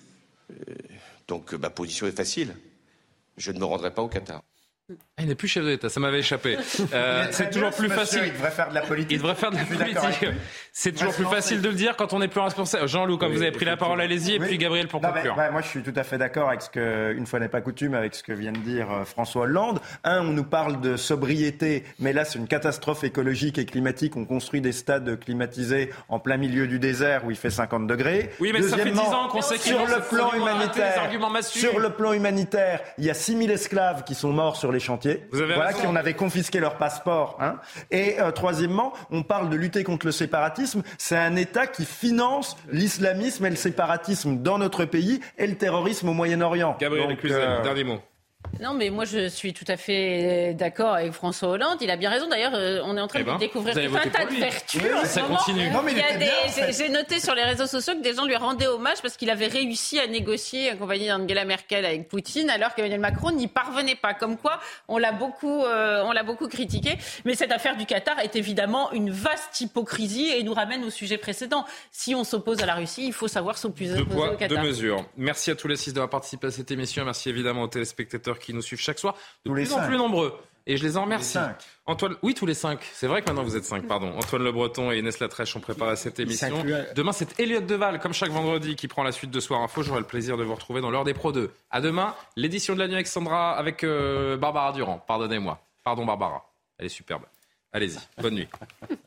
donc ma position est facile. Je ne me rendrai pas au Qatar. Il n'est plus chef de l'État, ça m'avait échappé. Euh, c'est toujours plus facile. Il devrait faire de la politique. Il devrait faire de la politique. C'est toujours plus facile de le dire quand on n'est plus responsable. Jean-Loup, quand vous avez pris la parole, allez-y. Et puis Gabriel pour conclure. Bah, moi, je suis tout à fait d'accord avec ce que, une fois n'est pas coutume, avec ce que vient de dire euh, François Hollande. Un, on nous parle de sobriété, mais là, c'est une catastrophe écologique et climatique. On construit des stades climatisés en plein milieu du désert où il fait 50 degrés. Oui, mais ça fait 10 ans qu'on sait sur le plan humanitaire, sur le plan humanitaire, il y a 6000 esclaves qui sont morts sur les chantiers. voilà, qui en avaient confisqué leur passeport. Hein. Et euh, troisièmement, on parle de lutter contre le séparatisme. C'est un État qui finance l'islamisme et le séparatisme dans notre pays et le terrorisme au Moyen-Orient. Gabriel, euh, dernier mot. Non, mais moi je suis tout à fait d'accord avec François Hollande. Il a bien raison. D'ailleurs, euh, on est en train Eh ben, de découvrir vous avez tout un tas de vertus. Oui, en ça moment. continue. En j'ai- noté sur les réseaux sociaux que des gens lui rendaient hommage parce qu'il avait réussi à négocier accompagné d'Angela Merkel avec Poutine, alors qu'Emmanuel Macron n'y parvenait pas. Comme quoi, on l'a beaucoup, euh, on l'a beaucoup critiqué. Mais cette affaire du Qatar est évidemment une vaste hypocrisie et nous ramène au sujet précédent. Si on s'oppose à la Russie, il faut savoir s'opposer Deux au poids, deux Qatar. mesures. Merci à tous les six d'avoir participé à cette émission. Merci évidemment aux téléspectateurs qui nous suivent chaque soir. De Tous plus en plus nombreux. Et je les en remercie. Antoine, oui, tous les cinq. C'est vrai que maintenant vous êtes cinq, pardon. Antoine Le Breton et Inès Latrèche ont préparé cette émission. Demain, c'est Elliot Deval, comme chaque vendredi, qui prend la suite de Soir Info. J'aurai le plaisir de vous retrouver dans l'heure des Pro 2. À demain, l'édition de la nuit avec Sandra, avec euh, Barbara Durand. Pardonnez-moi. Pardon, Barbara. Elle est superbe. Allez-y. Bonne nuit.